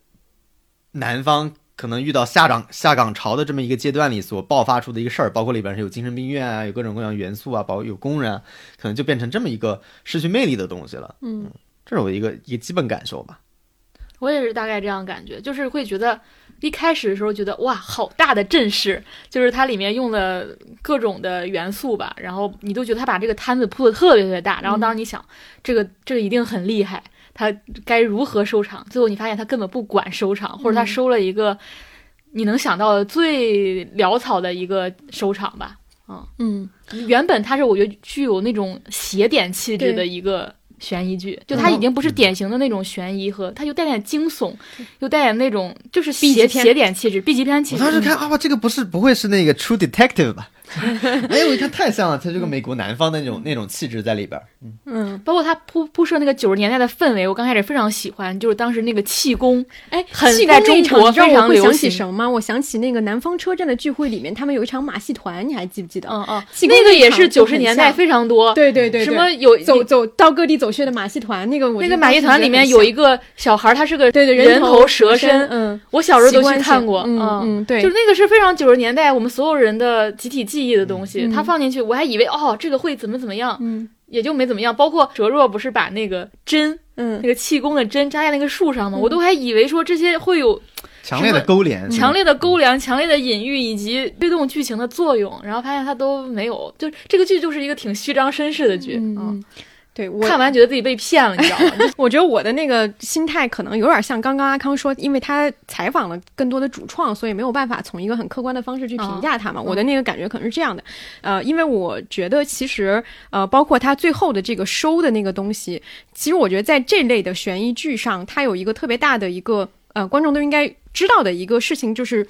南方可能遇到下岗下岗潮的这么一个阶段里所爆发出的一个事儿，包括里边是有精神病院啊，有各种各样元素啊，包括有工人啊，可能就变成这么一个失去魅力的东西了。嗯，这是我一个一个基本感受吧。我也是大概这样感觉，就是会觉得一开始的时候觉得哇，好大的阵势，就是它里面用了各种的元素吧，然后你都觉得他把这个摊子铺的特别特别大，然后当时你想，这个这个一定很厉害，他该如何收场？最后你发现他根本不管收场，或者他收了一个你能想到的最潦草的一个收场吧。嗯嗯，原本他是我觉得具有那种邪典气质的一个悬疑剧，就它已经不是典型的那种悬疑和，它又带点惊悚，又带点那种就是 B 级邪片。邪点气质，B 级片气我质。当时看啊，这个不是不会是那个 True Detective 吧？[laughs] 哎，我一看太像了，他这个美国南方的那种那种气质在里边。嗯，包括他铺铺设那个九十年代的氛围，我刚开始非常喜欢，就是当时那个气功，哎，很气在中国功那一场你知道非常流我会想起什么？吗？我想起那个南方车站的聚会里面，他们有一场马戏团，你还记不记得？嗯嗯，气功那个也是九十年代非常多，对对对，对。什么有走走到各地走穴的马戏团，那个我那个马戏团里面有一个小孩，他是个对对人头蛇身，嗯，我小时候都去看过，嗯嗯，对，就是那个是非常九十年代我们所有人的集体记忆的东西，嗯他放进去，我还以为哦这个会怎么怎么样，嗯也就没怎么样。包括哲若不是把那个针，嗯那个气功的针扎在那个树上吗？嗯我都还以为说这些会有强烈的勾连，强烈的勾连、强烈的隐喻以及推动剧情的作用，然后发现它都没有。就这个剧就是一个挺虚张声势的剧，嗯嗯，对我看完觉得自己被骗了，你知道吗？[laughs] 我觉得我的那个心态可能有点像刚刚阿康说，因为他采访了更多的主创，所以没有办法从一个很客观的方式去评价他嘛。嗯我的那个感觉可能是这样的，呃，因为我觉得其实呃，包括他最后的这个收的那个东西，其实我觉得在这类的悬疑剧上，它有一个特别大的一个呃，观众都应该知道的一个事情就是。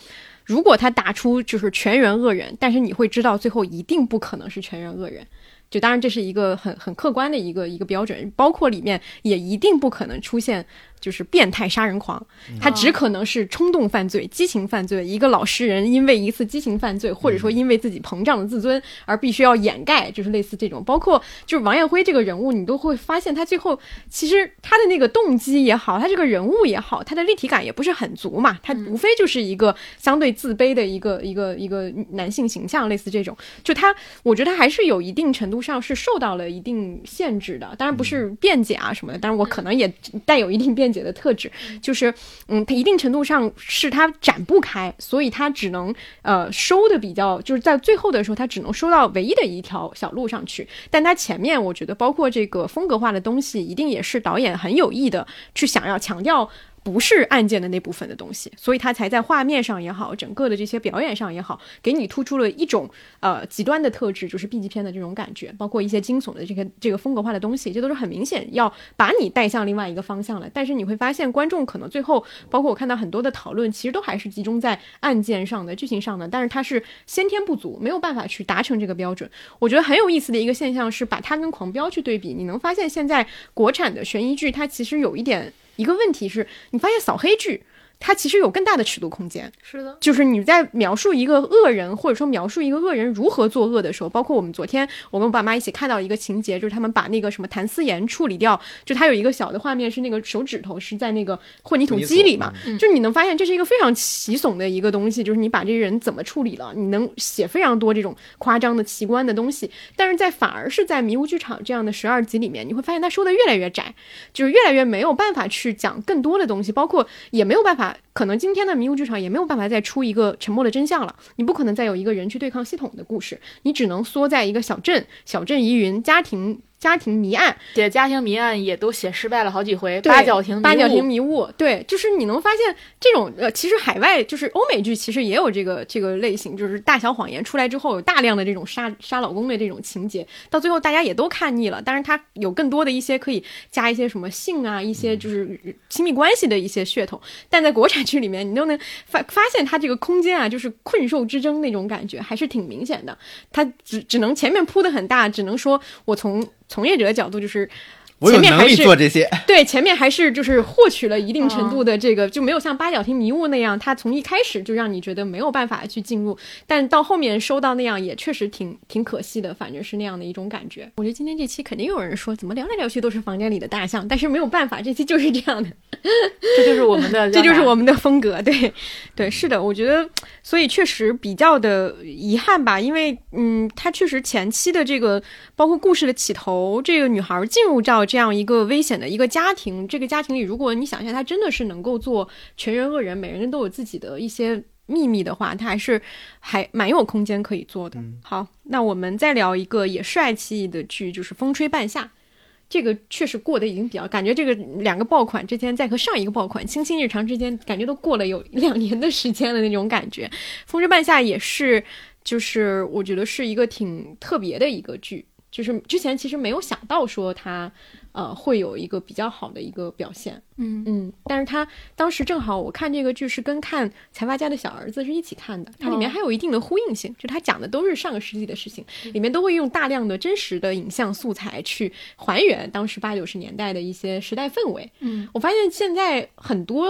如果他打出就是全员恶人，但是你会知道最后一定不可能是全员恶人，就当然这是一个很很客观的一个一个标准，包括里面也一定不可能出现就是变态杀人狂，他只可能是冲动犯罪、激情犯罪。一个老实人因为一次激情犯罪，或者说因为自己膨胀的自尊而必须要掩盖，就是类似这种。包括就是王艳辉这个人物，你都会发现他最后其实他的那个动机也好，他这个人物也好，他的立体感也不是很足嘛，他无非就是一个相对自卑的一个一个一个男性形象，类似这种。就他，我觉得他还是有一定程度上是受到了一定限制的，当然不是辩解啊什么的，当然我可能也带有一定辩解的特质，就是嗯，他一定程度上是他展不开，所以他只能呃收的比较，就是在最后的时候，他只能收到唯一的一条小路上去，但他前面我觉得包括这个风格化的东西，一定也是导演很有意的去想要强调。不是案件的那部分的东西，所以他才在画面上也好，整个的这些表演上也好，给你突出了一种呃极端的特质，就是 B 级片的这种感觉，包括一些惊悚的这个这个风格化的东西，这都是很明显要把你带向另外一个方向了。但是你会发现，观众可能最后，包括我看到很多的讨论，其实都还是集中在案件上的、剧情上的，但是它是先天不足，没有办法去达成这个标准。我觉得很有意思的一个现象是，把它跟《狂飙》去对比，你能发现现在国产的悬疑剧，它其实有一点。一个问题是，你发现扫黑剧，它其实有更大的尺度空间。是的，就是你在描述一个恶人，或者说描述一个恶人如何作恶的时候，包括我们昨天我跟我爸妈一起看到一个情节，就是他们把那个什么谭思妍处理掉，就他有一个小的画面是那个手指头是在那个混凝土机里嘛，嗯。就你能发现这是一个非常奇悚的一个东西，就是你把这个人怎么处理了，你能写非常多这种夸张的奇观的东西，但是在反而是在迷雾剧场这样的十二集里面，你会发现他说的越来越窄，就是越来越没有办法去讲更多的东西，包括也没有办法，可能今天的迷雾剧场也没有办法再出一个沉默的真相了，你不可能再有一个人去对抗系统的故事，你只能缩在一个小镇、小镇疑云、家庭。家庭谜案，写家庭谜案也都写失败了好几回，八角亭八角亭迷雾，对，就是你能发现这种呃，其实海外就是欧美剧其实也有这个这个类型，就是大小谎言出来之后有大量的这种杀杀老公的这种情节，到最后大家也都看腻了。但是，它有更多的一些可以加一些什么性啊，一些就是亲密关系的一些噱头，但在国产剧里面，你都能发发现它这个空间啊，就是困兽之争那种感觉还是挺明显的。它只只能前面铺的很大，只能说我从从业者的角度就是。我有能力前面还是做这些。[laughs] 对，前面还是就是获取了一定程度的这个，就没有像八角亭迷雾那样，它从一开始就让你觉得没有办法去进入，但到后面收到那样也确实挺挺可惜的，反正是那样的一种感觉。我觉得今天这期肯定有人说，怎么聊来聊去都是房间里的大象，但是没有办法，这期就是这样的。[laughs] 这就是我们的，这就是我们的风格，对，对，是的，我觉得，所以确实比较的遗憾吧，因为，嗯，它确实前期的这个，包括故事的起头，这个女孩进入到这样一个危险的一个家庭，这个家庭里，如果你想象他真的是能够做全员恶人，每个人都有自己的一些秘密的话，他还是还蛮有空间可以做的。好，那我们再聊一个也帅气的剧，就是《风吹半夏》。这个确实过得已经比较，感觉这个两个爆款之间在和上一个爆款《卿卿日常》之间，感觉都过了有两年的时间了那种感觉。《风吹半夏》也是，就是我觉得是一个挺特别的一个剧，就是之前其实没有想到说它呃会有一个比较好的一个表现。嗯。嗯，但是他当时正好我看这个剧是跟看《财阀家的小儿子》是一起看的，它里面哦。还有一定的呼应性，就它讲的都是上个世纪的事情，里面都会用大量的真实的影像素材去还原当时八九十年代的一些时代氛围。嗯，我发现现在很多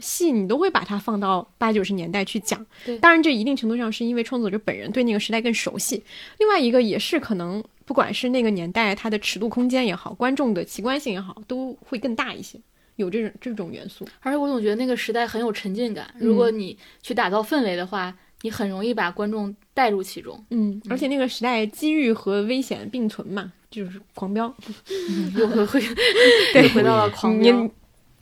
戏你都会把它放到八九十年代去讲，对。当然这一定程度上是因为创作者本人对那个时代更熟悉，另外一个也是可能不管是那个年代它的尺度空间也好，观众的奇观性也好，都会更大一些。有这种这种元素，而且我总觉得那个时代很有沉浸感，如果你去打造氛围的话，你很容易把观众带入其中。嗯，而且那个时代机遇和危险并存嘛，就是狂飙。[laughs] 又会会 [laughs] 对回到了狂飙。你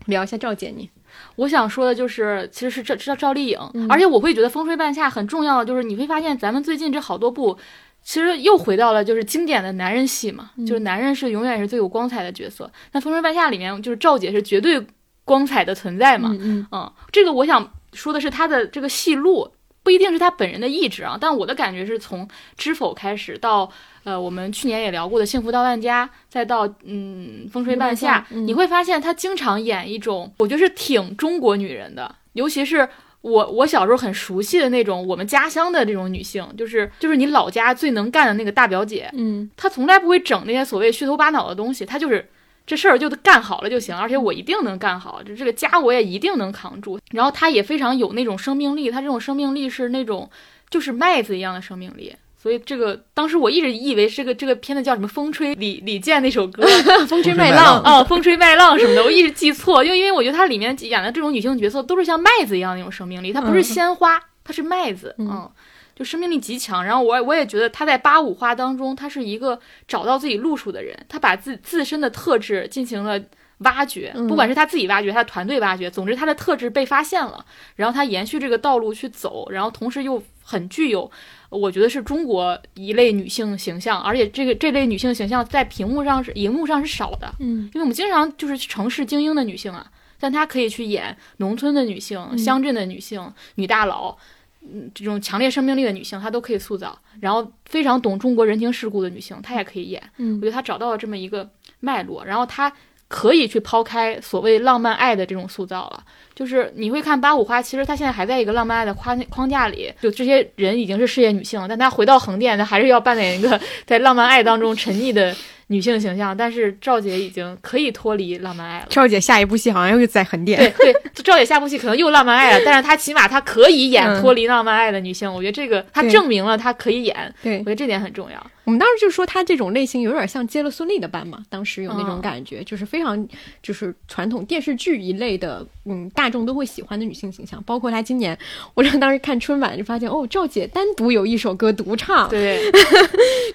聊一下赵姐你，我想说的就是，其实是赵赵赵丽颖，而且我会觉得《风吹半夏》很重要的就是，你会发现咱们最近这好多部，其实又回到了就是经典的男人戏嘛，就是男人是永远是最有光彩的角色。那《风吹半夏》里面就是赵姐是绝对光彩的存在嘛，嗯嗯，这个我想说的是她的这个戏路。不一定是她本人的意志啊，但我的感觉是从《知否》开始到呃，我们去年也聊过的《幸福到万家》，再到嗯《风吹半夏》嗯你会发现她经常演一种我觉得是挺中国女人的，尤其是我我小时候很熟悉的那种我们家乡的这种女性，就是就是你老家最能干的那个大表姐，嗯她从来不会整那些所谓虚头巴脑的东西，她就是。这事儿就干好了就行，而且我一定能干好，就这个家我也一定能扛住。然后她也非常有那种生命力，她这种生命力是那种就是麦子一样的生命力。所以这个当时我一直以为是个这个片子叫什么《风吹李李健那首歌，[laughs] 风吹麦麦浪，哦，风吹麦浪什么的，我一直记错，因为因为我觉得它里面演的这种女性角色都是像麦子一样的那种生命力，它不是嗯鲜花，它是麦子，嗯嗯，就生命力极强。然后我我也觉得她在八五花当中，她是一个找到自己路数的人，他把自自身的特质进行了。挖掘，嗯不管是他自己挖掘，他的团队挖掘，总之他的特质被发现了，然后他延续这个道路去走，然后同时又很具有，我觉得是中国一类女性形象，而且这个这类女性形象在屏幕上是荧幕上是少的，嗯因为我们经常就是城市精英的女性啊，但她可以去演农村的女性、嗯乡镇的女性、女大佬，嗯，这种强烈生命力的女性，她都可以塑造。然后非常懂中国人情世故的女性，她也可以演。嗯我嗯觉得她找到了这么一个脉络，然后她可以去抛开所谓浪漫爱的这种塑造了。就是你会看八五花，其实她现在还在一个浪漫爱的框框架里，就这些人已经是事业女性了，但她回到横店，她还是要扮演一个在浪漫爱当中沉溺的女性形象。但是赵姐已经可以脱离浪漫爱了。赵姐下一部戏好像又在横店，对对，赵姐下部戏可能又浪漫爱了，但是她起码她可以演嗯脱离浪漫爱的女性，我觉得这个她证明了她可以演，对我觉得这点很重要。我们当时就说他这种类型有点像接了孙俪的班嘛，当时有那种嗯感觉，就是非常就是传统电视剧一类的，嗯，大众都会喜欢的女性形象。包括她今年，我当时看春晚就发现，哦，赵姐单独有一首歌独唱，[laughs] 对，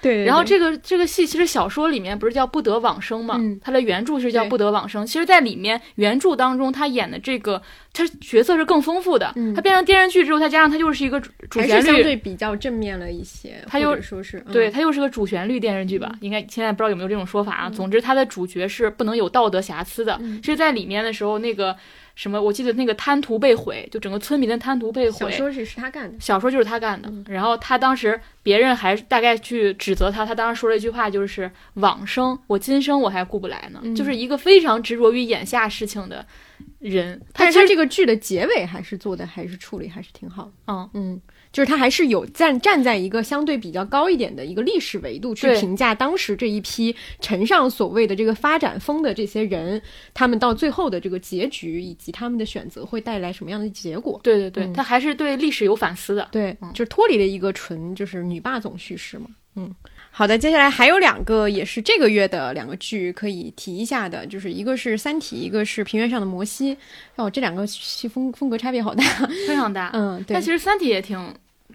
对对然后这个这个戏其实小说里面不是叫不得往生嘛，嗯它的原著是叫不得往生。其实，在里面原著当中，她演的这个他角色是更丰富的。嗯他变成电视剧之后，再加上他又是一个主主还旋律，是相对比较正面了一些，她又说是、嗯、对，她又是个主旋律电视剧吧？应该现在不知道有没有这种说法啊。总之，它的主角是不能有道德瑕疵的。嗯是在里面的时候，那个什么，我记得那个贪图被毁，就整个村民的贪图被毁。小说是是他干的，小说就是他干的，嗯然后他当时别人还大概去指责他，他当时说了一句话，就是往生，我今生我还顾不来呢，嗯就是一个非常执着于眼下事情的人。但是这个剧的结尾还是做的还是处理还是挺好的。嗯，嗯，就是他还是有站站在一个相对比较高一点的一个历史维度去评价当时这一批乘上所谓的这个发展风的这些人，他们到最后的这个结局以及他们的选择会带来什么样的结果。对对对，嗯他还是对历史有反思的。对，嗯就是脱离了一个纯就是女霸总叙事嘛。嗯，好的，接下来还有两个也是这个月的两个剧可以提一下的，就是一个是《三体》，一个是《平原上的摩西》。哦，这两个戏风风格差别好大。非常大。嗯，对但。其实《三体》也挺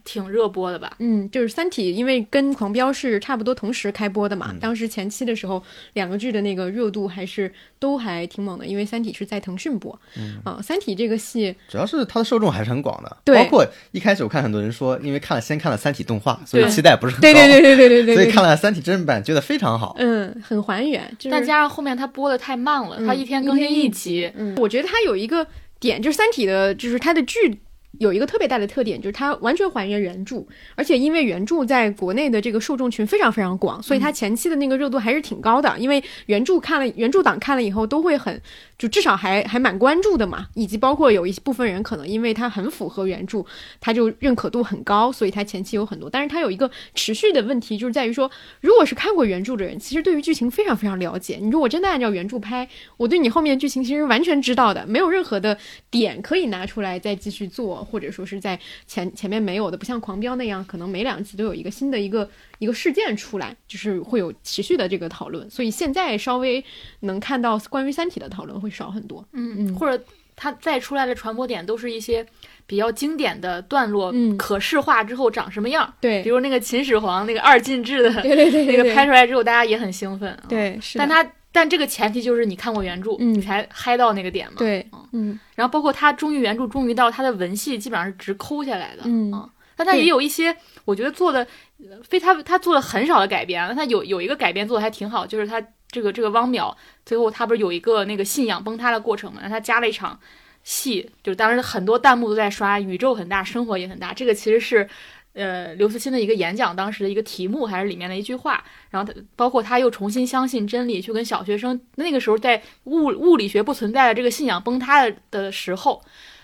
挺热播的吧？嗯，就是《三体》，因为跟《狂飙》是差不多同时开播的嘛。嗯当时前期的时候，两个剧的那个热度还是都还挺猛的，因为《三体》是在腾讯播。嗯，啊，《三体》这个戏，主要是它的受众还是很广的，对包括一开始我看很多人说，因为看了先看了《三体》动画，所以期待不是很高，对对对对对对对，[laughs] 所以看了《三体》真人版觉得非常好。嗯，很还原，就是但加上后面它播的太慢了，嗯它一天更新一集。嗯，我觉得它有一个点，就是《三体》的，就是它的剧有一个特别大的特点，就是它完全还原原著，而且因为原著在国内的这个受众群非常非常广，所以它前期的那个热度还是挺高的。因为原著看了，原著党看了以后都会很，就至少还还蛮关注的嘛。以及包括有一部分人可能因为它很符合原著，他就认可度很高，所以它前期有很多。但是它有一个持续的问题，就是在于说，如果是看过原著的人，其实对于剧情非常非常了解。你如果真的按照原著拍，我对你后面剧情其实完全知道的，没有任何的点可以拿出来再继续做，或者说是在前前面没有的，不像《狂飙》那样，可能每两集都有一个新的一个一个事件出来，就是会有持续的这个讨论。所以现在稍微能看到关于《三体》的讨论会少很多。嗯，嗯或者它再出来的传播点都是一些比较经典的段落，嗯可视化之后长什么样？对比如那个秦始皇那个二进制的对对对那个拍出来之后，大家也很兴奋。啊，对但它但这个前提就是你看过原著，嗯你才嗨到那个点嘛。对嗯嗯然后包括他忠于原著，忠于到他的文戏基本上是直抠下来的。嗯啊但他也有一些，我觉得做的呃非他他做了很少的改编，但他有有一个改编做的还挺好，就是他这个这个汪淼最后他不是有一个那个信仰崩塌的过程嘛，他加了一场戏，就是当时很多弹幕都在刷宇宙很大，生活也很大，这个其实是。呃，刘慈欣的一个演讲，当时的一个题目还是里面的一句话，然后他包括他又重新相信真理，去跟小学生那个时候在物物理学不存在的这个信仰崩塌的的时候，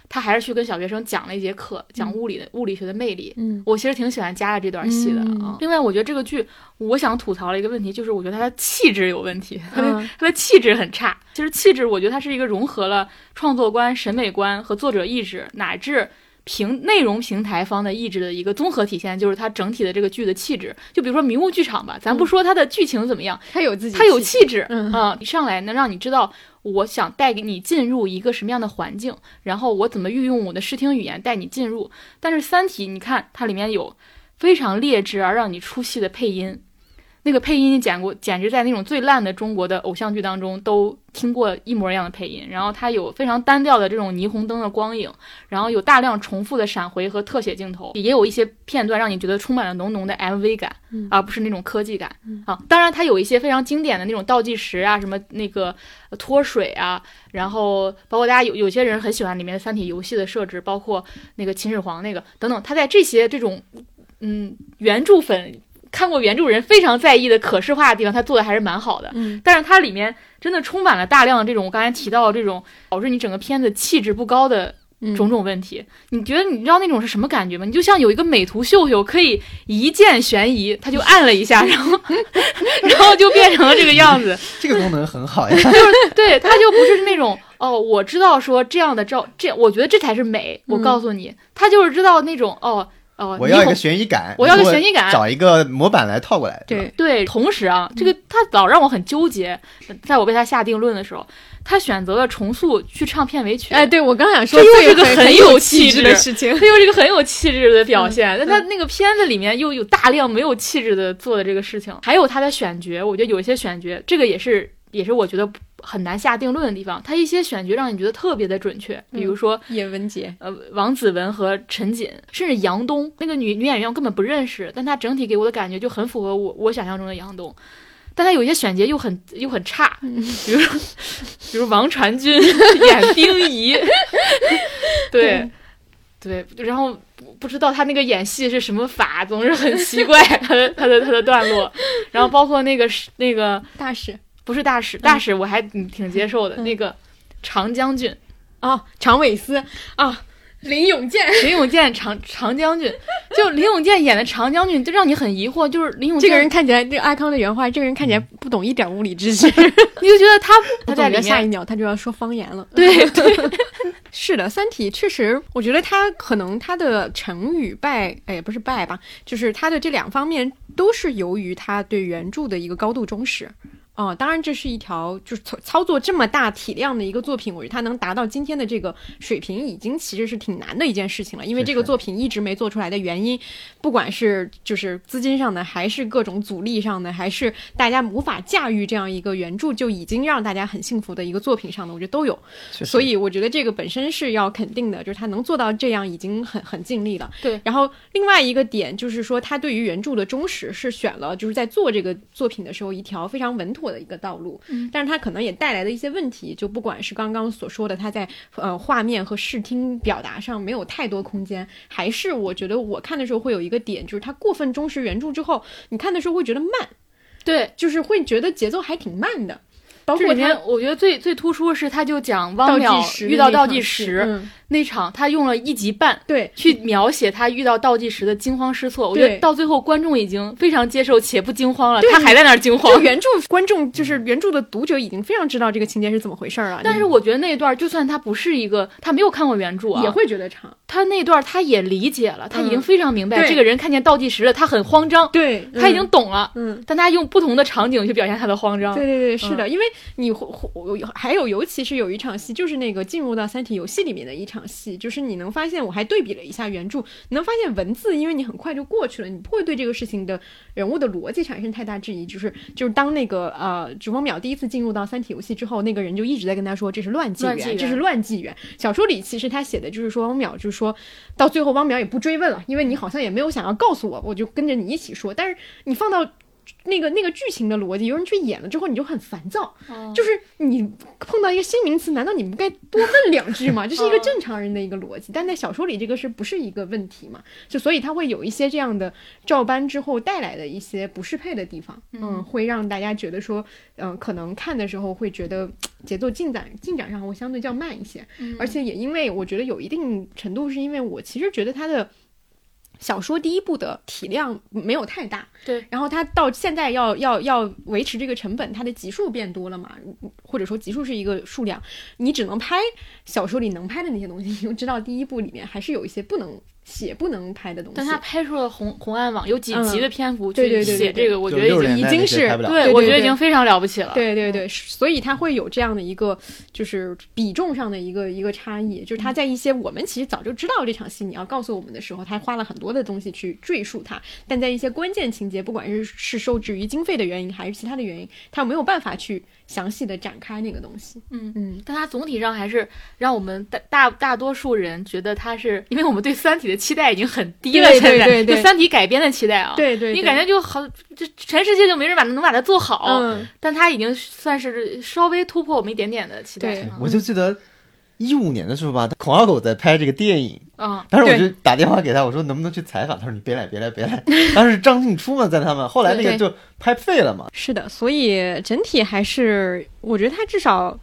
他还是去跟小学生讲了一节课，讲物理的、物理学的魅力。嗯我其实挺喜欢加了这段戏的啊。嗯另外，我觉得这个剧，我想吐槽的一个问题就是，我觉得他的气质有问题，他的、嗯它的气质很差。其实气质，我觉得它是一个融合了创作观、审美观和作者意志，乃至平内容平台方的意志的一个综合体现，就是它整体的这个剧的气质。就比如说迷雾剧场吧，咱不说它的剧情怎么样，它有自己它有气气质，嗯啊，一上来能让你知道我想带给你进入一个什么样的环境，然后我怎么运用我的视听语言带你进入。但是《三体》，你看它里面有非常劣质而让你出戏的配音，那个配音简过，简直在那种最烂的中国的偶像剧当中都听过一模一样的配音。然后它有非常单调的这种霓虹灯的光影，然后有大量重复的闪回和特写镜头，也有一些片段让你觉得充满了浓浓的 MV 感，嗯而不是那种科技感。啊，当然它有一些非常经典的那种倒计时啊，什么那个呃脱水啊，然后包括大家有有些人很喜欢里面的三体游戏的设置，包括那个秦始皇那个等等，它在这些这种嗯原著粉。看过原著人非常在意的可视化的地方，他做的还是蛮好的。嗯但是它里面真的充满了大量的这种我刚才提到的这种导致你整个片子气质不高的嗯种种问题。你觉得你知道那种是什么感觉吗？你就像有一个美图秀秀可以一键悬疑，他就按了一下，然后 [laughs] 然后就变成了这个样子。[laughs] 这个功能很好呀。[laughs] 就是对，它就不是那种哦，我知道说这样的照，这我觉得这才是美。我嗯告诉你，他就是知道那种哦哦，我要一个悬疑感，我要个悬疑感找一个模板来套过来。对对，同时啊，这个他老让我很纠结，在我为他下定论的时候，他选择了重塑去唱片尾曲。哎，对我刚想说，这又是个很有有气质的事情。它又是一个很有气质的表现，嗯但他那个片子里面又有大量没有气质的做的这个事情，还有他的选角，我觉得有一些选角，这个也是也是我觉得很难下定论的地方。他一些选角让你觉得特别的准确，比如说叶文洁，呃王子文和陈瑾，甚至杨东那个女女演员我根本不认识，但她整体给我的感觉就很符合我我想象中的杨东。但她有些选角又很又很差，比如说，[laughs] 比如王传君演丁仪，[laughs] 对对，然后不不知道他那个演戏是什么法，总是很奇怪 [laughs] 他的他的他的段落，然后包括那个是那个大使不是大使，大使我还挺挺接受的，嗯。那个常将军，哦，常伟思啊，林永健，林永健常常将军，就林永健演的常将军，就让你很疑惑，就是林永健这个人看起来，这个阿康的原话，这个人看起来不懂一点物理知识。[laughs] 你就觉得他他在里我总觉得下一，秒他就要说方言了。对 [laughs] 对，是的，《三体》确实，我觉得他可能他的成与败，哎，也不是败吧，就是他的这两方面都是由于他对原著的一个高度忠实。哦，当然，这是一条就是操操作这么大体量的一个作品，我觉得它能达到今天的这个水平，已经其实是挺难的一件事情了。因为这个作品一直没做出来的原因，不管是就是资金上的，还是各种阻力上的，还是大家无法驾驭这样一个原著就已经让大家很幸福的一个作品上的，我觉得都有。所以我觉得这个本身是要肯定的，就是他能做到这样已经很很尽力了。对然后另外一个点就是说，他对于原著的忠实是选了就是在做这个作品的时候一条非常稳妥的一个道路。嗯，但是它可能也带来的一些问题，就不管是刚刚所说的它在呃画面和视听表达上没有太多空间，还是我觉得我看的时候会有一个点，就是它过分忠实原著之后，你看的时候会觉得慢，对，就是会觉得节奏还挺慢的。包括他面我觉得最最突出的是，他就讲汪淼时遇到倒计时嗯，那场，他用了一集半。对，去描写他遇到倒计时的惊慌失措，我觉得到最后观众已经非常接受且不惊慌了，他还在那儿惊慌就。原著观众就是原著的读者已经非常知道这个情节是怎么回事儿了，但是我觉得那一段，就算他不是一个，他没有看过原著啊，也会觉得长。他那段他也理解了，他已经嗯非常明白、对这个人看见倒计时了，他很慌张，对，他已经懂了，嗯。但他用不同的场景去表现他的慌张。对对对，是的，因为你会会还有，尤其是有一场戏，就是那个进入到《三体》游戏里面的一场戏，就是你能发现，我还对比了一下原著，你能发现文字，因为你很快就过去了，你不会对这个事情的人物的逻辑产生太大质疑。就是就是当那个呃，主光淼第一次进入到《三体》游戏之后，那个人就一直在跟他说这是乱纪元，乱纪元这是乱纪元。小说里其实他写的就是说汪淼就是说到最后汪淼也不追问了，因为你好像也没有想要告诉我，我就跟着你一起说。但是你放到那个那个剧情的逻辑，有人去演了之后，你就很烦躁。哦就是你碰到一个新名词，难道你不该多问两句吗？[laughs] 这是一个正常人的一个逻辑，但在小说里这个是不是一个问题嘛？就所以它会有一些这样的照搬之后带来的一些不适配的地方，嗯，会让大家觉得说，嗯、可能看的时候会觉得节奏进展进展上会相对较慢一些，而且也因为我觉得有一定程度是因为我其实觉得它的。小说第一部的体量没有太大，对，然后它到现在要要要维持这个成本，它的集数变多了嘛，或者说集数是一个数量，你只能拍小说里能拍的那些东西，你就知道第一部里面还是有一些不能写、不能拍的东西。但他拍出了红红岸网，有几集的篇幅去对对对写这个，我觉得已经60年代已经是对我觉得已经非常了不起了。对对对，所以他会有这样的一个就是比重上的一个一个差异，就是他在一些我们其实早就知道这场戏你要告诉我们的时候，他花了很多的东西去赘述它，但在一些关键情节，不管是是受制于经费的原因还是其他的原因，他没有办法去详细的展开那个东西。嗯。嗯，但它总体上还是让我们大大大多数人觉得它是，因为我们对《三体》的期待已经很低了，对现在对对。对《三体》改编的期待啊，对对，你感觉就好，就全世界就没人把能把它做好，嗯，但它已经算是稍微突破我们一点点的期待了。我就记得一五年的时候吧，孔二狗在拍这个电影，啊，当时我就打电话给他，我说能不能去采访？他说你别来，别来，别来。[laughs] 当时张静初嘛在他们，后来那个就拍废了嘛。是的，所以整体还是我觉得他至少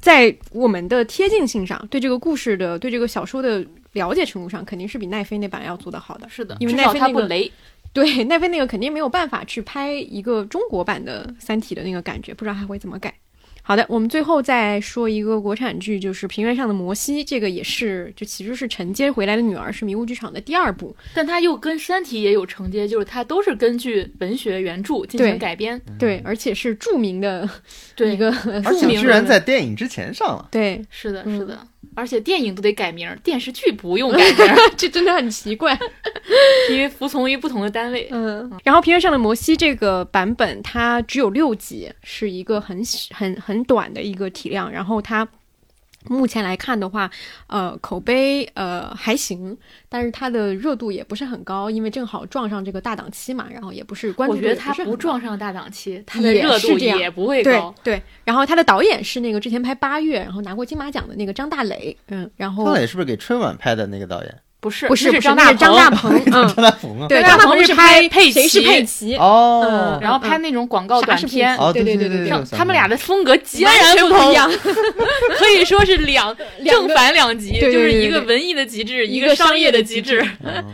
在我们的贴近性上，对这个故事的、对这个小说的了解程度上，肯定是比奈飞那版要做得好的。是的，因为奈飞那个雷。[laughs] 对，奈飞那个肯定没有办法去拍一个中国版的《三体》的那个感觉，不知道还会怎么改。好的，我们最后再说一个国产剧，就是《平原上的摩西》，这个也是就其实是承接回来的女儿，是迷雾剧场的第二部。但它又跟《三体》也有承接，就是它都是根据文学原著进行改编。对，而且是著名的对一个 [laughs] 而且居然在电影之前上了。对，是的，嗯是的，而且电影都得改名，电视剧不用改名，[laughs] 这真的很奇怪。因为服从于不同的单位。嗯，然后《平原上的摩西》这个版本它只有六集，是一个很很很短的一个体量，然后它。目前来看的话，呃，口碑呃还行，但是它的热度也不是很高，因为正好撞上这个大档期嘛，然后也不是关注我觉得它不撞上大档期，它的热度也不会高。对，然后他的导演是那个之前拍《八月》然后拿过金马奖的那个张大磊，嗯，然后张磊是不是给春晚拍的那个导演？不是不是不是那张大那是张大鹏，嗯，[laughs] 张大鹏啊，对，张大鹏鹏是拍佩谁是奇佩奇？哦嗯，然后拍那种广告短片对对对对对对他们俩的风格截然不同 [laughs] 可以说是两 [laughs] 正反两极，就是一个文艺的极致，一个个商商业的极致。哦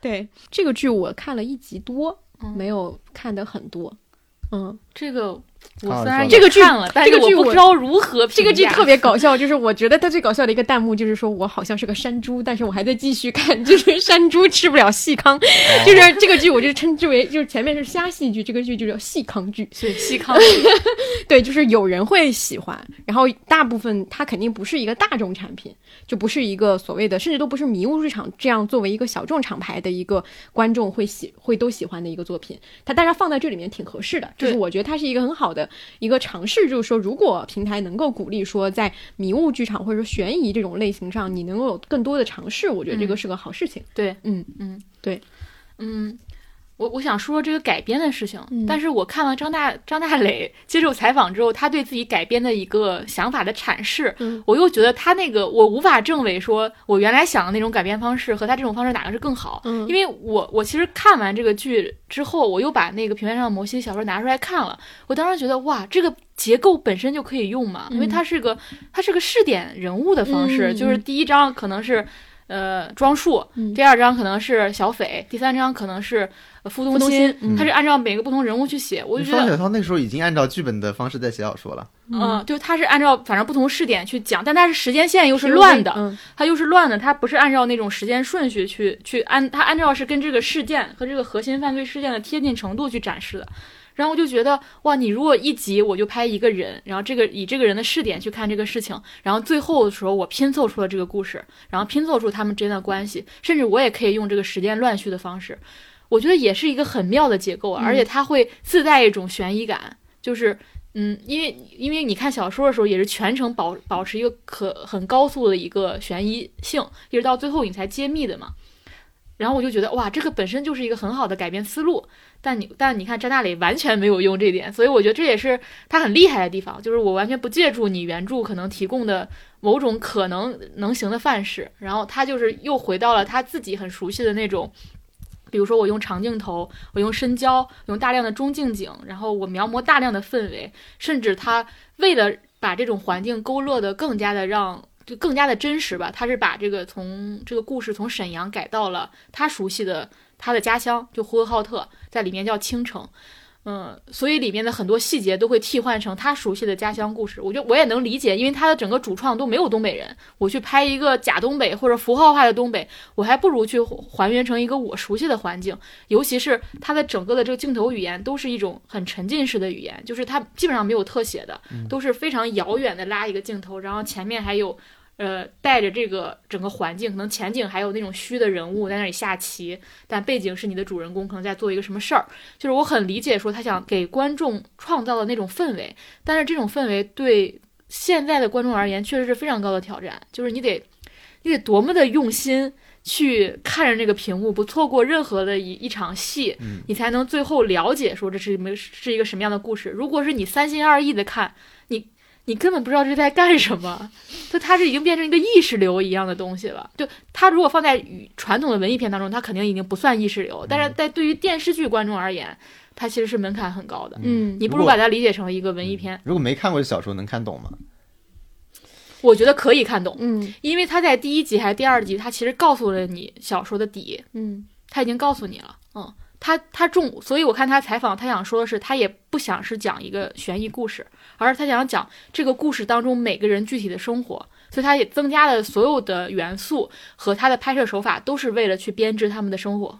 对，这个剧我看了一集多，嗯。没有看的很多。嗯，这个我虽然这个剧看了，但是这个剧我我不知道如何评这个剧特别搞笑，就是我觉得它最搞笑的一个弹幕就是说我好像是个山猪，但是我还在继续看，[laughs] 就是山猪吃不了细糠，就是这个剧我就称之为就是前面是瞎戏剧，这个剧就叫细糠剧。对细糠，[laughs] 对，就是有人会喜欢，然后大部分它肯定不是一个大众产品，就不是一个所谓的，甚至都不是迷雾剧场这样作为一个小众厂牌的一个观众会喜会都喜欢的一个作品。它但是放在这里面挺合适的，就是对我觉得它是一个很好的一个尝试，就是说如果平台能够鼓励说在迷雾剧场或者说悬疑这种类型上，你能够有更多的尝试，我觉得这个是个好事情。对，嗯。嗯，对，嗯。我我想说这个改编的事情，嗯。但是我看完张大张大磊接受采访之后，他对自己改编的一个想法的阐释，嗯我又觉得他那个我无法证伪说我原来想的那种改编方式和他这种方式哪个是更好，嗯。因为我我其实看完这个剧之后，我又把那个平面上的摩西小说拿出来看了，我当时觉得哇，这个结构本身就可以用嘛，因为它是个它是个试点人物的方式，嗯就是第一章可能是。呃，庄树，嗯。第二章可能是小斐，第三章可能是呃傅东傅东新新，嗯。他是按照每个不同人物去写，我就觉得方得，小涛那时候已经按照剧本的方式在写小说了，嗯，就他是按照反正不同试点去讲，但他是时间线又是乱的，他又是乱的，他不是按照那种时间顺序去去按，他按照是跟这个事件和这个核心犯罪事件的贴近程度去展示的。然后我就觉得，哇，你如果一集我就拍一个人，然后这个以这个人的视点去看这个事情，然后最后的时候我拼凑出了这个故事，然后拼凑出他们之间的关系，甚至我也可以用这个时间乱序的方式，我觉得也是一个很妙的结构，而且它会自带一种悬疑感，就是。嗯，因为因为你看小说的时候，也是全程保保持一个可很高速的一个悬疑性，一直到最后你才揭秘的嘛。然后我就觉得哇，这个本身就是一个很好的改编思路，但你但你看张大磊完全没有用这点，所以我觉得这也是他很厉害的地方，就是我完全不借助你原著可能提供的某种可能能行的范式，然后他就是又回到了他自己很熟悉的那种。比如说，我用长镜头，我用深焦，用大量的中近景，然后我描摹大量的氛围，甚至他为了把这种环境勾勒得更加的让就更加的真实吧，他是把这个从这个故事从沈阳改到了他熟悉的他的家乡，就呼和浩特，在里面叫青城。嗯，所以里面的很多细节都会替换成他熟悉的家乡故事。我觉得我也能理解，因为他的整个主创都没有东北人，我去拍一个假东北或者符号化的东北，我还不如去还原成一个我熟悉的环境。尤其是他的整个的这个镜头语言都是一种很沉浸式的语言，就是它基本上没有特写的，都是非常遥远的拉一个镜头，然后前面还有。呃，带着这个整个环境，可能前景还有那种虚的人物在那里下棋，但背景是你的主人公可能在做一个什么事儿。就是我很理解说他想给观众创造的那种氛围，但是这种氛围对现在的观众而言确实是非常高的挑战。就是你得，你得多么的用心去看着这个屏幕，不错过任何的一一场戏，嗯你才能最后了解说这是什么是一个什么样的故事。如果是你三心二意的看，你你根本不知道这是在干什么，[laughs] 就它是已经变成一个意识流一样的东西了。就它如果放在传统的文艺片当中，它肯定已经不算意识流，但是在对于电视剧观众而言，它其实是门槛很高的。嗯。你不如把它理解成一个文艺片，如果没看过这小说，能看懂吗？我觉得可以看懂，嗯。因为它在第一集还是第二集，它其实告诉了你小说的底，嗯。他已经告诉你了，嗯，他他重，所以我看他采访，他想说的是，他也不想是讲一个悬疑故事，而是他想讲这个故事当中每个人具体的生活，所以他也增加了所有的元素和他的拍摄手法，都是为了去编织他们的生活。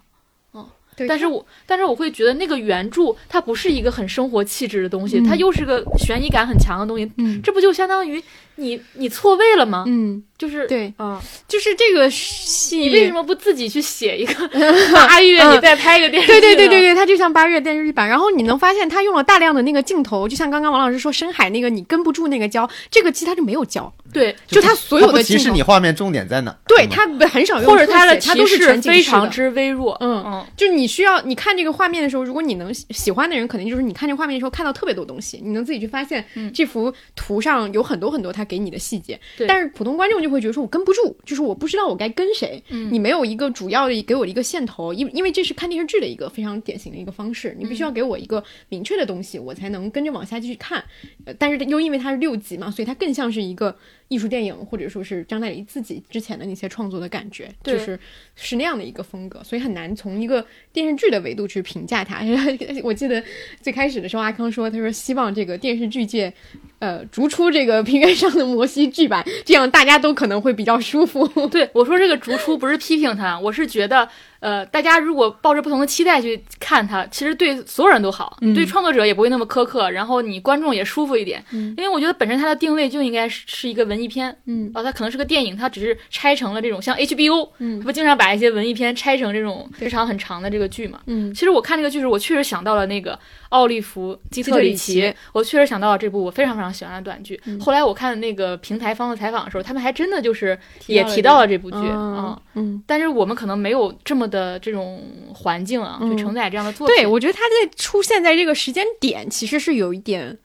对但是我但是我会觉得那个原著它不是一个很生活气质的东西，嗯它又是个悬疑感很强的东西，嗯这不就相当于你你错位了吗？嗯，就是对，啊，就是这个戏，你为什么不自己去写一个 [laughs] 八月，你再拍一个电视剧呢？对对对对对，它就像八月电视剧版，然后你能发现它用了大量的那个镜头，就像刚刚王老师说深海那个，你跟不住那个焦，这个期它就没有焦，对，就它所有的其实你画面重点在哪，对它很少用或者它的它都是全景非常之微弱。嗯嗯，就你需要你看这个画面的时候，如果你能喜喜欢的人，肯定就是你看这个画面的时候看到特别多东西，你能自己去发现嗯这幅图上有很多很多他给你的细节。对但是普通观众就会觉得说我跟不住，就是我不知道我该跟谁，嗯你没有一个主要的给我的一个线头，因因为这是看电视剧的一个非常典型的一个方式，你必须要给我一个明确的东西，我才能跟着往下继续看。呃但是又因为它是六集嘛，所以它更像是一个艺术电影，或者说是张代理自己之前的那些创作的感觉，就是是那样的一个风格，所以很难从一个电视剧的维度去评价它。[laughs] 我记得最开始的时候，阿康说，他说希望这个电视剧界，呃，逐出这个平原上的摩西剧版，这样大家都可能会比较舒服。对我说这个逐出不是批评他，我是觉得，呃，大家如果抱着不同的期待去看它，其实对所有人都好，嗯。对创作者也不会那么苛刻，然后你观众也舒服一点。嗯。因为我觉得本身它的定位就应该是是一个文艺片，嗯。啊，它可能是个电影，它只是拆成了这种像 HBO，嗯。它不经常把一些文艺片拆成这种非常很长的这个剧嘛。嗯。其实我看这个剧时，我确实想到了那个奥利弗·基基特里奇。奇，我确实想到了这部我非常非常喜欢的短剧。嗯。后来我看那个平台方的采访的时候，他们还真的就是也提到了这部剧嗯。啊。嗯，但是我们可能没有这么的这种环境啊，嗯去承载这样的作品。对，我觉得他在出现在这个时间点，其实是有一点。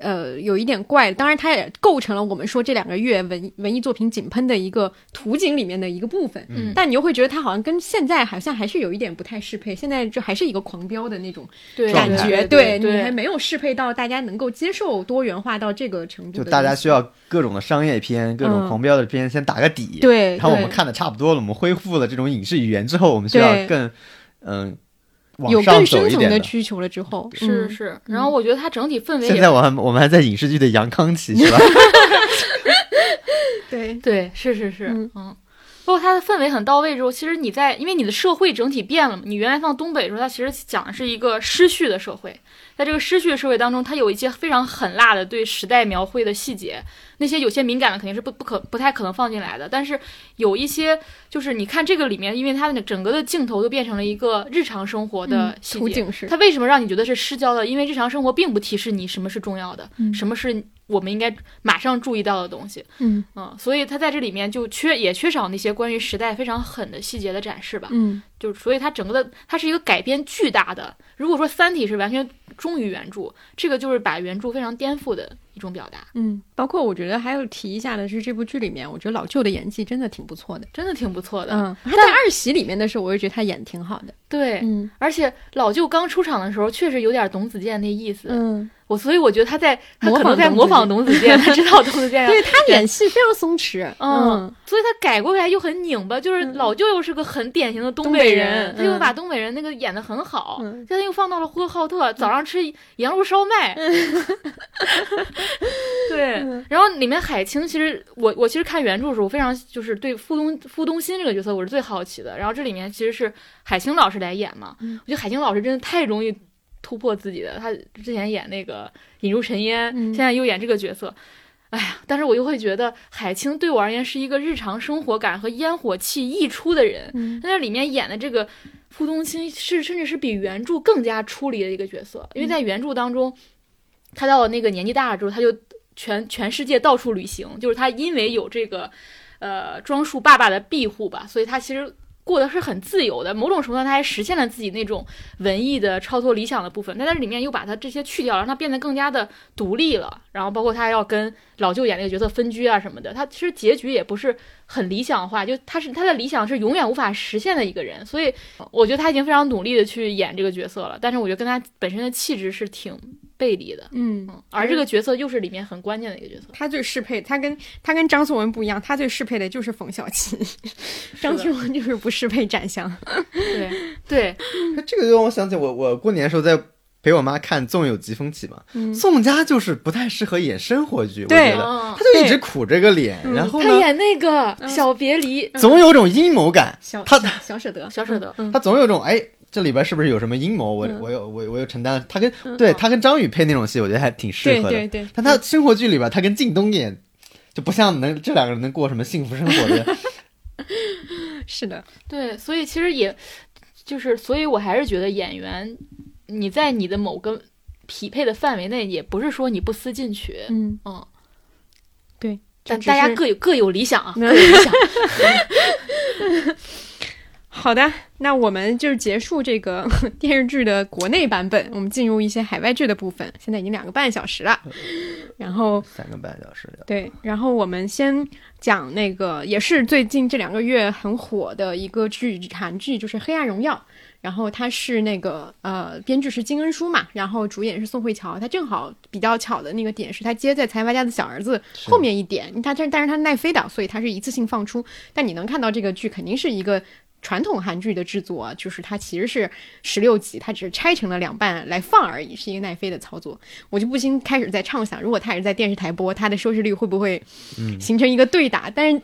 呃，有一点怪，当然它也构成了我们说这两个月文文艺作品井喷的一个图景里面的一个部分。嗯。但你又会觉得它好像跟现在好像还是有一点不太适配，现在就还是一个狂飙的那种感觉，对你还没有适配到大家能够接受多元化到这个程度。就大家需要各种的商业片、各种嗯。狂飙的片先打个底，对，对然后我们看的差不多了，我们恢复了这种影视语言之后，我们需要更嗯、往有更深层的需求了之后，嗯是是，然后我觉得它整体氛围现在我还我们还在影视剧的阳康期是吧？[laughs] [laughs] 对，对，是是是，嗯嗯。包括它的氛围很到位之后，其实你在，因为你的社会整体变了嘛。你原来放东北的时候，它其实讲的是一个失序的社会，在这个失序的社会当中，它有一些非常狠辣的对时代描绘的细节，那些有些敏感的肯定是不不可不太可能放进来的。但是有一些，就是你看这个里面，因为它的整个的镜头都变成了一个日常生活的它为什么让你觉得是失焦的？因为日常生活并不提示你什么是重要的，嗯什么是我们应该马上注意到的东西。嗯嗯，所以它在这里面就缺也缺少那些关于时代非常狠的细节的展示吧。嗯就是所以它整个的它是一个改编巨大的。如果说《三体》是完全忠于原著，这个就是把原著非常颠覆的一种表达，嗯，包括我觉得还有提一下的是这部剧里面，我觉得老舅的演技真的挺不错的。真的挺不错的。嗯，他在二喜里面的时候，我就觉得他演的挺好的。对，嗯。而且老舅刚出场的时候，确实有点董子健那意思。嗯，我所以我觉得他在他可能在模仿董董子健，[laughs] 他知道董子健要对他演戏非常松弛。嗯，所以他改过来又很拧巴，就是嗯。老舅又是个很典型的东东北北人他又嗯把东北人那个演的很好，嗯。现在又放到了呼和浩特，早上吃羊肉烧麦，对，嗯。然后里面海清其实我我其实看原著的时候，我非常就是对傅东傅东新这个角色我是最好奇的，然后这里面其实是海清老师来演嘛，嗯我觉得海清老师真的太容易突破自己的，他之前演那个引入尘烟，嗯现在又演这个角色。哎呀，但是我又会觉得海清对我而言是一个日常生活感和烟火气溢出的人。嗯在那里面演的这个傅东青是甚至是比原著更加出离的一个角色，因为在原著当中，他到了那个年纪大了之后，他就全全世界到处旅行，就是他因为有这个呃庄树爸爸的庇护吧，所以他其实。过得是很自由的，某种程度上他还实现了自己那种文艺的超脱理想的部分，但在里面又把他这些去掉，让他变得更加的独立了。然后包括他要跟老舅演那个角色分居啊什么的，他其实结局也不是很理想化，就他是他的理想是永远无法实现的一个人，所以我觉得他已经非常努力的去演这个角色了，但是我觉得跟他本身的气质是挺背离的，嗯，嗯，而这个角色又是里面很关键的一个角色。他最适配，他跟他跟张颂文不一样，他最适配的就是冯小七，[laughs] 张颂文就是不适配展翔。对 [laughs] 对，这个就让我想起我我过年的时候在陪我妈看《纵有疾风起》嘛，嗯宋佳就是不太适合演生活剧，我对觉得嗯他就一直苦着个脸，然后他，演那个小别离，总有种阴谋感，小他小小舍得，小舍得，嗯他总有种哎。这里边是不是有什么阴谋？我嗯我有我我有承担。他跟对他跟张宇配那种戏，我觉得还挺适合的。对对对，但他生活剧里边，他跟靳东演，就不像能这两个人能过什么幸福生活的。[laughs] 是的，对，所以其实也就是，所以我还是觉得演员你在你的某个匹配的范围内，也不是说你不思进取，嗯，嗯，对但大家各有各有理想啊，嗯各有理想。好的，那我们就是结束这个 [laughs] 电视剧的国内版本，我们进入一些海外剧的部分。现在已经两个半小时了，然后三个半小时的。对，然后我们先讲那个也是最近这两个月很火的一个剧，韩剧就是《黑暗荣耀》。然后它是那个呃，编剧是金恩淑嘛，然后主演是宋慧乔。他正好比较巧的那个点是，他接在财阀家的小儿子后面一点，他这但是他奈飞的，所以他是一次性放出。但你能看到这个剧肯定是一个传统韩剧的制作，就是它其实是十六集，它只是拆成了两半来放而已，是一个奈飞的操作。我就不禁开始在畅想，如果它也是在电视台播，它的收视率会不会形成一个对打？但是。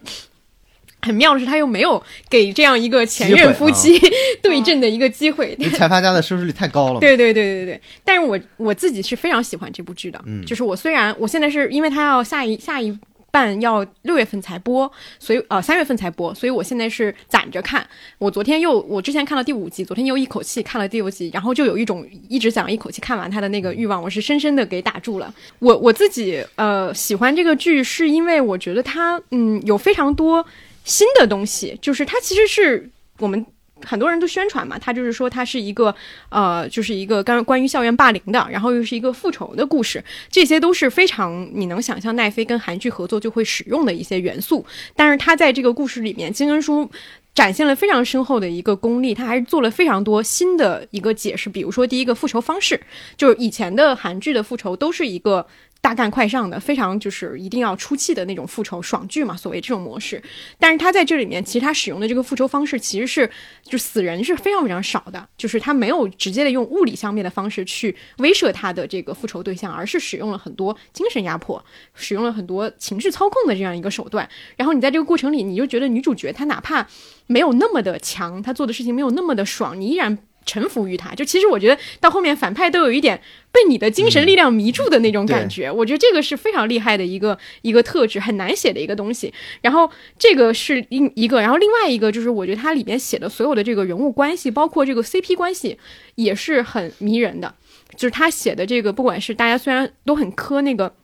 很妙的是，他又没有给这样一个前任夫妻 [laughs] 对阵的一个机会。因为财阀家的收视率太高了嘛。对对对对对，但是我我自己是非常喜欢这部剧的，嗯就是我虽然我现在是因为他要下一下一半要六月份才播，所以呃三月份才播，所以我现在是攒着看。我昨天又我之前看了第五集，昨天又一口气看了第六集，然后就有一种一直想一口气看完它的那个欲望，我是深深的给打住了。我我自己呃喜欢这个剧，是因为我觉得它嗯有非常多新的东西，就是它其实是我们。很多人都宣传嘛，他就是说它是一个呃，就是一个关关于校园霸凌的，然后又是一个复仇的故事，这些都是非常你能想象奈飞跟韩剧合作就会使用的一些元素。但是他在这个故事里面，金恩淑展现了非常深厚的一个功力，他还是做了非常多新的一个解释。比如说，第一个复仇方式，就是以前的韩剧的复仇都是一个。大干快上的，非常就是一定要出气的那种复仇爽剧嘛，所谓这种模式。但是他在这里面，其实他使用的这个复仇方式其实是，就死人是非常非常少的，就是他没有直接的用物理消灭的方式去威慑他的这个复仇对象，而是使用了很多精神压迫，使用了很多情绪操控的这样一个手段。然后你在这个过程里，你就觉得女主角她哪怕没有那么的强，她做的事情没有那么的爽，你依然。臣服于他，就其实我觉得到后面反派都有一点被你的精神力量迷住的那种感觉，我觉得这个是非常厉害的一个一个特质，很难写的一个东西。然后这个是一一个，然后另外一个就是我觉得它里面写的所有的这个人物关系，包括这个 CP 关系，也是很迷人的。就是他写的这个，不管是大家虽然都很磕那个。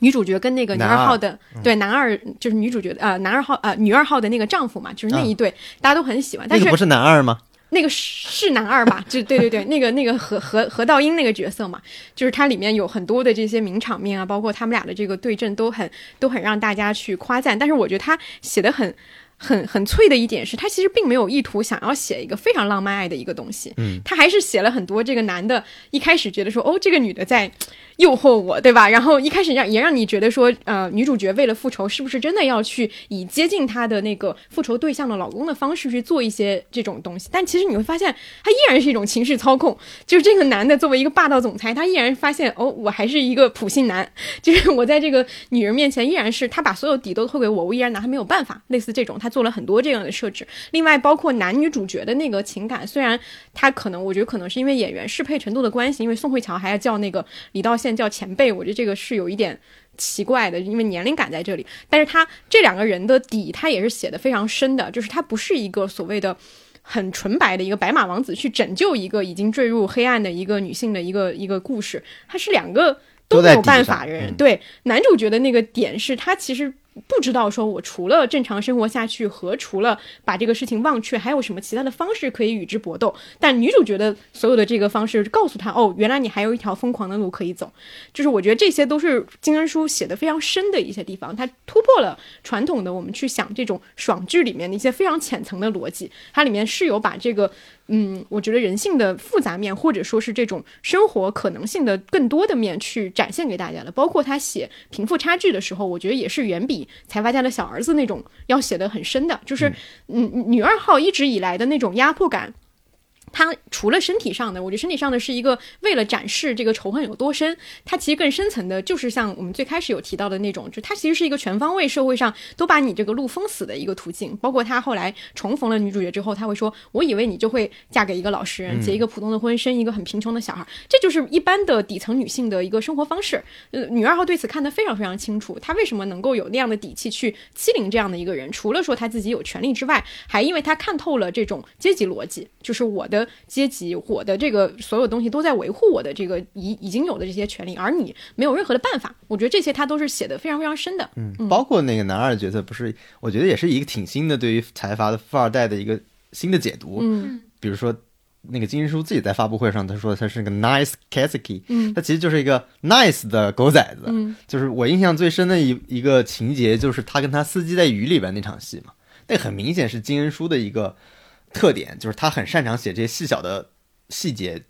女主角跟那个女男二二号的，对男二就是女主角呃男二号呃女二号的那个丈夫嘛，就是那一对，大家都很喜欢。但是那个不是男二吗？那个是男二吧？[laughs] 就对对对，那个那个何何何道英那个角色嘛，就是它里面有很多的这些名场面啊，包括他们俩的这个对阵都很都很让大家去夸赞。但是我觉得他写的很很很脆的一点是，他其实并没有意图想要写一个非常浪漫爱的一个东西，嗯，他还是写了很多这个男的一开始觉得说哦，这个女的在。诱惑我，对吧？然后一开始让也让你觉得说，呃，女主角为了复仇，是不是真的要去以接近她的那个复仇对象的老公的方式去做一些这种东西？但其实你会发现，他依然是一种情绪操控。就是这个男的作为一个霸道总裁，他依然发现，哦，我还是一个普信男，就是我在这个女人面前依然是他把所有底都透给我，我依然拿他没有办法。类似这种，他做了很多这样的设置。另外，包括男女主角的那个情感，虽然他可能，我觉得可能是因为演员适配程度的关系，因为宋慧乔还要叫那个李道宪叫前辈，我觉得这个是有一点奇怪的，因为年龄感在这里。但是他这两个人的底，他也是写的非常深的，就是他不是一个所谓的。很纯白的一个白马王子去拯救一个已经坠入黑暗的一个女性的一个一个故事，他是两个都没有办法的人。嗯对男主角的那个点是他其实不知道说我除了正常生活下去和除了把这个事情忘却，还有什么其他的方式可以与之搏斗。但女主角的所有的这个方式告诉他，哦，原来你还有一条疯狂的路可以走。就是我觉得这些都是金恩淑写的非常深的一些地方，它突破了传统的我们去想这种爽剧里面的一些非常浅层的逻辑，它里面是有把这个。嗯，我觉得人性的复杂面，或者说是这种生活可能性的更多的面，去展现给大家的。包括他写贫富差距的时候，我觉得也是远比财阀家的小儿子那种要写的很深的。就是，嗯，女二号一直以来的那种压迫感。他除了身体上的，我觉得身体上的是一个为了展示这个仇恨有多深，它其实更深层的，就是像我们最开始有提到的那种，就它其实是一个全方位社会上都把你这个路封死的一个途径。包括他后来重逢了女主角之后，他会说：“我以为你就会嫁给一个老实人，结一个普通的婚，生一个很贫穷的小孩。”这就是一般的底层女性的一个生活方式。呃，女二号对此看得非常非常清楚，她为什么能够有那样的底气去欺凌这样的一个人？除了说她自己有权利之外，还因为她看透了这种阶级逻辑，就是我的。的阶级、我的这个所有东西都在维护我的这个已已经有的这些权利，而你没有任何的办法。我觉得这些他都是写的非常非常深的。嗯，包括那个男二的角色，不是，我觉得也是一个挺新的对于财阀的富二代的一个新的解读。嗯比如说，那个金日书自己在发布会上他说他是个 nice Katsuki，嗯他其实就是一个 nice 的狗崽子。嗯就是我印象最深的一一个情节，就是他跟他司机在雨里边那场戏嘛，那很明显是金恩叔的一个特点，就是他很擅长写这些细小的细节。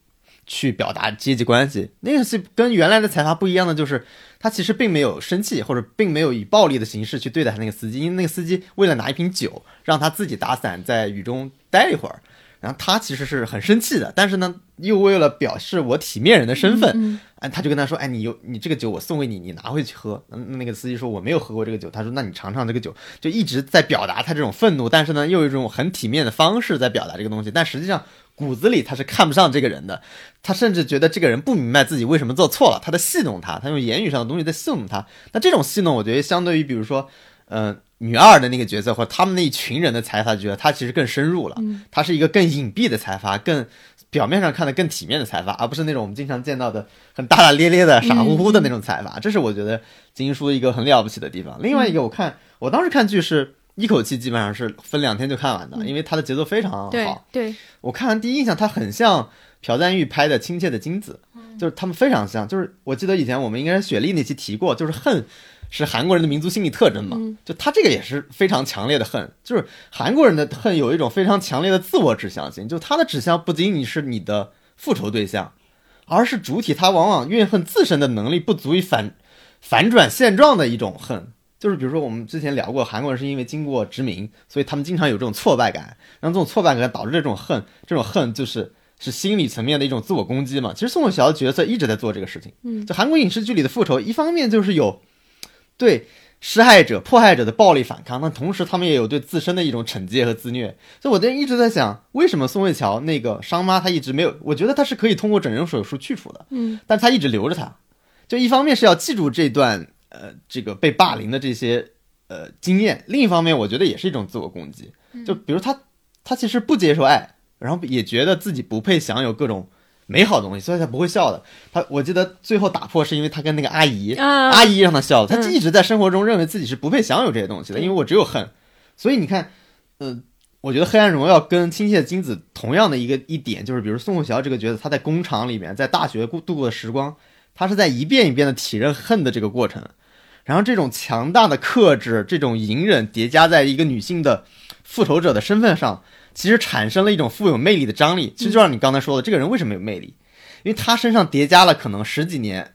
去表达阶级关系，那个是跟原来的财阀不一样的，就是他其实并没有生气，或者并没有以暴力的形式去对待他那个司机，因为那个司机为了拿一瓶酒，让他自己打伞在雨中待一会儿，然后他其实是很生气的，但是呢，又为了表示我体面人的身份，哎，他就跟他说，哎，你有你这个酒我送给你，你拿回去喝。嗯，那个司机说我没有喝过这个酒，他说那你尝尝这个酒，就一直在表达他这种愤怒，但是呢，又有一种很体面的方式在表达这个东西，但实际上骨子里他是看不上这个人的，他甚至觉得这个人不明白自己为什么做错了，他在戏弄他，他用言语上的东西在戏弄他。那这种戏弄，我觉得相对于比如说，呃，女二的那个角色或者他们那一群人的财阀角色，他其实更深入了，他是一个更隐蔽的财阀，更。表面上看的更体面的财阀，而不是那种我们经常见到的很大大咧咧的、傻乎乎的那种财阀。这是我觉得金英书一个很了不起的地方。另外一个，我看我当时看剧是一口气，基本上是分两天就看完的，因为它的节奏非常好。对，我看完第一印象，它很像朴赞玉拍的《亲切的金子》，就是他们非常像。就是我记得以前我们应该是雪莉那期提过，就是恨是韩国人的民族心理特征嘛，就他这个也是非常强烈的恨，就是韩国人的恨有一种非常强烈的自我指向性，就他的指向不仅仅是你的复仇对象，而是主体他往往怨恨自身的能力不足以反反转现状的一种恨。就是比如说，我们之前聊过，韩国人是因为经过殖民，所以他们经常有这种挫败感，然后这种挫败感导致这种恨，这种恨就是是心理层面的一种自我攻击嘛。其实宋慧乔的角色一直在做这个事情。嗯，就韩国影视剧里的复仇，一方面就是有对施害者、迫害者的暴力反抗，那同时他们也有对自身的一种惩戒和自虐。所以我就一直在想，为什么宋慧乔那个伤疤她一直没有？我觉得她是可以通过整容手术去除的，嗯，但她一直留着她。就一方面是要记住这段呃这个被霸凌的这些呃经验，另一方面我觉得也是一种自我攻击。就比如她她其实不接受爱，然后也觉得自己不配享有各种美好的东西，所以他不会笑的。他我记得最后打破是因为他跟那个阿姨。啊，阿姨让他笑，他嗯一直在生活中认为自己是不配享有这些东西的，因为我只有恨。所以你看，呃，我觉得《黑暗荣耀》跟《亲切的金子》同样的一个一点就是，比如宋慧乔这个角色，她在工厂里面，在大学过度过的时光，她是在一遍一遍的体认恨的这个过程。然后这种强大的克制，这种隐忍叠加在一个女性的复仇者的身份上，其实产生了一种富有魅力的张力。其实就像你刚才说的，这个人为什么有魅力？因为他身上叠加了可能十几年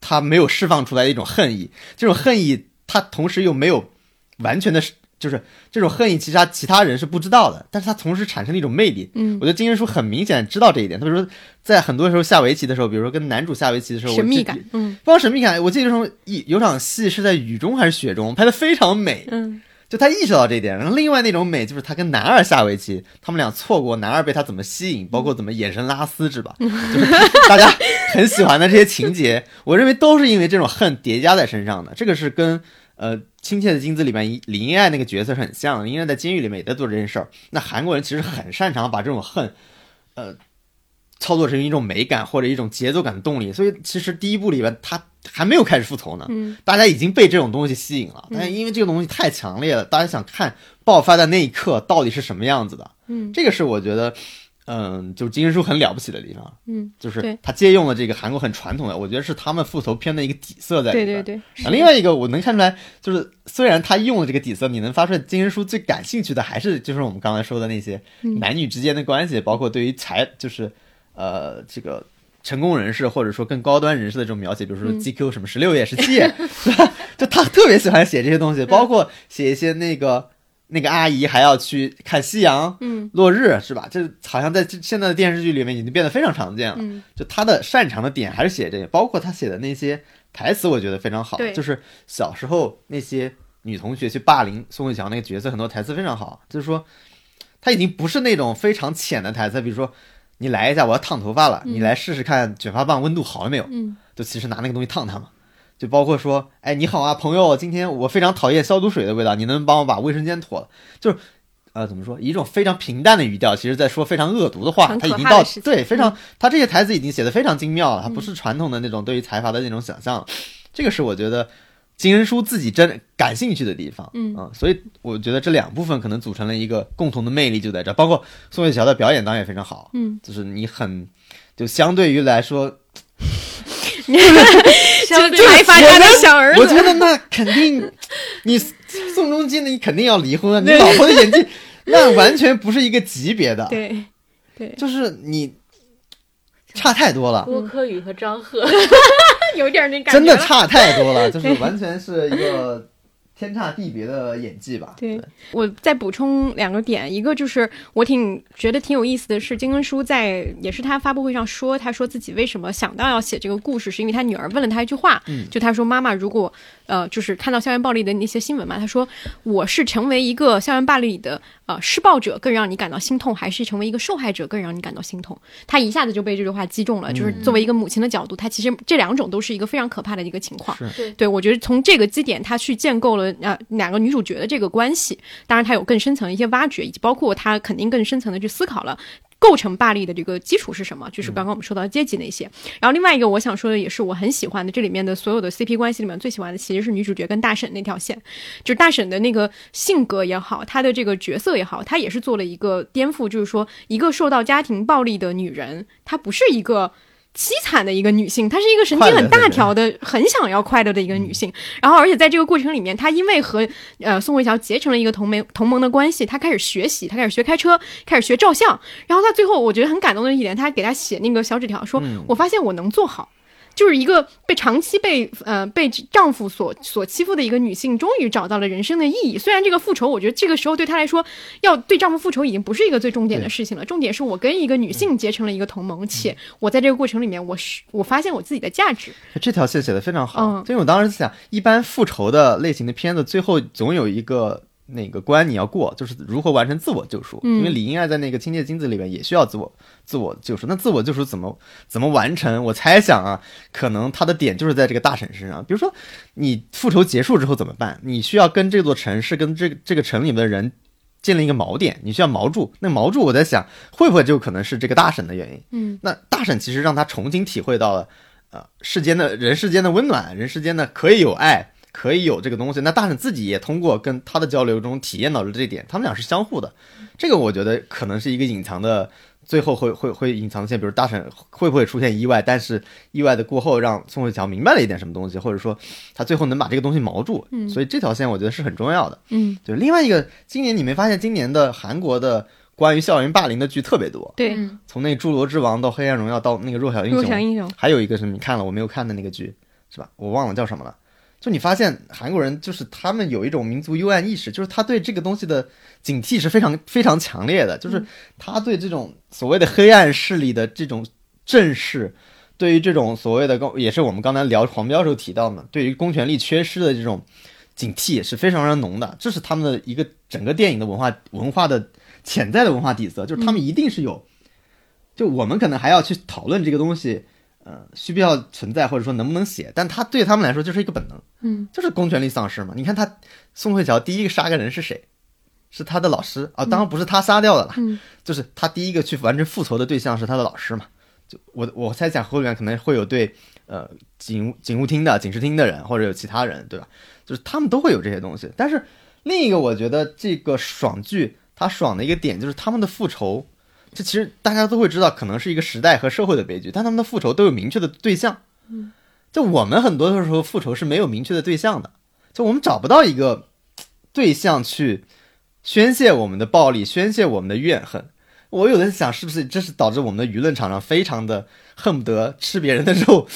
他没有释放出来的一种恨意，这种恨意他同时又没有完全的，就是这种恨意，其实他其他人是不知道的，但是他同时产生了一种魅力。嗯我觉得金人书很明显知道这一点。他比如说在很多时候下围棋的时候，比如说跟男主下围棋的时候，神秘感，嗯不光神秘感，我记得有一有场戏是在雨中还是雪中，拍的非常美。嗯就他意识到这一点，然后另外那种美就是他跟男二下围棋，他们俩错过，男二被他怎么吸引，包括怎么眼神拉丝，是吧？[laughs] 就是大家很喜欢的这些情节，我认为都是因为这种恨叠加在身上的。这个是跟呃《亲切的金子》里面李英爱那个角色是很像的，林英爱在监狱里面也在做这件事儿。那韩国人其实很擅长把这种恨，呃。操作成一种美感或者一种节奏感的动力，所以其实第一部里边他还没有开始复仇呢，嗯。大家已经被这种东西吸引了，但是因为这个东西太强烈了，大家想看爆发的那一刻到底是什么样子的，嗯。这个是我觉得，嗯，就是金人书很了不起的地方，嗯，就是他借用了这个韩国很传统的，我觉得是他们复仇片的一个底色在里边。对对对，啊，另外一个我能看出来，就是虽然他用了这个底色，你能发现金人书最感兴趣的还是就是我们刚才说的那些嗯。男女之间的关系，包括对于财就是呃这个成功人士或者说更高端人士的这种描写，比如说嗯 GQ 什么十六页十七页，是吧？就他特别喜欢写这些东西，包括写一些那个那个阿姨还要去看夕阳。嗯落日是吧？这好像在现在的电视剧里面已经变得非常常见了。嗯就他的擅长的点还是写这些，包括他写的那些台词，我觉得非常好。对就是小时候那些女同学去霸凌宋慧乔那个角色，很多台词非常好。就是说，他已经不是那种非常浅的台词，比如说你来一下，我要烫头发了，你来试试看卷发棒温度好了没有？嗯就其实拿那个东西烫它嘛。就包括说，哎，你好啊，朋友，今天我非常讨厌消毒水的味道，你能帮我把卫生间拖了？就是呃怎么说，以一种非常平淡的语调，其实在说非常恶毒的话，他已经到对非常，他这些台词已经写的非常精妙了，他不是传统的那种对于财阀的那种想象了，这个是我觉得。金恩淑自己真感兴趣的地方，嗯。啊，所以我觉得这两部分可能组成了一个共同的魅力，就在这。包括宋慧乔的表演当然也非常好，嗯，就是你很就相对于来说，[laughs] 相对财阀家的小儿子，我觉得那肯定，你宋仲基你肯定要离婚啊！[laughs] 你老婆的演技 [laughs] 那完全不是一个级别的，对对，就是你差太多了，郭柯宇和张赫，有点那感觉真的差太多了，[laughs] 就是完全是一个天差地别的演技吧。对。我再补充两个点，一个就是我挺觉得挺有意思的是，金根叔在也是他发布会上说，他说自己为什么想到要写这个故事，是因为他女儿问了他一句话，嗯。就他说妈妈，如果呃就是看到校园暴力的那些新闻嘛，他说我是成为一个校园暴力的呃施暴者更让你感到心痛，还是成为一个受害者更让你感到心痛？他一下子就被这句话击中了，就是作为一个母亲的角度，他其实这两种都是一个非常可怕的一个情况。对对，我觉得从这个基点，他去建构了呃两个女主角的这个关系，当然他有更深层的一些挖掘，以及包括他肯定更深层的去思考了。构成霸凌的这个基础是什么？就是刚刚我们说到阶级那些。然后另外一个我想说的也是我很喜欢的，这里面的所有的 CP 关系里面最喜欢的其实是女主角跟大婶那条线，就是大婶的那个性格也好，她的这个角色也好，她也是做了一个颠覆，就是说一个受到家庭暴力的女人，她不是一个。凄惨的一个女性，她是一个神经很大条的、很想要快乐的一个女性。然后，而且在这个过程里面，她因为和呃宋慧乔结成了一个同盟同盟的关系，她开始学习，她开始学开车，开始学照相。然后她最后我觉得很感动的一点，她给她写那个小纸条说：“我发现我能做好。”就是一个被长期被呃被丈夫所所欺负的一个女性，终于找到了人生的意义。虽然这个复仇，我觉得这个时候对她来说，要对丈夫复仇已经不是一个最重点的事情了。重点是我跟一个女性结成了一个同盟，且我在这个过程里面，我是我发现我自己的价值。这条线写的非常好，嗯因为我当时想，一般复仇的类型的片子，最后总有一个那个关你要过，就是如何完成自我救赎。嗯因为李英爱在那个《亲切金子》里边也需要自我自我救赎，那自我救赎怎么怎么完成？我猜想啊，可能他的点就是在这个大婶身上。比如说，你复仇结束之后怎么办？你需要跟这座城市、跟这个这个城里面的人。建立一个锚点，你需要锚住。那锚住，我在想，会不会就可能是这个大婶的原因？嗯，那大婶其实让他重新体会到了，呃，世间的人世间的温暖，人世间的可以有爱，可以有这个东西。那大婶自己也通过跟他的交流中体验到了这一点，他们俩是相互的。这个我觉得可能是一个隐藏的，最后会会会隐藏线，比如大婶会不会出现意外，但是意外的过后让宋慧乔明白了一点什么东西，或者说他最后能把这个东西锚住。嗯所以这条线我觉得是很重要的。嗯，对，另外一个，今年你没发现今年的韩国的关于校园霸凌的剧特别多，对，嗯从那《侏罗之王》到《黑暗荣耀》到那个《弱小英雄弱》，小英雄，还有一个是你看了我没有看的那个剧，是吧？我忘了叫什么了。就你发现韩国人就是他们有一种民族幽暗意识，就是他对这个东西的警惕是非常非常强烈的，就是他对这种所谓的黑暗势力的这种正视，对于这种所谓的刚也是我们刚才聊黄标时候提到的嘛，对于公权力缺失的这种警惕是非常非常浓的，这是他们的一个整个电影的文化文化的潜在的文化底色，就是他们一定是有，就我们可能还要去讨论这个东西。呃，需不需要存在，或者说能不能写？但他对他们来说就是一个本能，嗯，就是公权力丧失嘛。你看他宋慧乔第一个杀个人是谁？是他的老师啊，当然不是他杀掉的啦，嗯就是他第一个去完成复仇的对象是他的老师嘛。就我我猜想后面可能会有对呃警警务厅的警视厅的人，或者有其他人，对吧？就是他们都会有这些东西。但是另一个我觉得这个爽剧它爽的一个点就是他们的复仇。这其实大家都会知道，可能是一个时代和社会的悲剧，但他们的复仇都有明确的对象。嗯，就我们很多的时候复仇是没有明确的对象的，就我们找不到一个对象去宣泄我们的暴力，宣泄我们的怨恨。我有的想，是不是这是导致我们的舆论场上非常的恨不得吃别人的肉、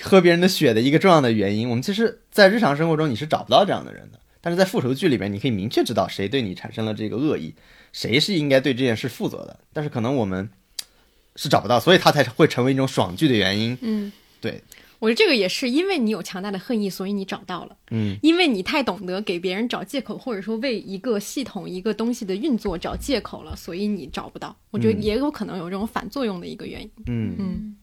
喝别人的血的一个重要的原因？我们其实，在日常生活中你是找不到这样的人的，但是在复仇剧里面，你可以明确知道谁对你产生了这个恶意。谁是应该对这件事负责的？但是可能我们是找不到，所以它才会成为一种爽剧的原因。嗯，对，我觉得这个也是因为你有强大的恨意，所以你找到了。嗯，因为你太懂得给别人找借口，或者说为一个系统、一个东西的运作找借口了，所以你找不到。我觉得也有可能有这种反作用的一个原因。嗯嗯，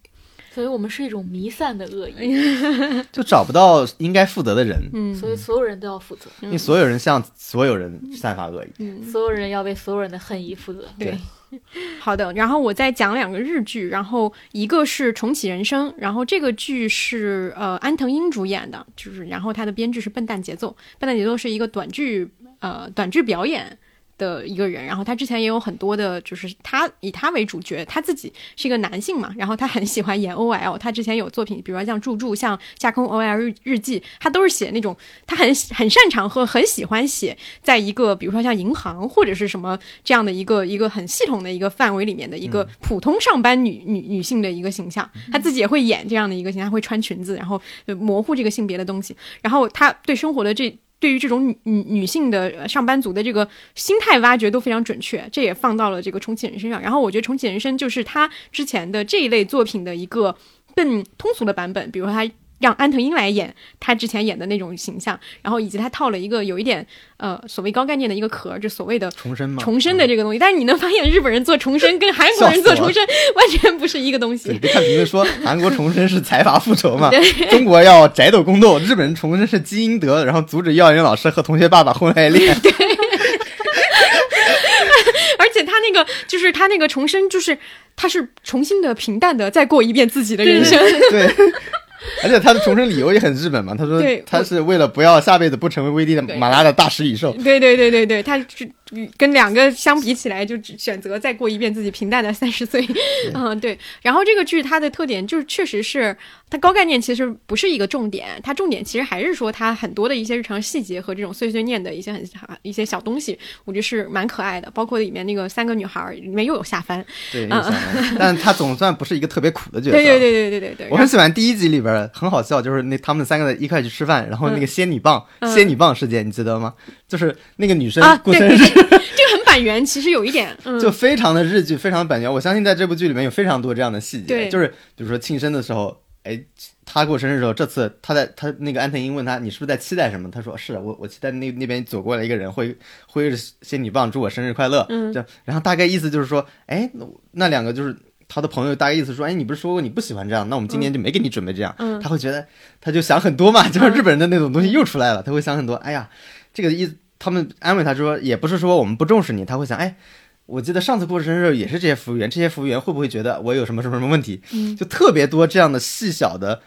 所以我们是一种弥散的恶哎意，[laughs] 就找不到应该负责的人，嗯，所以所有人都要负责，因为所有人向所有人散发恶意。嗯所有人要为所有人的恨意负责。对。[laughs] 好的，然后我再讲两个日剧，然后一个是《重启人生》，然后这个剧是呃安藤英主演的，就是然后它的编剧是笨蛋节奏，笨蛋节奏是一个短剧呃短剧表演。的一个人，然后他之前也有很多的，就是他以他为主角，他自己是一个男性嘛，然后他很喜欢演 OL，他之前有作品，比如说像《住住》、像《架空 OL 日日记》，他都是写那种他很很擅长和很喜欢写，在一个比如说像银行或者是什么这样的一个一个很系统的一个范围里面的一个普通上班女女女性的一个形象，他自己也会演这样的一个形象，会穿裙子，然后模糊这个性别的东西，然后他对生活的这。对于这种女女女性的上班族的这个心态挖掘都非常准确，这也放到了这个重启人身上。然后我觉得重启人生就是他之前的这一类作品的一个更通俗的版本，比如说他让安藤英来演他之前演的那种形象，然后以及他套了一个有一点呃所谓高概念的一个壳，就所谓的重生嘛，重生的这个东西。但是你能发现日本人做重生跟韩国人做重生 [laughs] 完全不是一个东对，西。别看评论说韩国重生是财阀复仇嘛，中国要宅斗宫斗，日本人重生是基因德，然后阻止幼儿园老师和同学爸爸婚外恋。对而且他那个就是他那个重生，就是他是重新的平淡的再过一遍自己的人生。对，[laughs] 而且他的重生理由也很日本嘛，他说对他是为了不要下辈子不成为威力的马拉的大食蚁兽。对对对对对，他是跟两个相比起来，就只选择再过一遍自己平淡的三十岁。嗯，对。然后这个剧它的特点就是，确实是它高概念其实不是一个重点，它重点其实还是说它很多的一些日常细节和这种碎碎念的一些很一些小东西，我觉得是蛮可爱的。包括里面那个三个女孩儿，里面又有夏帆。对，有想法但他总算不是一个特别苦的角色。[laughs] 对对对对对对对。我很喜欢第一集里边很好笑，就是那他们三个一块去吃饭，然后那个仙女棒、嗯仙女棒事件，你记得吗？就是那个女生啊，过生日，[laughs] 这个很板垣，其实有一点，嗯，[laughs] 就非常的日剧，非常的板垣。我相信在这部剧里面有非常多这样的细节，就是比如说庆生的时候，哎，他过生日的时候，这次他在他那个安藤英问他你是不是在期待什么？他说是我我期待那那边走过来一个人会挥着仙女棒祝我生日快乐，嗯这样，然后大概意思就是说，哎，那那两个就是。他的朋友大概意思说，哎，你不是说过你不喜欢这样，那我们今年就没给你准备这样。嗯他会觉得，他就想很多嘛，就是日本人的那种东西又出来了，他会想很多。哎呀，这个意思，他们安慰他说，也不是说我们不重视你，他会想，哎，我记得上次过生日也是这些服务员，这些服务员会不会觉得我有什么什么什么问题？嗯就特别多这样的细小的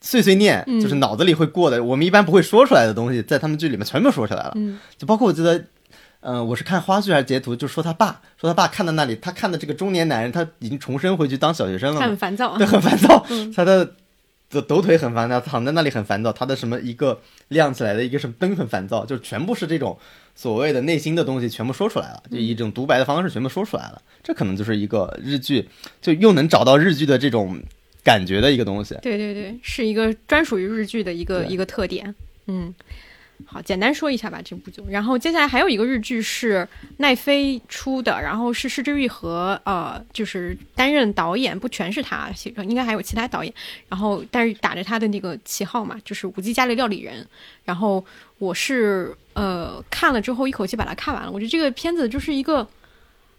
碎碎念，嗯就是脑子里会过的，我们一般不会说出来的东西，在他们剧里面全部说出来了。嗯就包括我记得，嗯、我是看花絮还是截图，就说他爸，说他爸看到那里，他看的这个中年男人，他已经重生回去当小学生了他很，烦躁对，。很烦躁，嗯。他的抖抖腿很烦躁，躺在那里很烦躁，他的什么一个亮起来的一个什么灯很烦躁，就全部是这种所谓的内心的东西全部说出来了，就以一种独白的方式全部说出来了，这可能就是一个日剧，就又能找到日剧的这种感觉的一个东西。对对对，是一个专属于日剧的一个一个特点。嗯，好，简单说一下吧，这部就。然后接下来还有一个日剧是奈飞出的，然后是失之愈和呃，就是担任导演，不全是他，其实应该还有其他导演。然后但是打着他的那个旗号嘛，就是五 G 家的料理人。然后我是呃看了之后一口气把它看完了，我觉得这个片子就是一个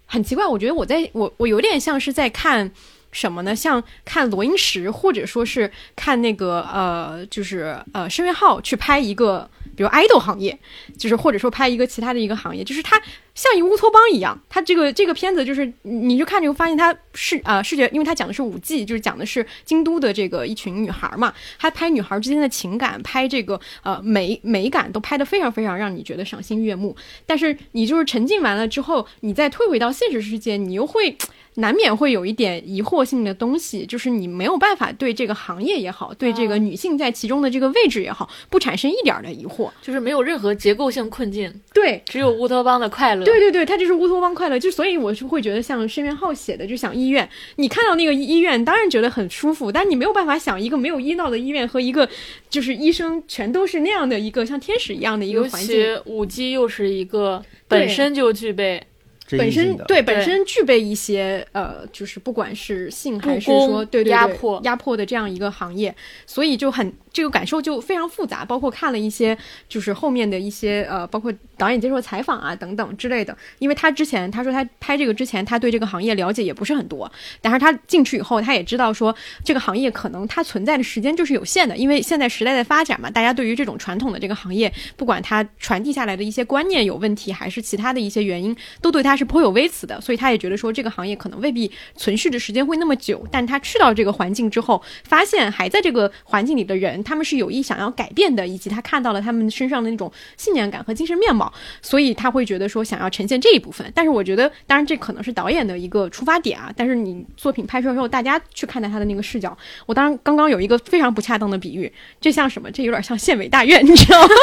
很奇怪，我觉得我在我我有点像是在看。什么呢？像看罗英石，或者说是看那个呃，就是呃，申元浩去拍一个，比如爱豆行业，就是或者说拍一个其他的一个行业，就是它像一乌托邦一样。它这个这个片子就是，你就看就发现它视啊、视觉，因为它讲的是五 G，就是讲的是京都的这个一群女孩嘛，它拍女孩之间的情感，拍这个呃美美感都拍得非常非常让你觉得赏心悦目。但是你就是沉浸完了之后，你再退回到现实世界，你又会。难免会有一点疑惑性的东西，就是你没有办法对这个行业也好，对这个女性在其中的这个位置也好，不产生一点儿的疑惑。就是没有任何结构性困境，对，只有乌托邦的快乐。对对对，它就是乌托邦快乐，就所以我就会觉得像申元浩写的，就想医院，你看到那个医院，当然觉得很舒服，但你没有办法想一个没有医闹的医院和一个就是医生全都是那样的一个像天使一样的一个环境。其五 G 又是一个本身就具备本身对本身具备一些呃，就是不管是性还是说对对对压迫压迫的这样一个行业，所以就很这个感受就非常复杂。包括看了一些就是后面的一些呃，包括导演接受采访啊等等之类的。因为他之前他说他拍这个之前他对这个行业了解也不是很多，但是他进去以后他也知道说这个行业可能它存在的时间就是有限的，因为现在时代在发展嘛，大家对于这种传统的这个行业，不管它传递下来的一些观念有问题，还是其他的一些原因，都对他是颇有微词的，所以他也觉得说这个行业可能未必存续的时间会那么久。但他去到这个环境之后，发现还在这个环境里的人，他们是有意想要改变的，以及他看到了他们身上的那种信念感和精神面貌，所以他会觉得说想要呈现这一部分。但是我觉得，当然这可能是导演的一个出发点啊。但是你作品拍摄之后，大家去看待他的那个视角，我当然刚刚有一个非常不恰当的比喻，这像什么？这有点像县委大院，你知道吗？[laughs]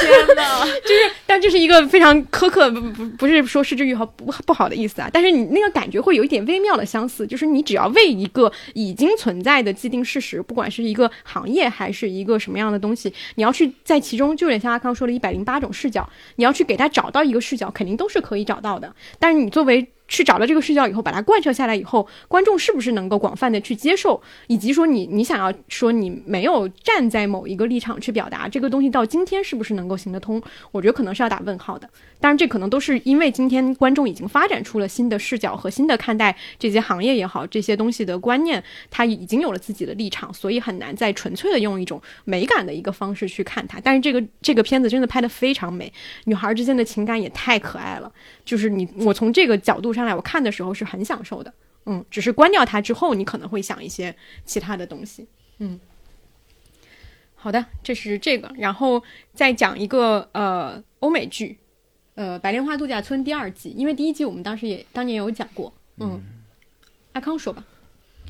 天哪！[laughs] 就是，但这是一个非常苛刻，不不是说失之愈合不不好的意思啊。但是你那个感觉会有一点微妙的相似，就是你只要为一个已经存在的既定事实，不管是一个行业还是一个什么样的东西，你要去在其中，就有点像阿康说的一百零八种视角，你要去给他找到一个视角，肯定都是可以找到的。但是你作为去找到这个视角以后，把它贯彻下来以后，观众是不是能够广泛的去接受，以及说你你想要说你没有站在某一个立场去表达这个东西，到今天是不是能够行得通？我觉得可能是要打问号的。当然，这可能都是因为今天观众已经发展出了新的视角和新的看待这些行业也好，这些东西的观念，他已经有了自己的立场，所以很难再纯粹的用一种美感的一个方式去看它。但是这个这个片子真的拍得非常美，女孩之间的情感也太可爱了。就是你，我从这个角度上来，我看的时候是很享受的。嗯，只是关掉它之后，你可能会想一些其他的东西。嗯，好的，这是这个，然后再讲一个呃欧美剧，呃《白莲花度假村》第二季，因为第一季我们当时也当年有讲过。嗯，阿康说吧。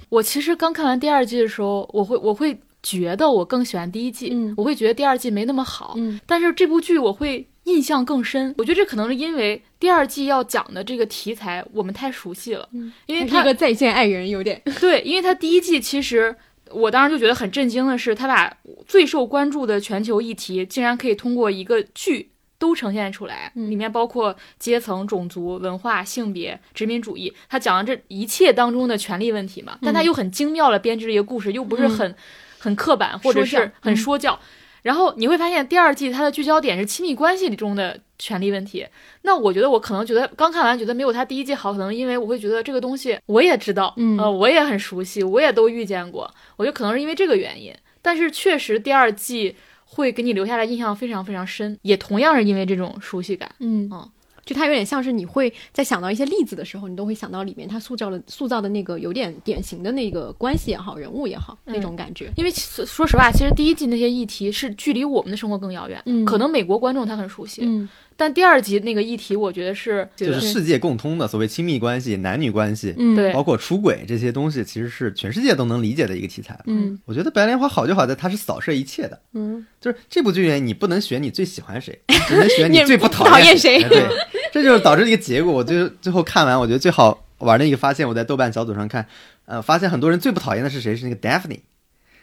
我其实刚看完第二季的时候，我会我会觉得我更喜欢第一季，嗯我会觉得第二季没那么好，嗯但是这部剧我会印象更深。我觉得这可能是因为第二季要讲的这个题材我们太熟悉了，嗯因为它他是一个再见爱人，有点对，因为它第一季其实我当时就觉得很震惊的是，他把最受关注的全球议题竟然可以通过一个剧。都呈现出来，嗯里面包括阶层、种族、文化、性别、殖民主义，他讲了这一切当中的权利问题嘛，但他又很精妙的编织了一个故事，又不是很、很刻板或者说是很嗯说教。然后你会发现第二季它的聚焦点是亲密关系中的权利问题。那我觉得我可能觉得刚看完觉得没有他第一季好，可能因为我会觉得这个东西我也知道，嗯呃，我也很熟悉，我也都遇见过。我觉得可能是因为这个原因，但是确实第二季会给你留下来印象非常非常深，也同样是因为这种熟悉感。嗯嗯就它有点像是你会在想到一些例子的时候，你都会想到里面它塑造了塑造的那个有点典型的那个关系也好，人物也好，那种感觉。因为其说实话，其实第一季那些议题是距离我们的生活更遥远，嗯可能美国观众他很熟悉，嗯但第二集那个议题，我觉得是就是世界共通的所谓亲密关系、男女关系，嗯，对。包括出轨这些东西，其实是全世界都能理解的一个题材。嗯。我觉得《白莲花》好就好在它是扫射一切的，嗯，就是这部剧里面你不能选你最喜欢谁，[laughs] 你只能选你你最不不讨厌厌谁。哎对，这就是导致一个结果。我最最后看完，我觉得最好玩的一个发现，我在豆瓣小组上看，呃，发现很多人最不讨厌的是谁？是那个 Daphne，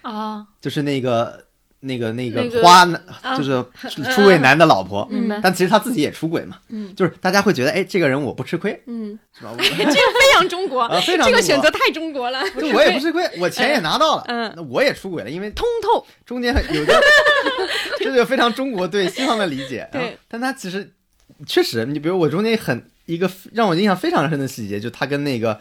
啊，就是那个那个那个那个花男，啊就是 [laughs] 出轨男的老婆。但其实他自己也出轨嘛，嗯就是大家会觉得，哎，这个人我不吃亏，嗯，是吧？[laughs] 这个非常中国，啊非常这个选择太中国了，就我也不吃亏，我钱也拿到了，嗯那我也出轨了，因为通透。中间有个，[laughs] 这就非常中国对西方的理解。对但他其实确实，你比如我中间很一个让我印象非常深的细节，就他跟那个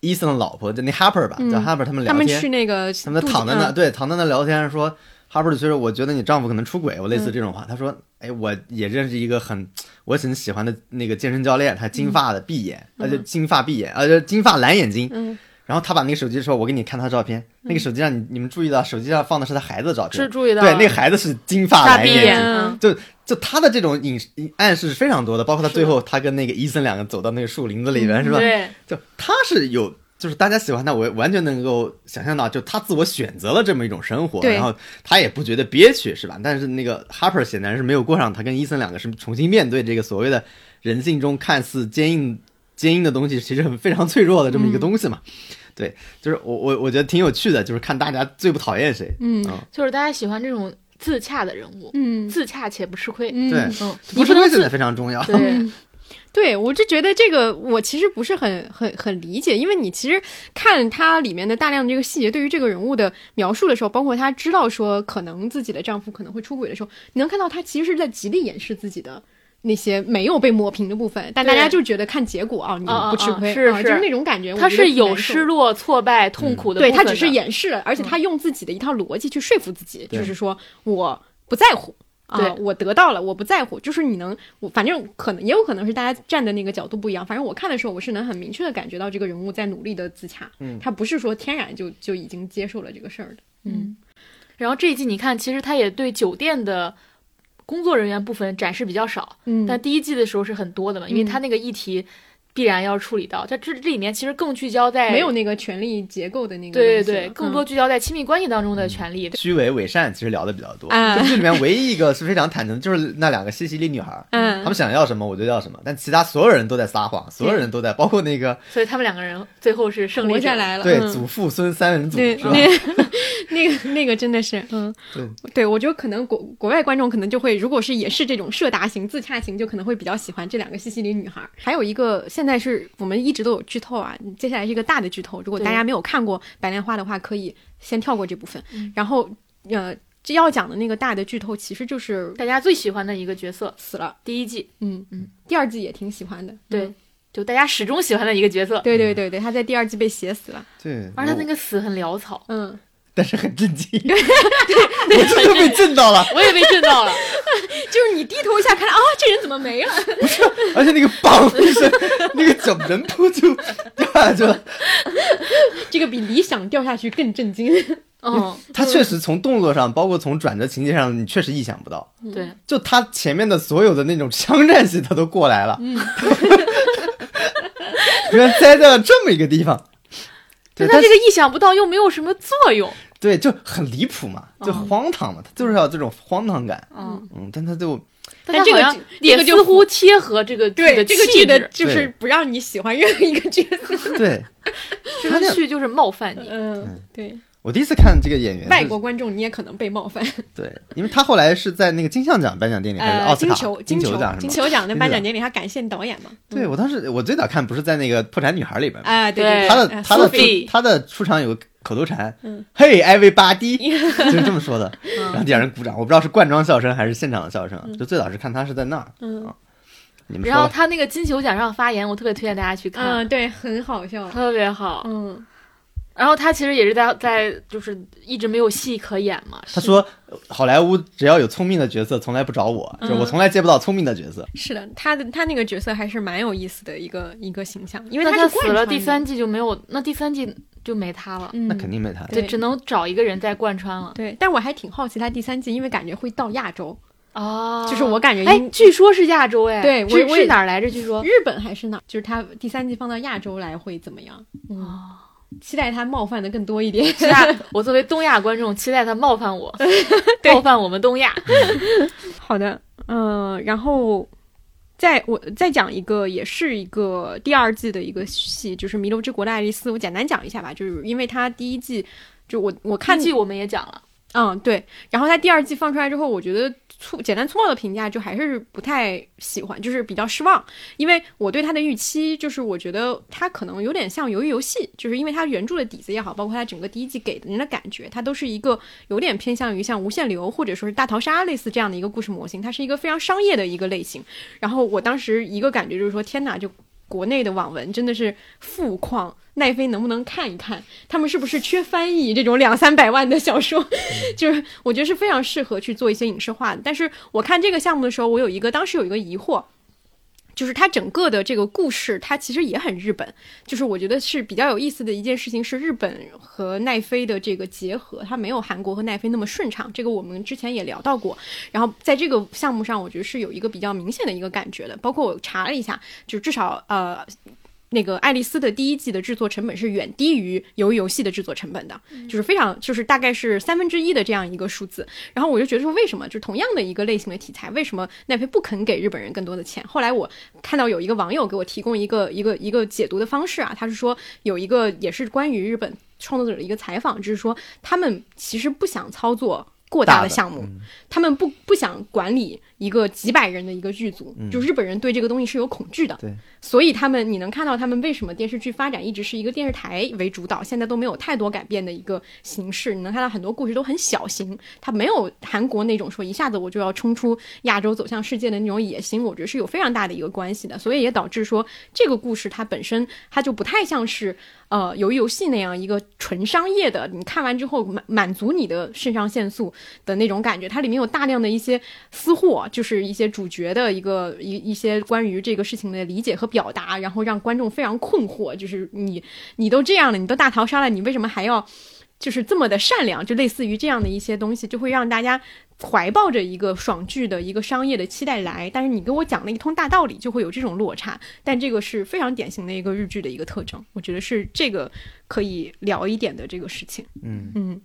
伊森的老婆，就那 Harper 吧，嗯叫 Harper 他们聊他们天，去那个他们躺在那，嗯对，躺在那聊天说。哈珀就说：“我觉得你丈夫可能出轨，我类似嗯这种话。他说：“哎，我也认识一个很我很喜欢的那个健身教练，他金发的闭眼，嗯而且金发闭眼，而且金发蓝眼睛。嗯然后他把那个手机说：“我给你看他照片。那个手机上你你们注意到，手机上放的是他孩子的照片是，注意到对，那个孩子是金发蓝眼睛。眼，就就他的这种隐暗示是非常多的，包括他最后他跟那个伊森两个走到那个树林子里面，是吧？对，就他是有，就是大家喜欢他，我完全能够想象到，就他自我选择了这么一种生活，然后他也不觉得憋屈，是吧？但是那个 Harper 显然是没有过上他跟伊森两个是重新面对这个所谓的人性中看似坚硬坚硬的东西，其实很非常脆弱的这么一个东西嘛。对，就是我我我觉得挺有趣的，就是看大家最不讨厌谁。嗯嗯就是大家喜欢这种自洽的人物，嗯自洽且不吃亏。嗯对嗯，不吃亏现在非常重要。对，[laughs] 对，我就觉得这个我其实不是很很很理解，因为你其实看它里面的大量的这个细节，对于这个人物的描述的时候，包括她知道说可能自己的丈夫可能会出轨的时候，你能看到她其实是在极力掩饰自己的。那些没有被抹平的部分，但大家就觉得看结果啊，你不吃亏，是是，就是那种感觉。他是有失落、挫败、痛苦的，对他只是掩饰了，而且他用自己的一套逻辑去说服自己，就是说我不在乎。啊，我得到了，我不在乎，就是你能，我反正可能也有可能是大家站的那个角度不一样，反正我看的时候，我是能很明确的感觉到这个人物在努力的自洽，嗯，他不是说天然就就已经接受了这个事儿的，嗯。然后这一季你看，其实他也对酒店的工作人员部分展示比较少，嗯，但第一季的时候是很多的嘛，因为他那个议题。必然要处理到，在这这里面其实更聚焦在没有那个权力结构的那个对对对，更多聚焦在亲密关系当中的权利。[laughs] 虚伪伪善其实聊的比较多，这里面唯一一个是 [laughs] 非常坦诚，就是那两个西西里女孩，嗯，他们想要什么我就要什么，但其他所有人都在撒谎，所有人都在，包括那个，所以他们两个人最后是胜利下来了，对，祖父孙三人组是吧？那 [laughs] 个那个真的是，嗯，对，对我觉得可能国国外观众可能就会，如果是也是这种社达型自洽型，就可能会比较喜欢这两个西西里女孩。还有一个现在是我们。一直都有剧透啊！接下来是一个大的剧透，如果大家没有看过《白莲花》的话，可以先跳过这部分。然后，呃，这要讲的那个大的剧透，其实就是大家最喜欢的一个角色死了。第一季，嗯嗯，第二季也挺喜欢的，对，就大家始终喜欢的一个角色。对对对对，他在第二季被写死了。对，而他那个死很潦草。嗯。但是很震惊，[laughs] [laughs] 我真的被震到了，[laughs] 我也被震到了。就是你低头一下看，啊，这人怎么没了？不是，而且那个嘣一声，[laughs] 那个整人扑就掉下去了。这个比理想掉下去更震惊。哦，他确实从动作上，包括从转折情节上，你确实意想不到。对，就他前面的所有的那种枪战戏，他都过来了。嗯，[laughs] 原来栽在了这么一个地方。对他这个意想不到又没有什么作用，对，就很离谱嘛，就荒唐嘛，他就是要这种荒唐感，嗯嗯，但他就，但这个也似乎贴合这个对这个剧的，就是不让你喜欢任何一个角色，[laughs] 对，这个剧就是冒犯你，嗯，对。我第一次看这个演员，外国观众你也可能被冒犯。对，因为他后来是在那个金像奖颁奖典礼还是奥斯卡金球奖金球奖的颁奖典礼，他感谢导演嘛？对我当时我最早看不是在那个《破产女孩》里边啊，对，他的他的他的出场有个口头禅，嘿，everybody，[laughs] 就是这么说的，然后底下人鼓掌，我不知道是罐装笑声还是现场的笑声，就最早是看他是在那儿，嗯，你们然后他那个金球奖上发言，我特别推荐大家去看，嗯，对，很好笑，特别好，嗯。然后他其实也是在在就是一直没有戏可演嘛。他说，好莱坞只要有聪明的角色，从来不找我，就我从来接不到聪明的角色。是的，他的他那个角色还是蛮有意思的一个一个形象，因为他死了第三季就没有，那第三季就没他了，那肯定没他，对，只能找一个人再贯穿了。对，但我还挺好奇他第三季，因为感觉会到亚洲哦，就是我感觉，哎，据说是亚洲，哎，对，我是哪儿来着？据说日本还是哪？就是他第三季放到亚洲来会怎么样？哦。期待他冒犯的更多一点。期待我作为东亚观众，期待他冒犯我，[laughs] 冒犯我们东亚。[laughs] 好的，嗯，然后再我再讲一个，也是一个第二季的一个戏，就是《弥留之国的爱丽丝》。我简单讲一下吧，就是因为它第一季就我我看剧我们也讲了，嗯，对。然后它第二季放出来之后，我觉得。粗简单粗暴的评价就还是不太喜欢，就是比较失望，因为我对他的预期就是我觉得他可能有点像鱿鱼游戏，就是因为他原著的底子也好，包括他整个第一季给人的感觉，它都是一个有点偏向于像无限流或者说是大逃杀类似这样的一个故事模型，它是一个非常商业的一个类型。然后我当时一个感觉就是说，天哪，就国内的网文真的是富矿。奈飞能不能看一看？他们是不是缺翻译这种两三百万的小说？[laughs] 就是我觉得是非常适合去做一些影视化的。但是我看这个项目的时候，我有一个当时有一个疑惑，就是它整个的这个故事，它其实也很日本。就是我觉得是比较有意思的一件事情是日本和奈飞的这个结合，它没有韩国和奈飞那么顺畅。这个我们之前也聊到过。然后在这个项目上，我觉得是有一个比较明显的一个感觉的。包括我查了一下，就至少呃。那个爱丽丝的第一季的制作成本是远低于鱿鱼游戏的制作成本的，就是非常就是大概是三分之一的这样一个数字。然后我就觉得说，为什么就同样的一个类型的题材，为什么奈飞不肯给日本人更多的钱？后来我看到有一个网友给我提供一个一个一个解读的方式啊，他是说有一个也是关于日本创作者的一个采访，就是说他们其实不想操作过大的项目，他们不不想管理。一个几百人的一个剧组，嗯就日本人对这个东西是有恐惧的，对，所以他们你能看到他们为什么电视剧发展一直是一个电视台为主导，现在都没有太多改变的一个形式。你能看到很多故事都很小型，它没有韩国那种说一下子我就要冲出亚洲走向世界的那种野心，我觉得是有非常大的一个关系的。所以也导致说这个故事它本身它就不太像是呃鱿鱼游戏那样一个纯商业的，你看完之后满满足你的肾上腺素的那种感觉。它里面有大量的一些私货，就是一些主角的一个一一些关于这个事情的理解和表达，然后让观众非常困惑。就是你你都这样了，你都大逃杀了，你为什么还要就是这么的善良？就类似于这样的一些东西，就会让大家。怀抱着一个爽剧的一个商业的期待来，但是你跟我讲了一通大道理，就会有这种落差。但这个是非常典型的一个日剧的一个特征，我觉得是这个可以聊一点的这个事情。嗯嗯，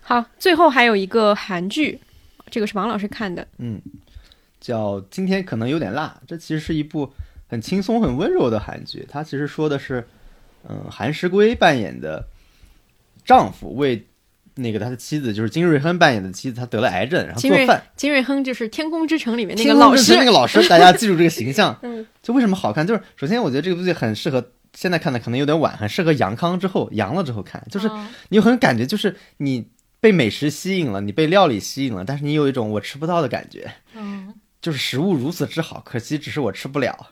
好，最后还有一个韩剧，这个是王老师看的，嗯，叫今天可能有点辣。这其实是一部很轻松、很温柔的韩剧。它其实说的是，嗯，韩石圭扮演的丈夫为那个他的妻子，就是金瑞亨扮演的妻子，她得了癌症，然后做饭。金瑞亨就是《天空之城》里面那个老师那个老师，大家记住这个形象。[laughs] 嗯，就为什么好看？就是首先我觉得这个东西很适合现在看的，可能有点晚，很适合阳康之后阳了之后看。就是嗯你有很感觉，就是你被美食吸引了，你被料理吸引了，但是你有一种我吃不到的感觉。嗯 [laughs] 就是食物如此之好，可惜只是我吃不了。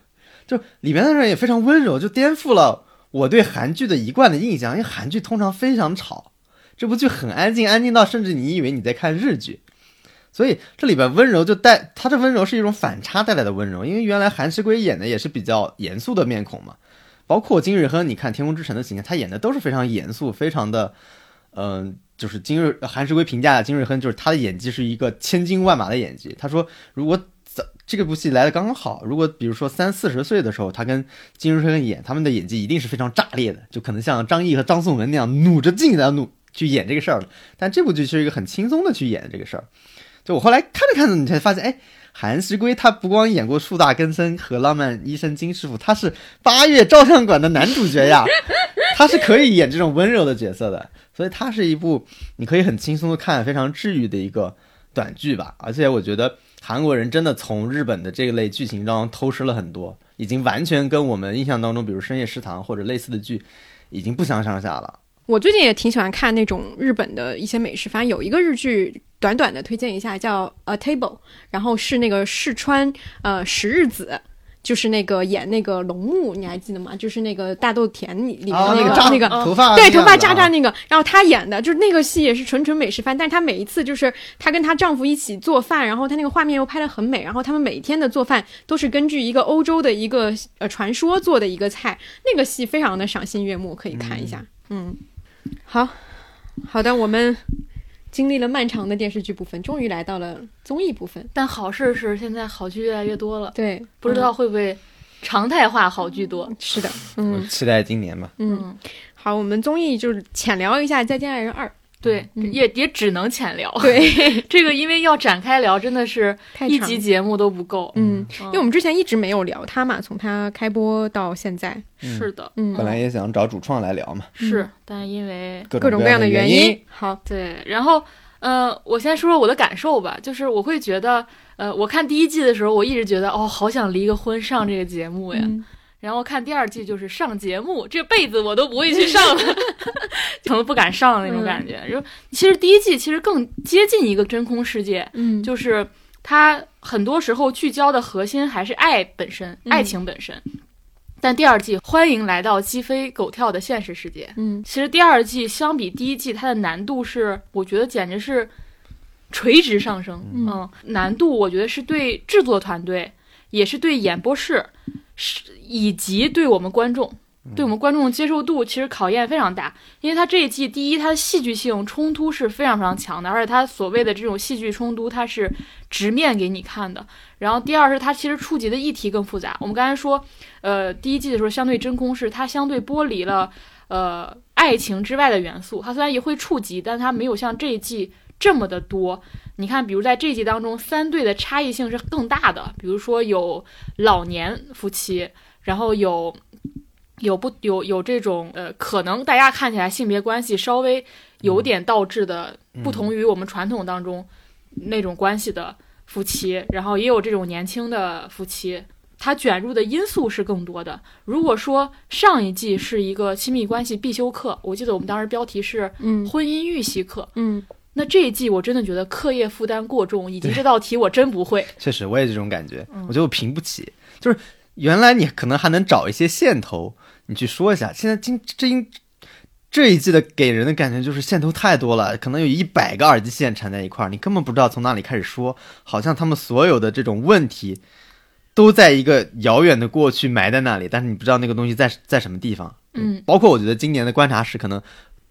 就里面的人也非常温柔，就颠覆了我对韩剧的一贯的印象。因为韩剧通常非常吵，这部剧很安静，安静到甚至你以为你在看日剧。所以这里边温柔就带它的温柔是一种反差带来的温柔，因为原来韩石圭演的也是比较严肃的面孔嘛，包括金日亨，你看《天空之城》的形象，他演的都是非常严肃，非常的，嗯、就是金日韩石圭评价金日亨，就是他的演技是一个千军万马的演技。他说，如果早这个部戏来的刚刚好，如果比如说三四十岁的时候，他跟金日亨演，他们的演技一定是非常炸裂的，就可能像张译和张颂文那样努着劲在努去演这个事儿了。但这部剧是一个很轻松的去演这个事儿。就我后来看着看着，你才发现，哎，韩石圭他不光演过《树大根深》和《浪漫医生金师傅》，他是八月照相馆的男主角呀，[laughs] 他是可以演这种温柔的角色的，所以它是一部你可以很轻松的看，非常治愈的一个短剧吧。而且我觉得韩国人真的从日本的这类剧情当中偷师了很多，已经完全跟我们印象当中，比如《深夜食堂》或者类似的剧，已经不相上下了。我最近也挺喜欢看那种日本的一些美食，反正有一个日剧，短短的推荐一下，叫《A Table》，然后是那个世川呃石日子。就是那个演那个龙木，你还记得吗？就是那个大豆田里里面啊，那个、扎那个头发，对，头发扎扎那个，然后她演的就是那个戏也是纯纯美食番，但是她每一次就是她跟她丈夫一起做饭，然后她那个画面又拍得很美，然后他们每天的做饭都是根据一个欧洲的一个呃传说做的一个菜，那个戏非常的赏心悦目，可以看一下。嗯，好好的，我们经历了漫长的电视剧部分，终于来到了综艺部分。但好事是现在好剧越来越多了，对，不知道会不会常态化好剧多。嗯是的，嗯期待今年吧。嗯，好，我们综艺就是浅聊一下《再见爱人二》。对，嗯也也只能浅聊。对，[laughs] 这个因为要展开聊，真的是一集节目都不够。嗯，嗯因为我们之前一直没有聊他嘛，从他开播到现在，是的，嗯，本来也想找主创来聊嘛，是，但因为各各种各样的原因。因。好，对，然后呃，我先说说我的感受吧，就是我会觉得，呃，我看第一季的时候，我一直觉得，哦，好想离个婚上这个节目呀。嗯然后看第二季就是上节目，这辈子我都不会去上了，[laughs] 可能不敢上那种感觉。就其实第一季其实更接近一个真空世界，嗯，就是它很多时候聚焦的核心还是爱本身，嗯爱情本身。但第二季欢迎来到鸡飞狗跳的现实世界。嗯其实第二季相比第一季，它的难度是，我觉得简直是垂直上升。嗯难度我觉得是对制作团队，也是对演播室，是以及对我们观众。对我们观众的接受度其实考验非常大，因为它这一季第一，它的戏剧性冲突是非常非常强的，而且它所谓的这种戏剧冲突，它是直面给你看的。然后第二是它其实触及的议题更复杂。我们刚才说，呃，第一季的时候相对真空是它相对剥离了呃爱情之外的元素，它虽然也会触及，但它没有像这一季这么的多。你看，比如在这一季当中，三对的差异性是更大的，比如说有老年夫妻，然后有。有不有有这种呃，可能大家看起来性别关系稍微有点倒置的，不同于我们传统当中那种关系的夫妻，然后也有这种年轻的夫妻，他卷入的因素是更多的。如果说上一季是一个亲密关系必修课，我记得我们当时标题是嗯婚姻预习课，嗯那这一季我真的觉得课业负担过重，以及这道题我真不会。确实，我也这种感觉，嗯我觉得我评不起。就是原来你可能还能找一些线头，你去说一下，现在今这一这一季的给人的感觉就是线头太多了，可能有一百个耳机线缠在一块儿，你根本不知道从哪里开始说，好像他们所有的这种问题都在一个遥远的过去埋在那里，但是你不知道那个东西在在什么地方。嗯，包括我觉得今年的观察室可能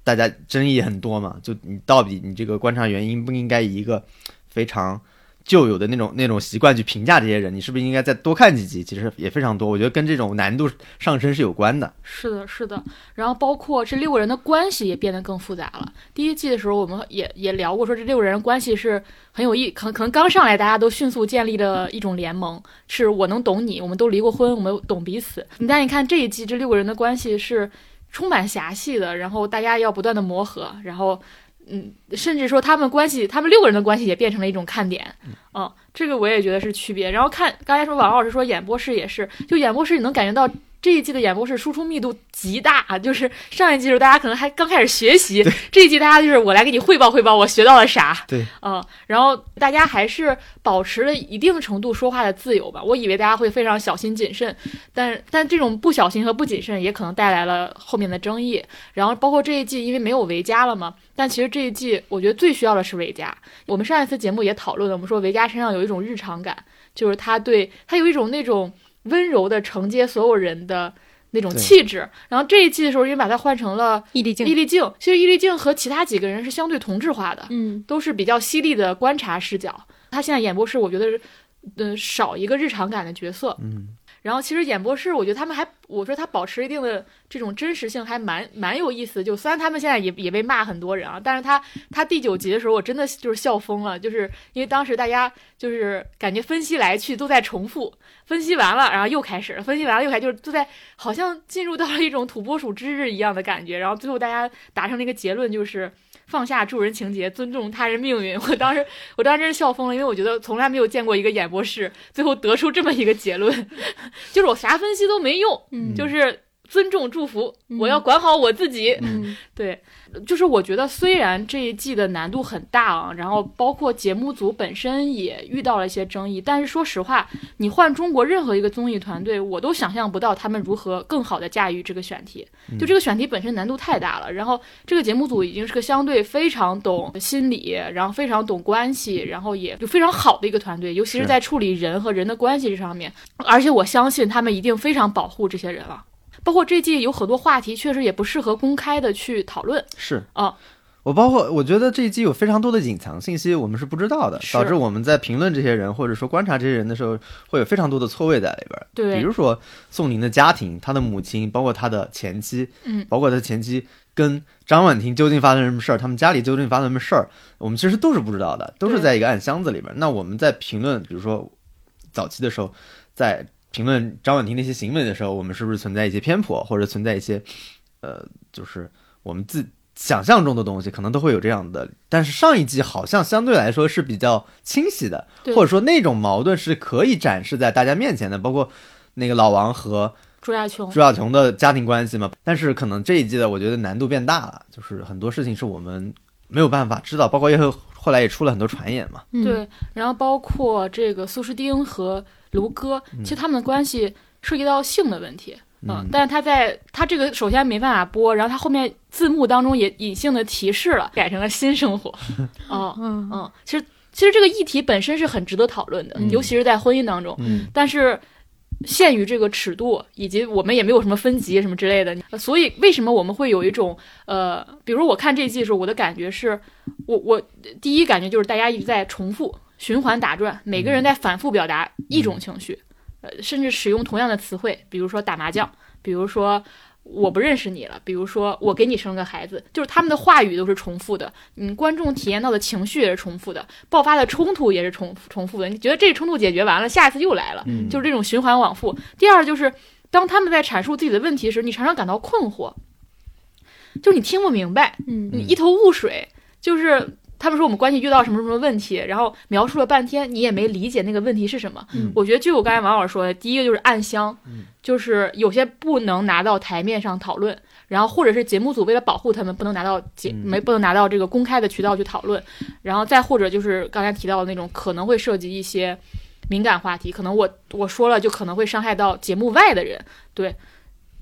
大家争议很多嘛，就你到底你这个观察员应不应该以一个非常旧有的那种那种习惯去评价这些人，你是不是应该再多看几集？其实也非常多，我觉得跟这种难度上升是有关的。是的，是的。然后包括这六个人的关系也变得更复杂了。第一季的时候，我们也也聊过，说这六个人关系是很有意，可能可能刚上来大家都迅速建立了一种联盟，是我能懂你，我们都离过婚，我们懂彼此。但你看这一季这六个人的关系是充满侠气的，然后大家要不断的磨合，然后。嗯，甚至说他们关系，他们六个人的关系也变成了一种看点，嗯，这个我也觉得是区别。然后看刚才说王老师说演播室也是，就演播室你能感觉到这一季的演播室输出密度极大，[laughs] 就是上一季的时候大家可能还刚开始学习，这一季大家就是我来给你汇报汇报我学到了啥，对，嗯，然后大家还是保持了一定程度说话的自由吧。我以为大家会非常小心谨慎，但但这种不小心和不谨慎也可能带来了后面的争议。然后包括这一季因为没有维嘉了嘛，但其实这一季我觉得最需要的是维嘉。我们上一次节目也讨论了，我们说维嘉身上有一种日常感，就是他对他有一种那种温柔的承接所有人的那种气质。然后这一季的时候，因为把他换成了毅力镜伊，丽静，其实伊丽静和其他几个人是相对同质化的，嗯都是比较犀利的观察视角。他现在演播室，我觉得是，呃，少一个日常感的角色。嗯，然后其实演播室，我觉得他们还，我说他保持一定的这种真实性，还蛮蛮有意思。就虽然他们现在也也被骂很多人啊，但是他他第九集的时候，我真的就是笑疯了，就是因为当时大家就是感觉分析来去都在重复，分析完了，然后又开始，分析完了又开，就是都在好像进入到了一种土拨鼠之日一样的感觉。然后最后大家达成了一个结论，就是放下助人情节，尊重他人命运。[laughs] 我当时我当时真是笑疯了，因为我觉得从来没有见过一个演播室最后得出这么一个结论，[laughs] 就是我啥分析都没用，嗯就是尊重祝福，嗯我要管好我自己。嗯 [laughs] 对，就是我觉得虽然这一季的难度很大啊，然后包括节目组本身也遇到了一些争议，但是说实话，你换中国任何一个综艺团队，我都想象不到他们如何更好的驾驭这个选题。就这个选题本身难度太大了，然后这个节目组已经是个相对非常懂心理，然后非常懂关系，然后也就非常好的一个团队，尤其是是在处理人和人的关系这上面，而且我相信他们一定非常保护这些人了。包括这季有很多话题，确实也不适合公开的去讨论。是啊。我包括我觉得这一季有非常多的隐藏信息，我们是不知道的，导致我们在评论这些人或者说观察这些人的时候，会有非常多的错位在里边儿。对比如说宋宁的家庭，他的母亲，包括他的前妻，嗯包括他前妻跟张婉婷究竟发生什么事儿，他们家里究竟发生什么事儿，我们其实都是不知道的，都是在一个暗箱子里边儿。那我们在评论，比如说早期的时候，在评论张婉婷那些行为的时候，我们是不是存在一些偏颇，或者存在一些，呃，就是我们自想象中的东西，可能都会有这样的。但是上一季好像相对来说是比较清晰的，或者说那种矛盾是可以展示在大家面前的，包括那个老王和朱亚琼朱亚琼的家庭关系嘛。但是可能这一季的，我觉得难度变大了，就是很多事情是我们没有办法知道，包括也后后来也出了很多传言嘛。嗯，对，然后包括这个苏诗丁和卢哥，其实他们的关系涉及到性的问题。嗯但是他在他这个首先没办法播，然后他后面字幕当中也隐性的提示了，改成了新生活。[laughs] 哦，嗯嗯，其实其实这个议题本身是很值得讨论的，嗯尤其是在婚姻当中。嗯但是限于这个尺度，以及我们也没有什么分级什么之类的，呃所以为什么我们会有一种呃，比如我看这一季的时候，我的感觉是，我我第一感觉就是大家一直在重复循环打转，每个人在反复表达一种情绪，呃，甚至使用同样的词汇，比如说打麻将，比如说。我不认识你了，比如说我给你生个孩子，就是他们的话语都是重复的，嗯，观众体验到的情绪也是重复的，爆发的冲突也是重重复的。你觉得这个冲突解决完了，下一次又来了，嗯就是这种循环往复。第二就是，当他们在阐述自己的问题时，你常常感到困惑，就是你听不明白，嗯你一头雾水，就是他他们说我们关系遇到什么什么问题，然后描述了半天，你也没理解那个问题是什么。嗯。我觉得就我刚才王老师说的，第一个就是暗箱，嗯。就是有些不能拿到台面上讨论，然后或者是节目组为了保护他们，不能拿到节嗯。没不能拿到这个公开的渠道去讨论，然后再或者就是刚才提到的那种可能会涉及一些敏感话题，可能我我说了就可能会伤害到节目外的人，对，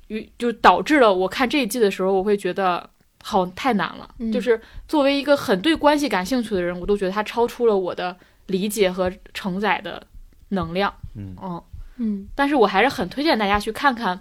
于就导致了我看这一季的时候，我会觉得好太难了，嗯。就是作为一个很对关系感兴趣的人，我都觉得它超出了我的理解和承载的能量，嗯。嗯嗯。但是我还是很推荐大家去看看，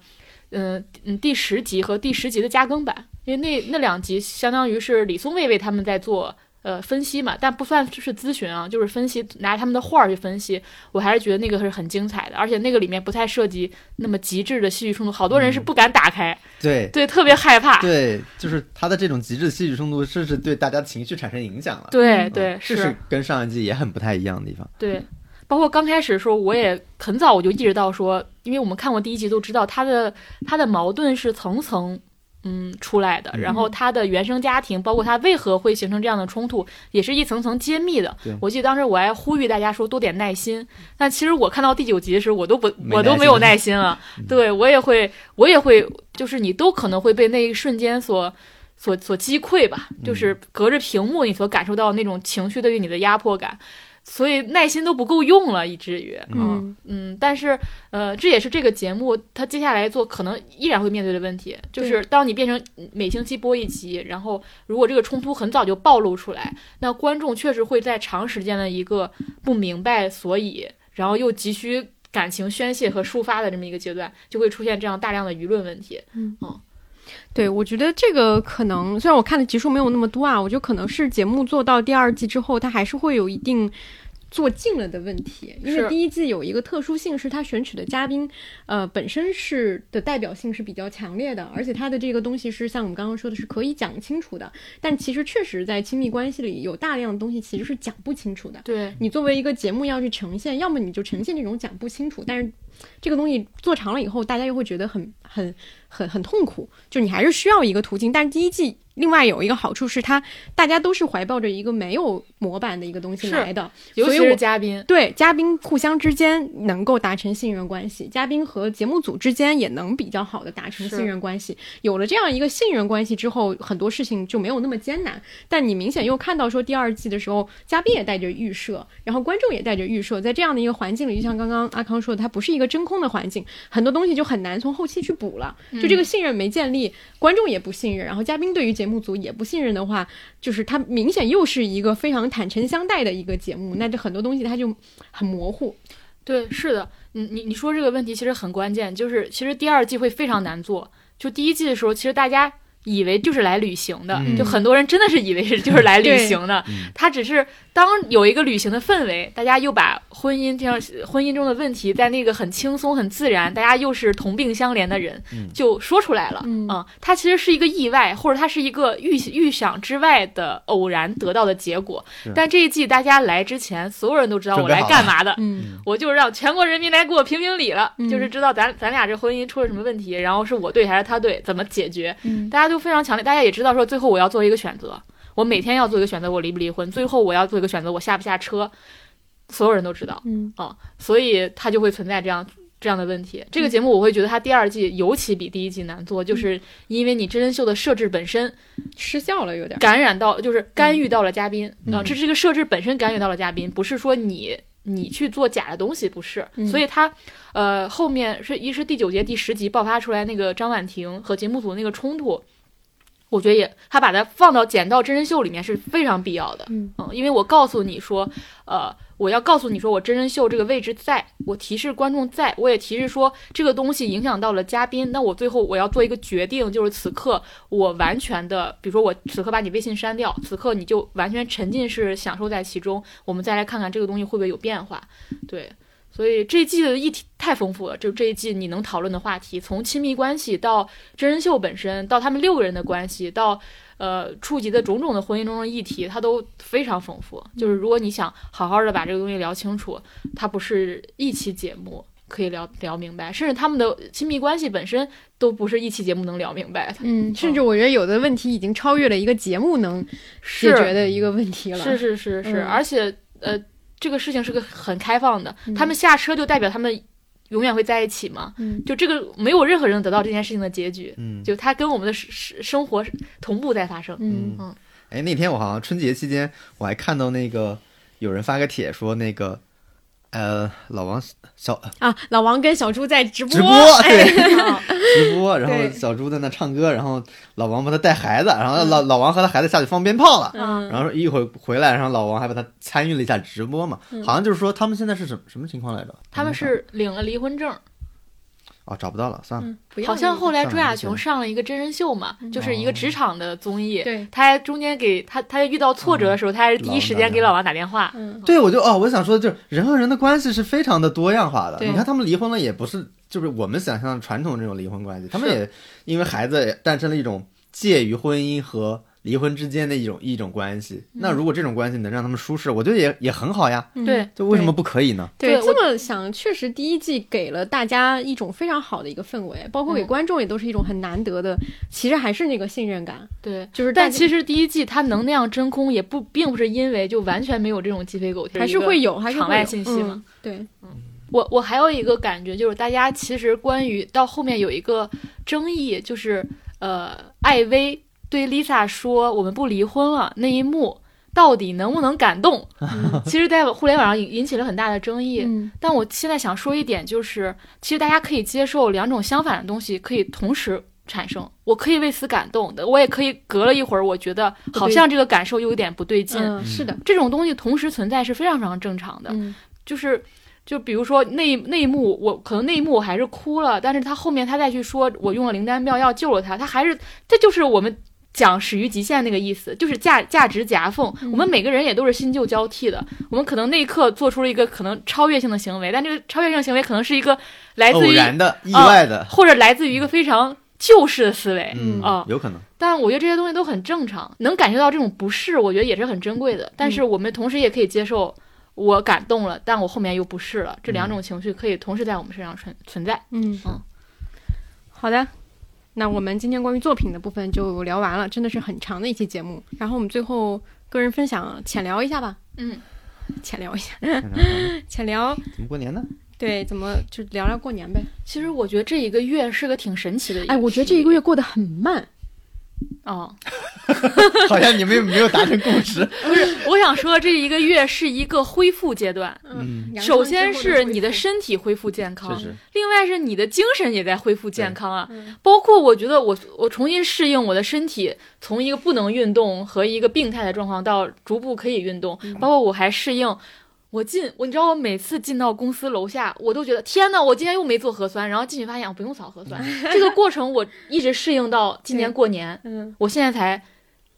嗯、嗯，第十集和第十集的加更版，因为那那两集相当于是李松蔚为他们在做呃分析嘛，但不算是咨询啊，就是分析，拿他们的画儿去分析，我还是觉得那个是很精彩的，而且那个里面不太涉及那么极致的戏剧冲突，好多人是不敢打开，对对，特别害怕，对，就是他的这种极致戏剧冲突，甚至对大家情绪产生影响了。对嗯对是跟上一季也很不太一样的地方。对，包括刚开始的时候，我也很早我就意识到说，因为我们看过第一集都知道他的他的矛盾是层层嗯出来的，然后他的原生家庭，包括他为何会形成这样的冲突，也是一层层揭秘的。我记得当时我还呼吁大家说多点耐心，但其实我看到第九集的时候，我都不我都没有耐心了。对我也会我也会，就是你都可能会被那一瞬间所。所所击溃吧，就是隔着屏幕你所感受到那种情绪对于你的压迫感，所以耐心都不够用了，以至于嗯。嗯，但是呃，这也是这个节目它接下来做可能依然会面对的问题，就是当你变成每星期播一集，然后如果这个冲突很早就暴露出来，那观众确实会在长时间的一个不明白所以，然后又急需感情宣泄和抒发的这么一个阶段，就会出现这样大量的舆论问题。对，我觉得这个可能虽然我看的集数没有那么多啊，我觉得可能是节目做到第二季之后，它还是会有一定做尽了的问题。因为第一季有一个特殊性，是它选取的嘉宾，呃，本身是的代表性是比较强烈的，而且它的这个东西是像我们刚刚说的，是可以讲清楚的。但其实确实在亲密关系里，有大量的东西其实是讲不清楚的。对，你作为一个节目要去呈现，要么你就呈现这种讲不清楚，但是这个东西做长了以后，大家又会觉得很很很很痛苦，就你还是需要一个途径。但是第一季另外有一个好处是它，大家都是怀抱着一个没有模板的一个东西来的，尤其是嘉宾，对嘉宾互相之间能够达成信任关系，嘉宾和节目组之间也能比较好的达成信任关系。有了这样一个信任关系之后，很多事情就没有那么艰难。但你明显又看到说第二季的时候，嘉宾也带着预设，然后观众也带着预设，在这样的一个环境里，就像刚刚阿康说的，它不是一个真空的环境，很多东西就很难从后期去补了。就这个信任没建立，观众也不信任，然后嘉宾对于节目组也不信任的话，就是它明显又是一个非常坦诚相待的一个节目，那这很多东西它就很模糊。对，是的，你你你说这个问题其实很关键，就是其实第二季会非常难做。就第一季的时候，其实大家以为就是来旅行的，嗯。就很多人真的是以为是就是来旅行的。嗯。他只是当有一个旅行的氛围，大家又把婚姻这样婚姻中的问题，在那个很轻松、很自然，大家又是同病相怜的人，嗯。就说出来了。嗯。它其实是一个意外，或者他是一个预预想之外的偶然得到的结果。但这一季大家来之前，所有人都知道我来干嘛的。嗯。我就是让全国人民来给我评评理了，嗯。就是知道咱咱俩这婚姻出了什么问题，然后是我对还是他对，怎么解决，嗯。大家都非常强烈，大家也知道说最后我要做一个选择，我每天要做一个选择，我离不离婚，最后我要做一个选择，我下不下车，所有人都知道嗯啊、所以它就会存在这样。这样的问题，这个节目我会觉得它第二季尤其比第一季难做，就是因为你真人秀的设置本身失效了有点儿。感染到，就是干预到了嘉宾嗯啊，这这个设置本身干预到了嘉宾，不是说你你去做假的东西，不是，嗯所以他呃后面是一是第九节第十集爆发出来那个张婉婷和节目组那个冲突，我觉得也他把它放到剪到真人秀里面是非常必要的，嗯因为我告诉你说，呃，我要告诉你说我真人秀这个位置在，我提示观众在，我也提示说这个东西影响到了嘉宾，那我最后我要做一个决定，就是此刻我完全的，比如说我此刻把你微信删掉，此刻你就完全沉浸式享受在其中，我们再来看看这个东西会不会有变化，对。所以这一季的议题太丰富了，就这一季你能讨论的话题，从亲密关系到真人秀本身，到他们六个人的关系，到呃触及的种种的婚姻中的议题，它都非常丰富。就是如果你想好好的把这个东西聊清楚，它不是一期节目可以聊聊明白，甚至他们的亲密关系本身都不是一期节目能聊明白的。嗯，甚至我觉得有的问题已经超越了一个节目能解决的一个问题了。是是是是，嗯而且呃，这个事情是个很开放的，嗯他们下车就代表他们永远会在一起吗？嗯就这个没有任何人得到这件事情的结局，嗯，就他跟我们的生生生活同步在发生。嗯嗯哎，那天我好像春节期间我还看到那个有人发个帖说那个呃老王小啊，老王跟小猪在直播，直播哎对啊 [laughs] 直播，然后小猪在那唱歌，然后老王帮他带孩子，然后老老王和他孩子下去放鞭炮了。嗯，然后一会儿回来，然后老王还把他参与了一下直播嘛，好像就是说他们现在是什么什么情况来着？他们是领了离婚证，哦找不到了，算了，嗯好像后来朱亚琼上了一个真人秀嘛，就是一个职场的综艺。对他还中间给他，他遇到挫折的时候，他还是第一时间给老王打电话。嗯对，我就哦，我想说的就是人和人的关系是非常的多样化的。你看他们离婚了，也不是就是我们想象传统这种离婚关系，他们也因为孩子诞生了一种介于婚姻和离婚之间的一种一种关系。那如果这种关系能让他们舒适，我觉得也也很好呀。嗯对，就为什么不可以呢？对，对这么想，确实第一季给了大家一种非常好的一个氛围，包括给嗯观众也都是一种很难得的，其实还是那个信任感，对，就是但其实第一季它能那样真空，也不并不是因为就完全没有这种鸡飞狗跳，还是会有，还是场外信息嘛。嗯对，我我还有一个感觉，就是大家其实关于到后面有一个争议，就是呃，艾薇对 Lisa 说“我们不离婚了”那一幕到底能不能感动？其实，在互联网上引引起了很大的争议。嗯但我现在想说一点，就是其实大家可以接受两种相反的东西可以同时产生。我可以为此感动的，我也可以隔了一会儿，我觉得好像这个感受又有点不对劲。嗯，是的，这种东西同时存在是非常非常正常的。嗯就是就比如说那那一幕，我可能那一幕我还是哭了，但是他后面他再去说我用了灵丹妙药救了他，他还是这就是我们讲始于极限那个意思，就是价价值夹缝。我们每个人也都是新旧交替的，我们可能那一刻做出了一个可能超越性的行为，但这个超越性行为可能是一个来自偶于然的、意外的，或者来自于一个非常旧式的思维。嗯啊有可能。但我觉得这些东西都很正常，能感觉到这种不适，我觉得也是很珍贵的。但是我们同时也可以接受，我感动了，但我后面又不是了，这两种情绪可以同时在我们身上存存在。嗯嗯好的。那我们今天关于作品的部分就聊完了，真的是很长的一期节目。然后我们最后个人分享浅聊一下吧，嗯，浅聊一下，[laughs] 浅聊怎么过年呢？对怎么就聊聊过年呗。其实我觉得这一个月是个挺神奇的哎，我觉得这一个月过得很慢。[laughs] 哦，[laughs] 好像你们没有达成共识。不是，[laughs] 我想说这一个月是一个恢复阶段。嗯，首先是你的身体恢复健康，另外是你的精神也在恢复健康啊。嗯包括我觉得我我重新适应我的身体，从一个不能运动和一个病态的状况到逐步可以运动，嗯包括我还适应。我进我，你知道我每次进到公司楼下，我都觉得天呐，我今天又没做核酸，然后进去发现我不用扫核酸。[laughs] 这个过程我一直适应到今年过年，嗯我现在才，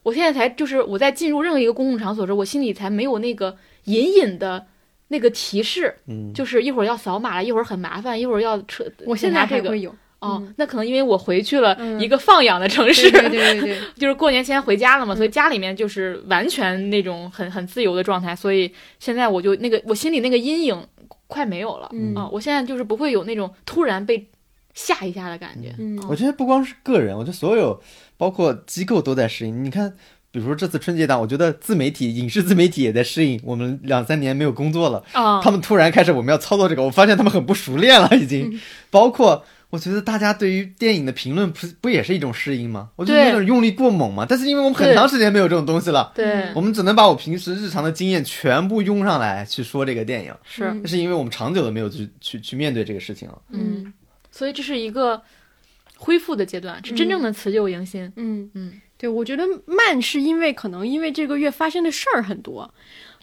我现在才就是我在进入任何一个公共场所的时候，我心里才没有那个隐隐的那个提示，嗯，就是一会儿要扫码了，一会儿很麻烦，一会儿要车。我现在这个还会有。哦，嗯。那可能因为我回去了嗯。一个放养的城市，对对对对对，[laughs] 就是过年前回家了嘛，所以家里面就是完全那种很很自由的状态，所以现在我就那个我心里那个阴影快没有了，嗯。啊，我现在就是不会有那种突然被吓一下的感觉，嗯。我觉得不光是个人，我觉得所有包括机构都在适应。你看，比如说这次春节档，我觉得自媒体、影视自媒体也在适应。我们两三年没有工作了，啊，他们突然开始我们要操作这个，我发现他们很不熟练了，已经。包括我觉得大家对于电影的评论，不是不也是一种适应吗？我觉得对有点用力过猛嘛。但是因为我们很长时间没有这种东西了，对，我们只能把我平时日常的经验全部用上来去说这个电影。是，是因为我们长久的没有去去去面对这个事情了。嗯，所以这是一个恢复的阶段，是真正的辞旧迎新，嗯嗯对，我觉得慢是因为可能因为这个月发生的事儿很多，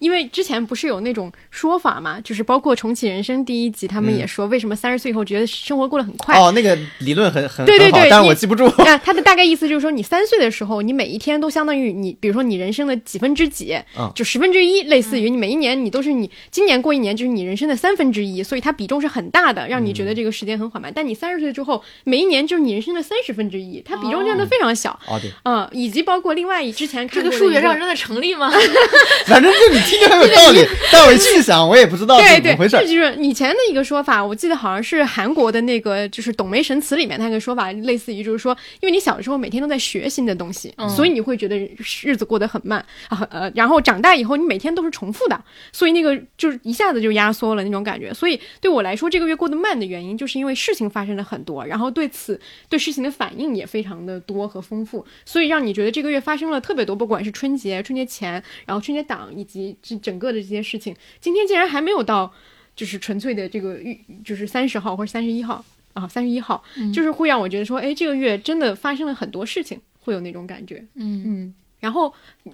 因为之前不是有那种说法嘛，就是包括重启人生第一集，他们嗯也说为什么三十岁以后觉得生活过得很快。哦，那个理论很很对对对但是我记不住。啊，他的大概意思就是说，你三岁的时候，你每一天都相当于你，比如说你人生的几分之几，嗯就十分之一，类似于你每一年你都是你今年过一年就是你人生的三分之一，所以它比重是很大的，让你觉得这个时间很缓慢。但你三十岁之后，每一年就是你人生的三十分之一，它比重占的非常小。哦，对，嗯，以及包括另外一之前这个看的数学上真的成立吗？[laughs] 反正就你听着很有道理，[laughs] 但我细想，我也不知道怎么回事这。就是以前的一个说法，我记得好像是韩国的那个，就是《董梅神词》里面那个说法，类似于就是说，因为你小时候每天都在学新的东西，嗯所以你会觉得日子过得很慢啊，呃，然后长大以后你每天都是重复的，所以那个就是一下子就压缩了那种感觉。所以对我来说，这个月过得慢的原因，就是因为事情发生了很多，然后对此对事情的反应也非常的多和丰富，所以让你觉得这个月发生了特别多，不管是春节、春节前，然后春节档以及这整个的这些事情，今天竟然还没有到。就是纯粹的这个预，就是三十号或者三十一号啊，三十一号，就是会让我觉得说，哎，这个月真的发生了很多事情，会有那种感觉。嗯嗯，然后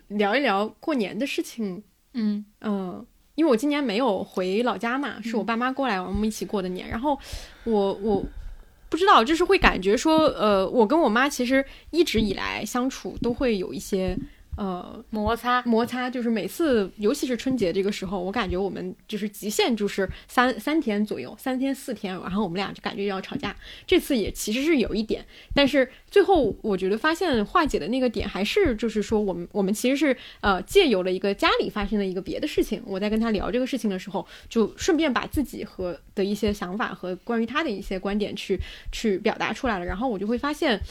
聊一聊过年的事情，嗯嗯，因为我今年没有回老家嘛，是我爸妈过来，我们一起过的年。然后我我不知道，就是会感觉说，呃，我跟我妈其实一直以来相处都会有一些呃摩擦，摩擦，就是每次，尤其是春节这个时候，我感觉我们就是极限就是三三天左右，三天四天，然后我们俩就感觉要吵架。这次也其实是有一点，但是最后我觉得发现化解的那个点还是就是说我们我们其实是呃借由了一个家里发生的一个别的事情，我在跟他聊这个事情的时候，就顺便把自己和的一些想法和关于他的一些观点去去表达出来了，然后我就会发现。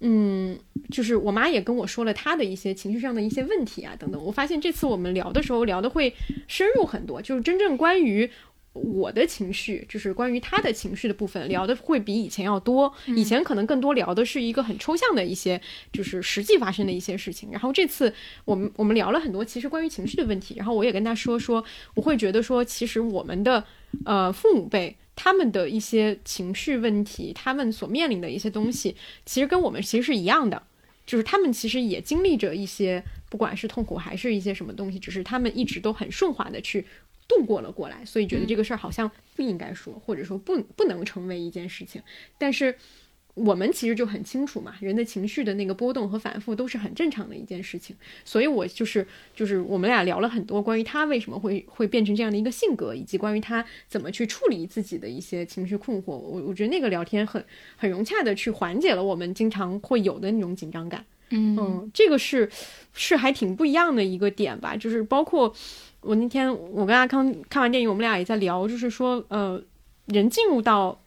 嗯，就是我妈也跟我说了她的一些情绪上的一些问题啊，等等。我发现这次我们聊的时候聊的会深入很多，就是真正关于我的情绪，就是关于他的情绪的部分聊的会比以前要多。以前可能更多聊的是一个很抽象的一些，就是实际发生的一些事情。然后这次我们我们聊了很多其实关于情绪的问题，然后我也跟他说说，我会觉得说，其实我们的呃父母辈。他们的一些情绪问题，他们所面临的一些东西，其实跟我们其实是一样的，就是他们其实也经历着一些，不管是痛苦还是一些什么东西，只是他们一直都很顺滑的去度过了过来，所以觉得这个事儿好像不应该说，或者说不不能成为一件事情。但是我们其实就很清楚嘛，人的情绪的那个波动和反复都是很正常的一件事情。所以我就是就是我们俩聊了很多关于他为什么会会变成这样的一个性格，以及关于他怎么去处理自己的一些情绪困惑。我我觉得那个聊天很很融洽的去缓解了我们经常会有的那种紧张感。嗯嗯，这个是是还挺不一样的一个点吧，就是包括我那天我跟阿康看完电影，我们俩也在聊，就是说呃，人进入到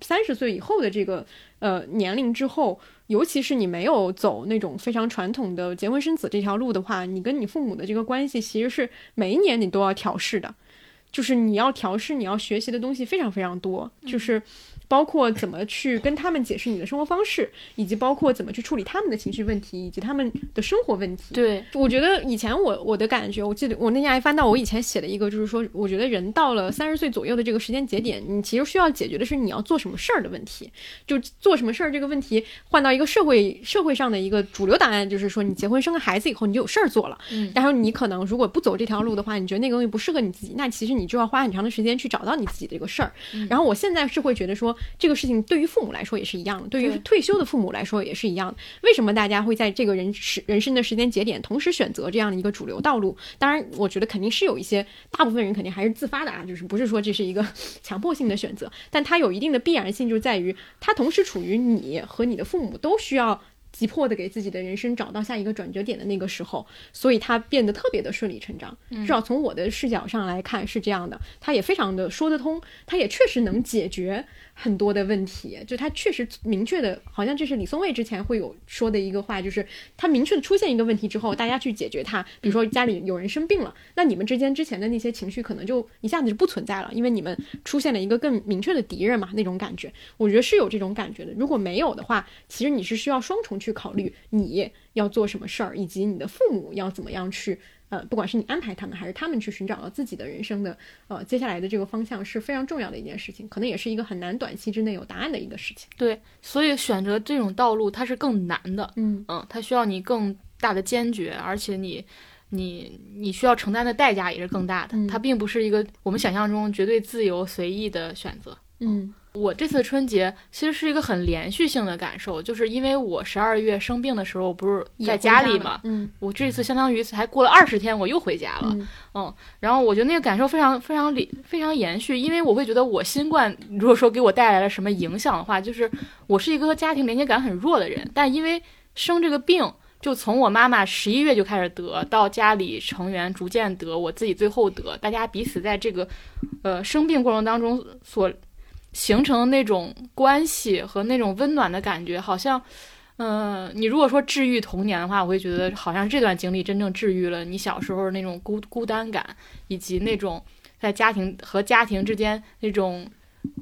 三十岁以后的这个呃年龄之后，尤其是你没有走那种非常传统的结婚生子这条路的话，你跟你父母的这个关系其实是每一年你都要调试的，就是你要调试，你要学习的东西非常非常多，就是。包括怎么去跟他们解释你的生活方式，以及包括怎么去处理他们的情绪问题，以及他们的生活问题。对，我觉得以前我我的感觉，我记得我那天还翻到我以前写的一个，就是说，我觉得人到了三十岁左右的这个时间节点，你其实需要解决的是你要做什么事儿的问题。就做什么事儿这个问题，换到一个社会社会上的一个主流答案，就是说，你结婚生个孩子以后，你就有事儿做了。嗯然后你可能如果不走这条路的话，你觉得那个东西不适合你自己，那其实你就要花很长的时间去找到你自己的一个事儿。然后我现在是会觉得说，这个事情对于父母来说也是一样的，对于退休的父母来说也是一样的。为什么大家会在这个人时人生的时间节点同时选择这样的一个主流道路？当然，我觉得肯定是有一些大部分人肯定还是自发的啊，就是不是说这是一个 [laughs] 强迫性的选择，但它有一定的必然性，就在于它同时处于你和你的父母都需要。急迫的给自己的人生找到下一个转折点的那个时候，所以它变得特别的顺理成章。至少从我的视角上来看是这样的，它也非常的说得通，它也确实能解决很多的问题。就他确实明确的，好像这是李松蔚之前会有说的一个话，就是他明确的出现一个问题之后，大家去解决它。比如说家里有人生病了，那你们之间之前的那些情绪可能就一下子就不存在了，因为你们出现了一个更明确的敌人嘛，那种感觉，我觉得是有这种感觉的。如果没有的话，其实你是需要双重去考虑你要做什么事儿，以及你的父母要怎么样去。呃，不管是你安排他们，还是他们去寻找到自己的人生的呃接下来的这个方向，是非常重要的一件事情，可能也是一个很难短期之内有答案的一个事情。对，所以选择这种道路它是更难的，嗯嗯，它需要你更大的坚决，而且你。你你需要承担的代价也是更大的，嗯它并不是一个我们想象中绝对自由随意的选择。嗯我这次春节其实是一个很连续性的感受，就是因为我十二月生病的时候不是在家里嘛，嗯我这次相当于才过了二十天，我又回家了。嗯然后我觉得那个感受非常非常连非常延续，因为我会觉得我新冠如果说给我带来了什么影响的话，就是我是一个和家庭连接感很弱的人，但因为生这个病，就从我妈妈十一月就开始得，到家里成员逐渐得，我自己最后得，大家彼此在这个呃生病过程当中所形成那种关系和那种温暖的感觉，好像。嗯，你如果说治愈童年的话，我会觉得好像这段经历真正治愈了你小时候那种孤孤单感，以及那种在家庭和家庭之间那种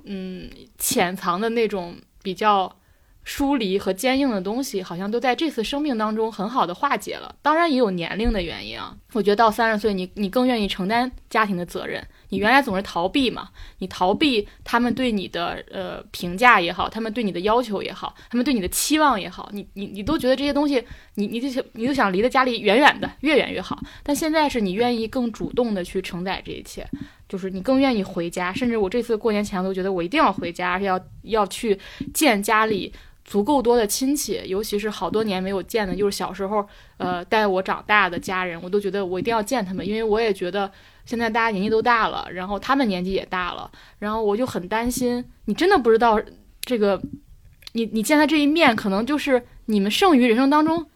嗯潜藏的那种比较疏离和坚硬的东西，好像都在这次生命当中很好的化解了。当然也有年龄的原因啊，我觉得到三十岁，你你更愿意承担家庭的责任。你原来总是逃避嘛，你逃避他们对你的呃评价也好，他们对你的要求也好，他们对你的期望也好，你你你都觉得这些东西，你你就想你就想离得家里远远的，越远越好。但现在是你愿意更主动的去承载这一切，就是你更愿意回家，甚至我这次过年前都觉得我一定要回家，而且要要去见家里足够多的亲戚，尤其是好多年没有见的，就是小时候呃带我长大的家人，我都觉得我一定要见他们，因为我也觉得。现在大家年纪都大了，然后他们年纪也大了，然后我就很担心，你真的不知道这个，你你见他这一面，可能就是你们剩余人生当中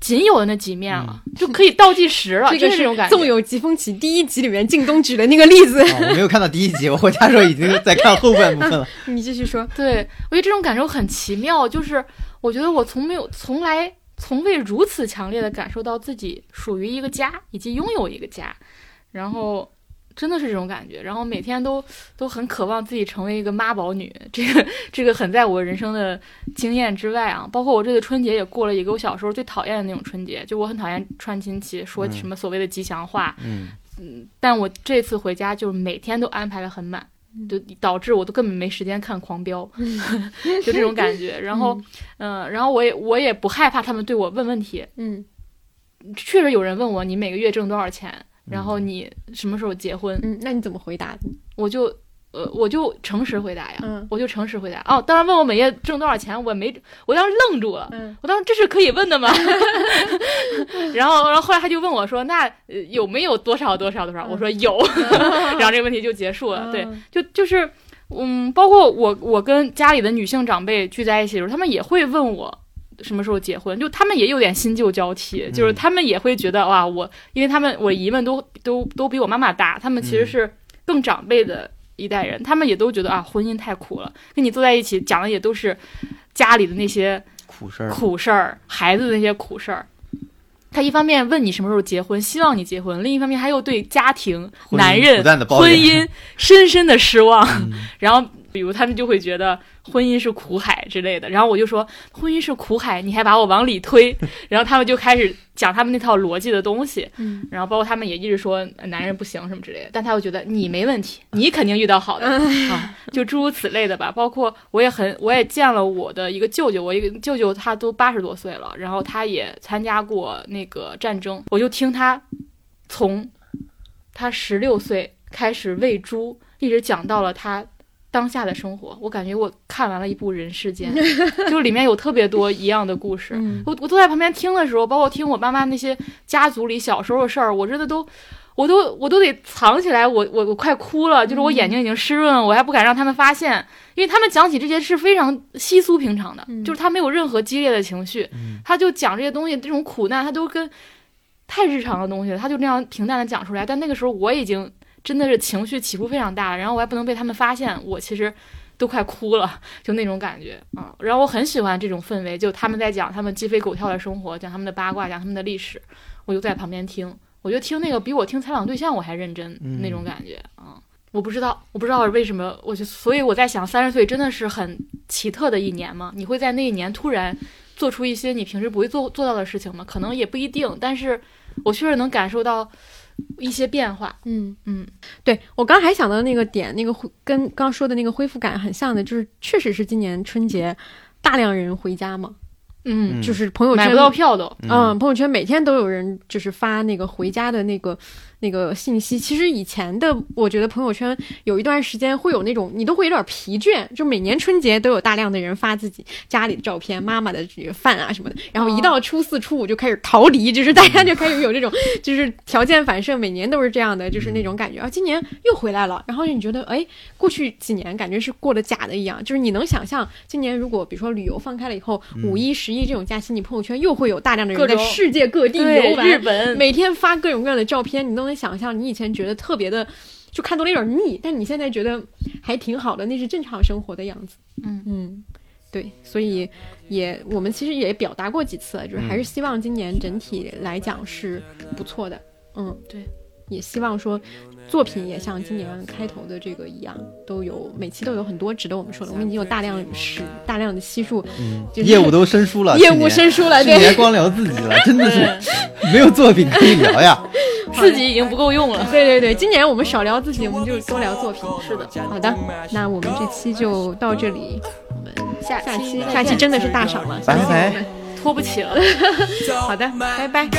仅有的那几面了，就可以倒计时了。[laughs] 这个是种感觉。纵有疾风起第一集里面靳东举的那个例子，我没有看到第一集，我回家时候已经在看后半部分了。[laughs] 你继续说。对，我觉得这种感受很奇妙，就是我觉得我从没有从来从未如此强烈的感受到自己属于一个家，以及拥有一个家。然后真的是这种感觉，然后每天都都很渴望自己成为一个妈宝女，这个这个很在我人生的经验之外啊。包括我这个春节也过了一个我小时候最讨厌的那种春节，就我很讨厌串亲戚，说什么所谓的吉祥话，嗯嗯。但我这次回家就是每天都安排的很满，就导致我都根本没时间看《狂飙》，就这种感觉。[laughs] 然后嗯，然后我也我也不害怕他们对我问问题，嗯，确实有人问我你每个月挣多少钱。然后你什么时候结婚？嗯，那你怎么回答的？我就呃，我就诚实回答呀。嗯，我就诚实回答。哦，当然问我每月挣多少钱，我没，我当时愣住了。嗯，我当时这是可以问的吗？[laughs] [laughs] 然后，然后后来他就问我说：“那有没有多少多少多少？”我说有。[laughs] 然后这个问题就结束了。对，就就是嗯，包括我我跟家里的女性长辈聚在一起的时候，他们也会问我。什么时候结婚？就他们也有点新旧交替，就是他们也会觉得哇，我因为他们我姨们都都都比我妈妈大，他们其实是更长辈的一代人，他们也都觉得啊，婚姻太苦了。跟你坐在一起讲的也都是家里的那些苦事儿、苦事儿，孩子的那些苦事儿。他一方面问你什么时候结婚，希望你结婚；另一方面，他又对家庭、男人、婚姻深深的失望。然后，比如他们就会觉得。婚姻是苦海之类的，然后我就说婚姻是苦海，你还把我往里推，[laughs] 然后他们就开始讲他们那套逻辑的东西，嗯，然后包括他们也一直说男人不行什么之类的，但他又觉得你没问题，你肯定遇到好的啊，就诸如此类的吧。包括我也很，我也见了我的一个舅舅，我一个舅舅他都八十多岁了，然后他也参加过那个战争，我就听他从他十六岁开始喂猪，一直讲到了他。当下的生活，我感觉我看完了一部《人世间 [laughs]》，就里面有特别多一样的故事。我我坐在旁边听的时候，包括听我爸妈那些家族里小时候的事儿，我真的都，我都我都得藏起来，我我我快哭了，就是我眼睛已经湿润了，我还不敢让他们发现，因为他们讲起这些是非常稀疏平常的，就是他没有任何激烈的情绪，他就讲这些东西，这种苦难他都跟太日常的东西，他就那样平淡的讲出来。但那个时候我已经。真的是情绪起伏非常大，然后我还不能被他们发现，我其实都快哭了，就那种感觉啊。然后我很喜欢这种氛围，就他们在讲他们鸡飞狗跳的生活，讲他们的八卦，讲他们的历史，我就在旁边听。我觉得听那个比我听采访对象我还认真，那种感觉啊。我不知道，我不知道为什么，我就所以我在想，三十岁真的是很奇特的一年吗？你会在那一年突然做出一些你平时不会做做到的事情吗？可能也不一定，但是我确实能感受到。一些变化，嗯嗯，对我刚还想到那个点，那个跟刚说的那个恢复感很像的，就是确实是今年春节大量人回家嘛，嗯，就是朋友圈买不到票都，嗯，朋友圈每天都有人就是发那个回家的那个那个信息。其实以前的，我觉得朋友圈有一段时间会有那种，你都会有点疲倦。就每年春节都有大量的人发自己家里的照片、妈妈的这个饭啊什么的，然后一到初四、初五就开始逃离，就是大家就开始有这种，就是条件反射，每年都是这样的，就是那种感觉啊。今年又回来了，然后你觉得，哎，过去几年感觉是过得假的一样，就是你能想象，今年如果比如说旅游放开了以后，五一、十一这种假期，你朋友圈又会有大量的人在世界各地游玩，日本每天发各种各样的照片，你都能想象，你以前觉得特别的，就看多了有点腻，但你现在觉得还挺好的，那是正常生活的样子。嗯嗯，对，所以也我们其实也表达过几次，就是还是希望今年整体来讲是不错的。嗯，对，也希望说作品也像今年开头的这个一样，都有每期都有很多值得我们说的。我们已经有大量是大量的悉数，就是业务都生疏了，[laughs] 业务生疏了，对。去年光聊自己了，[laughs] 真的是没有作品可以聊呀。自己已经不够用了。对对对，今年我们少聊自己，我们就多聊作品。是的，好的，那我们这期就到这里，我们下下期下期真的是大赏了，拜拜相信我们拖不起了。[laughs] 好的，拜拜。拜。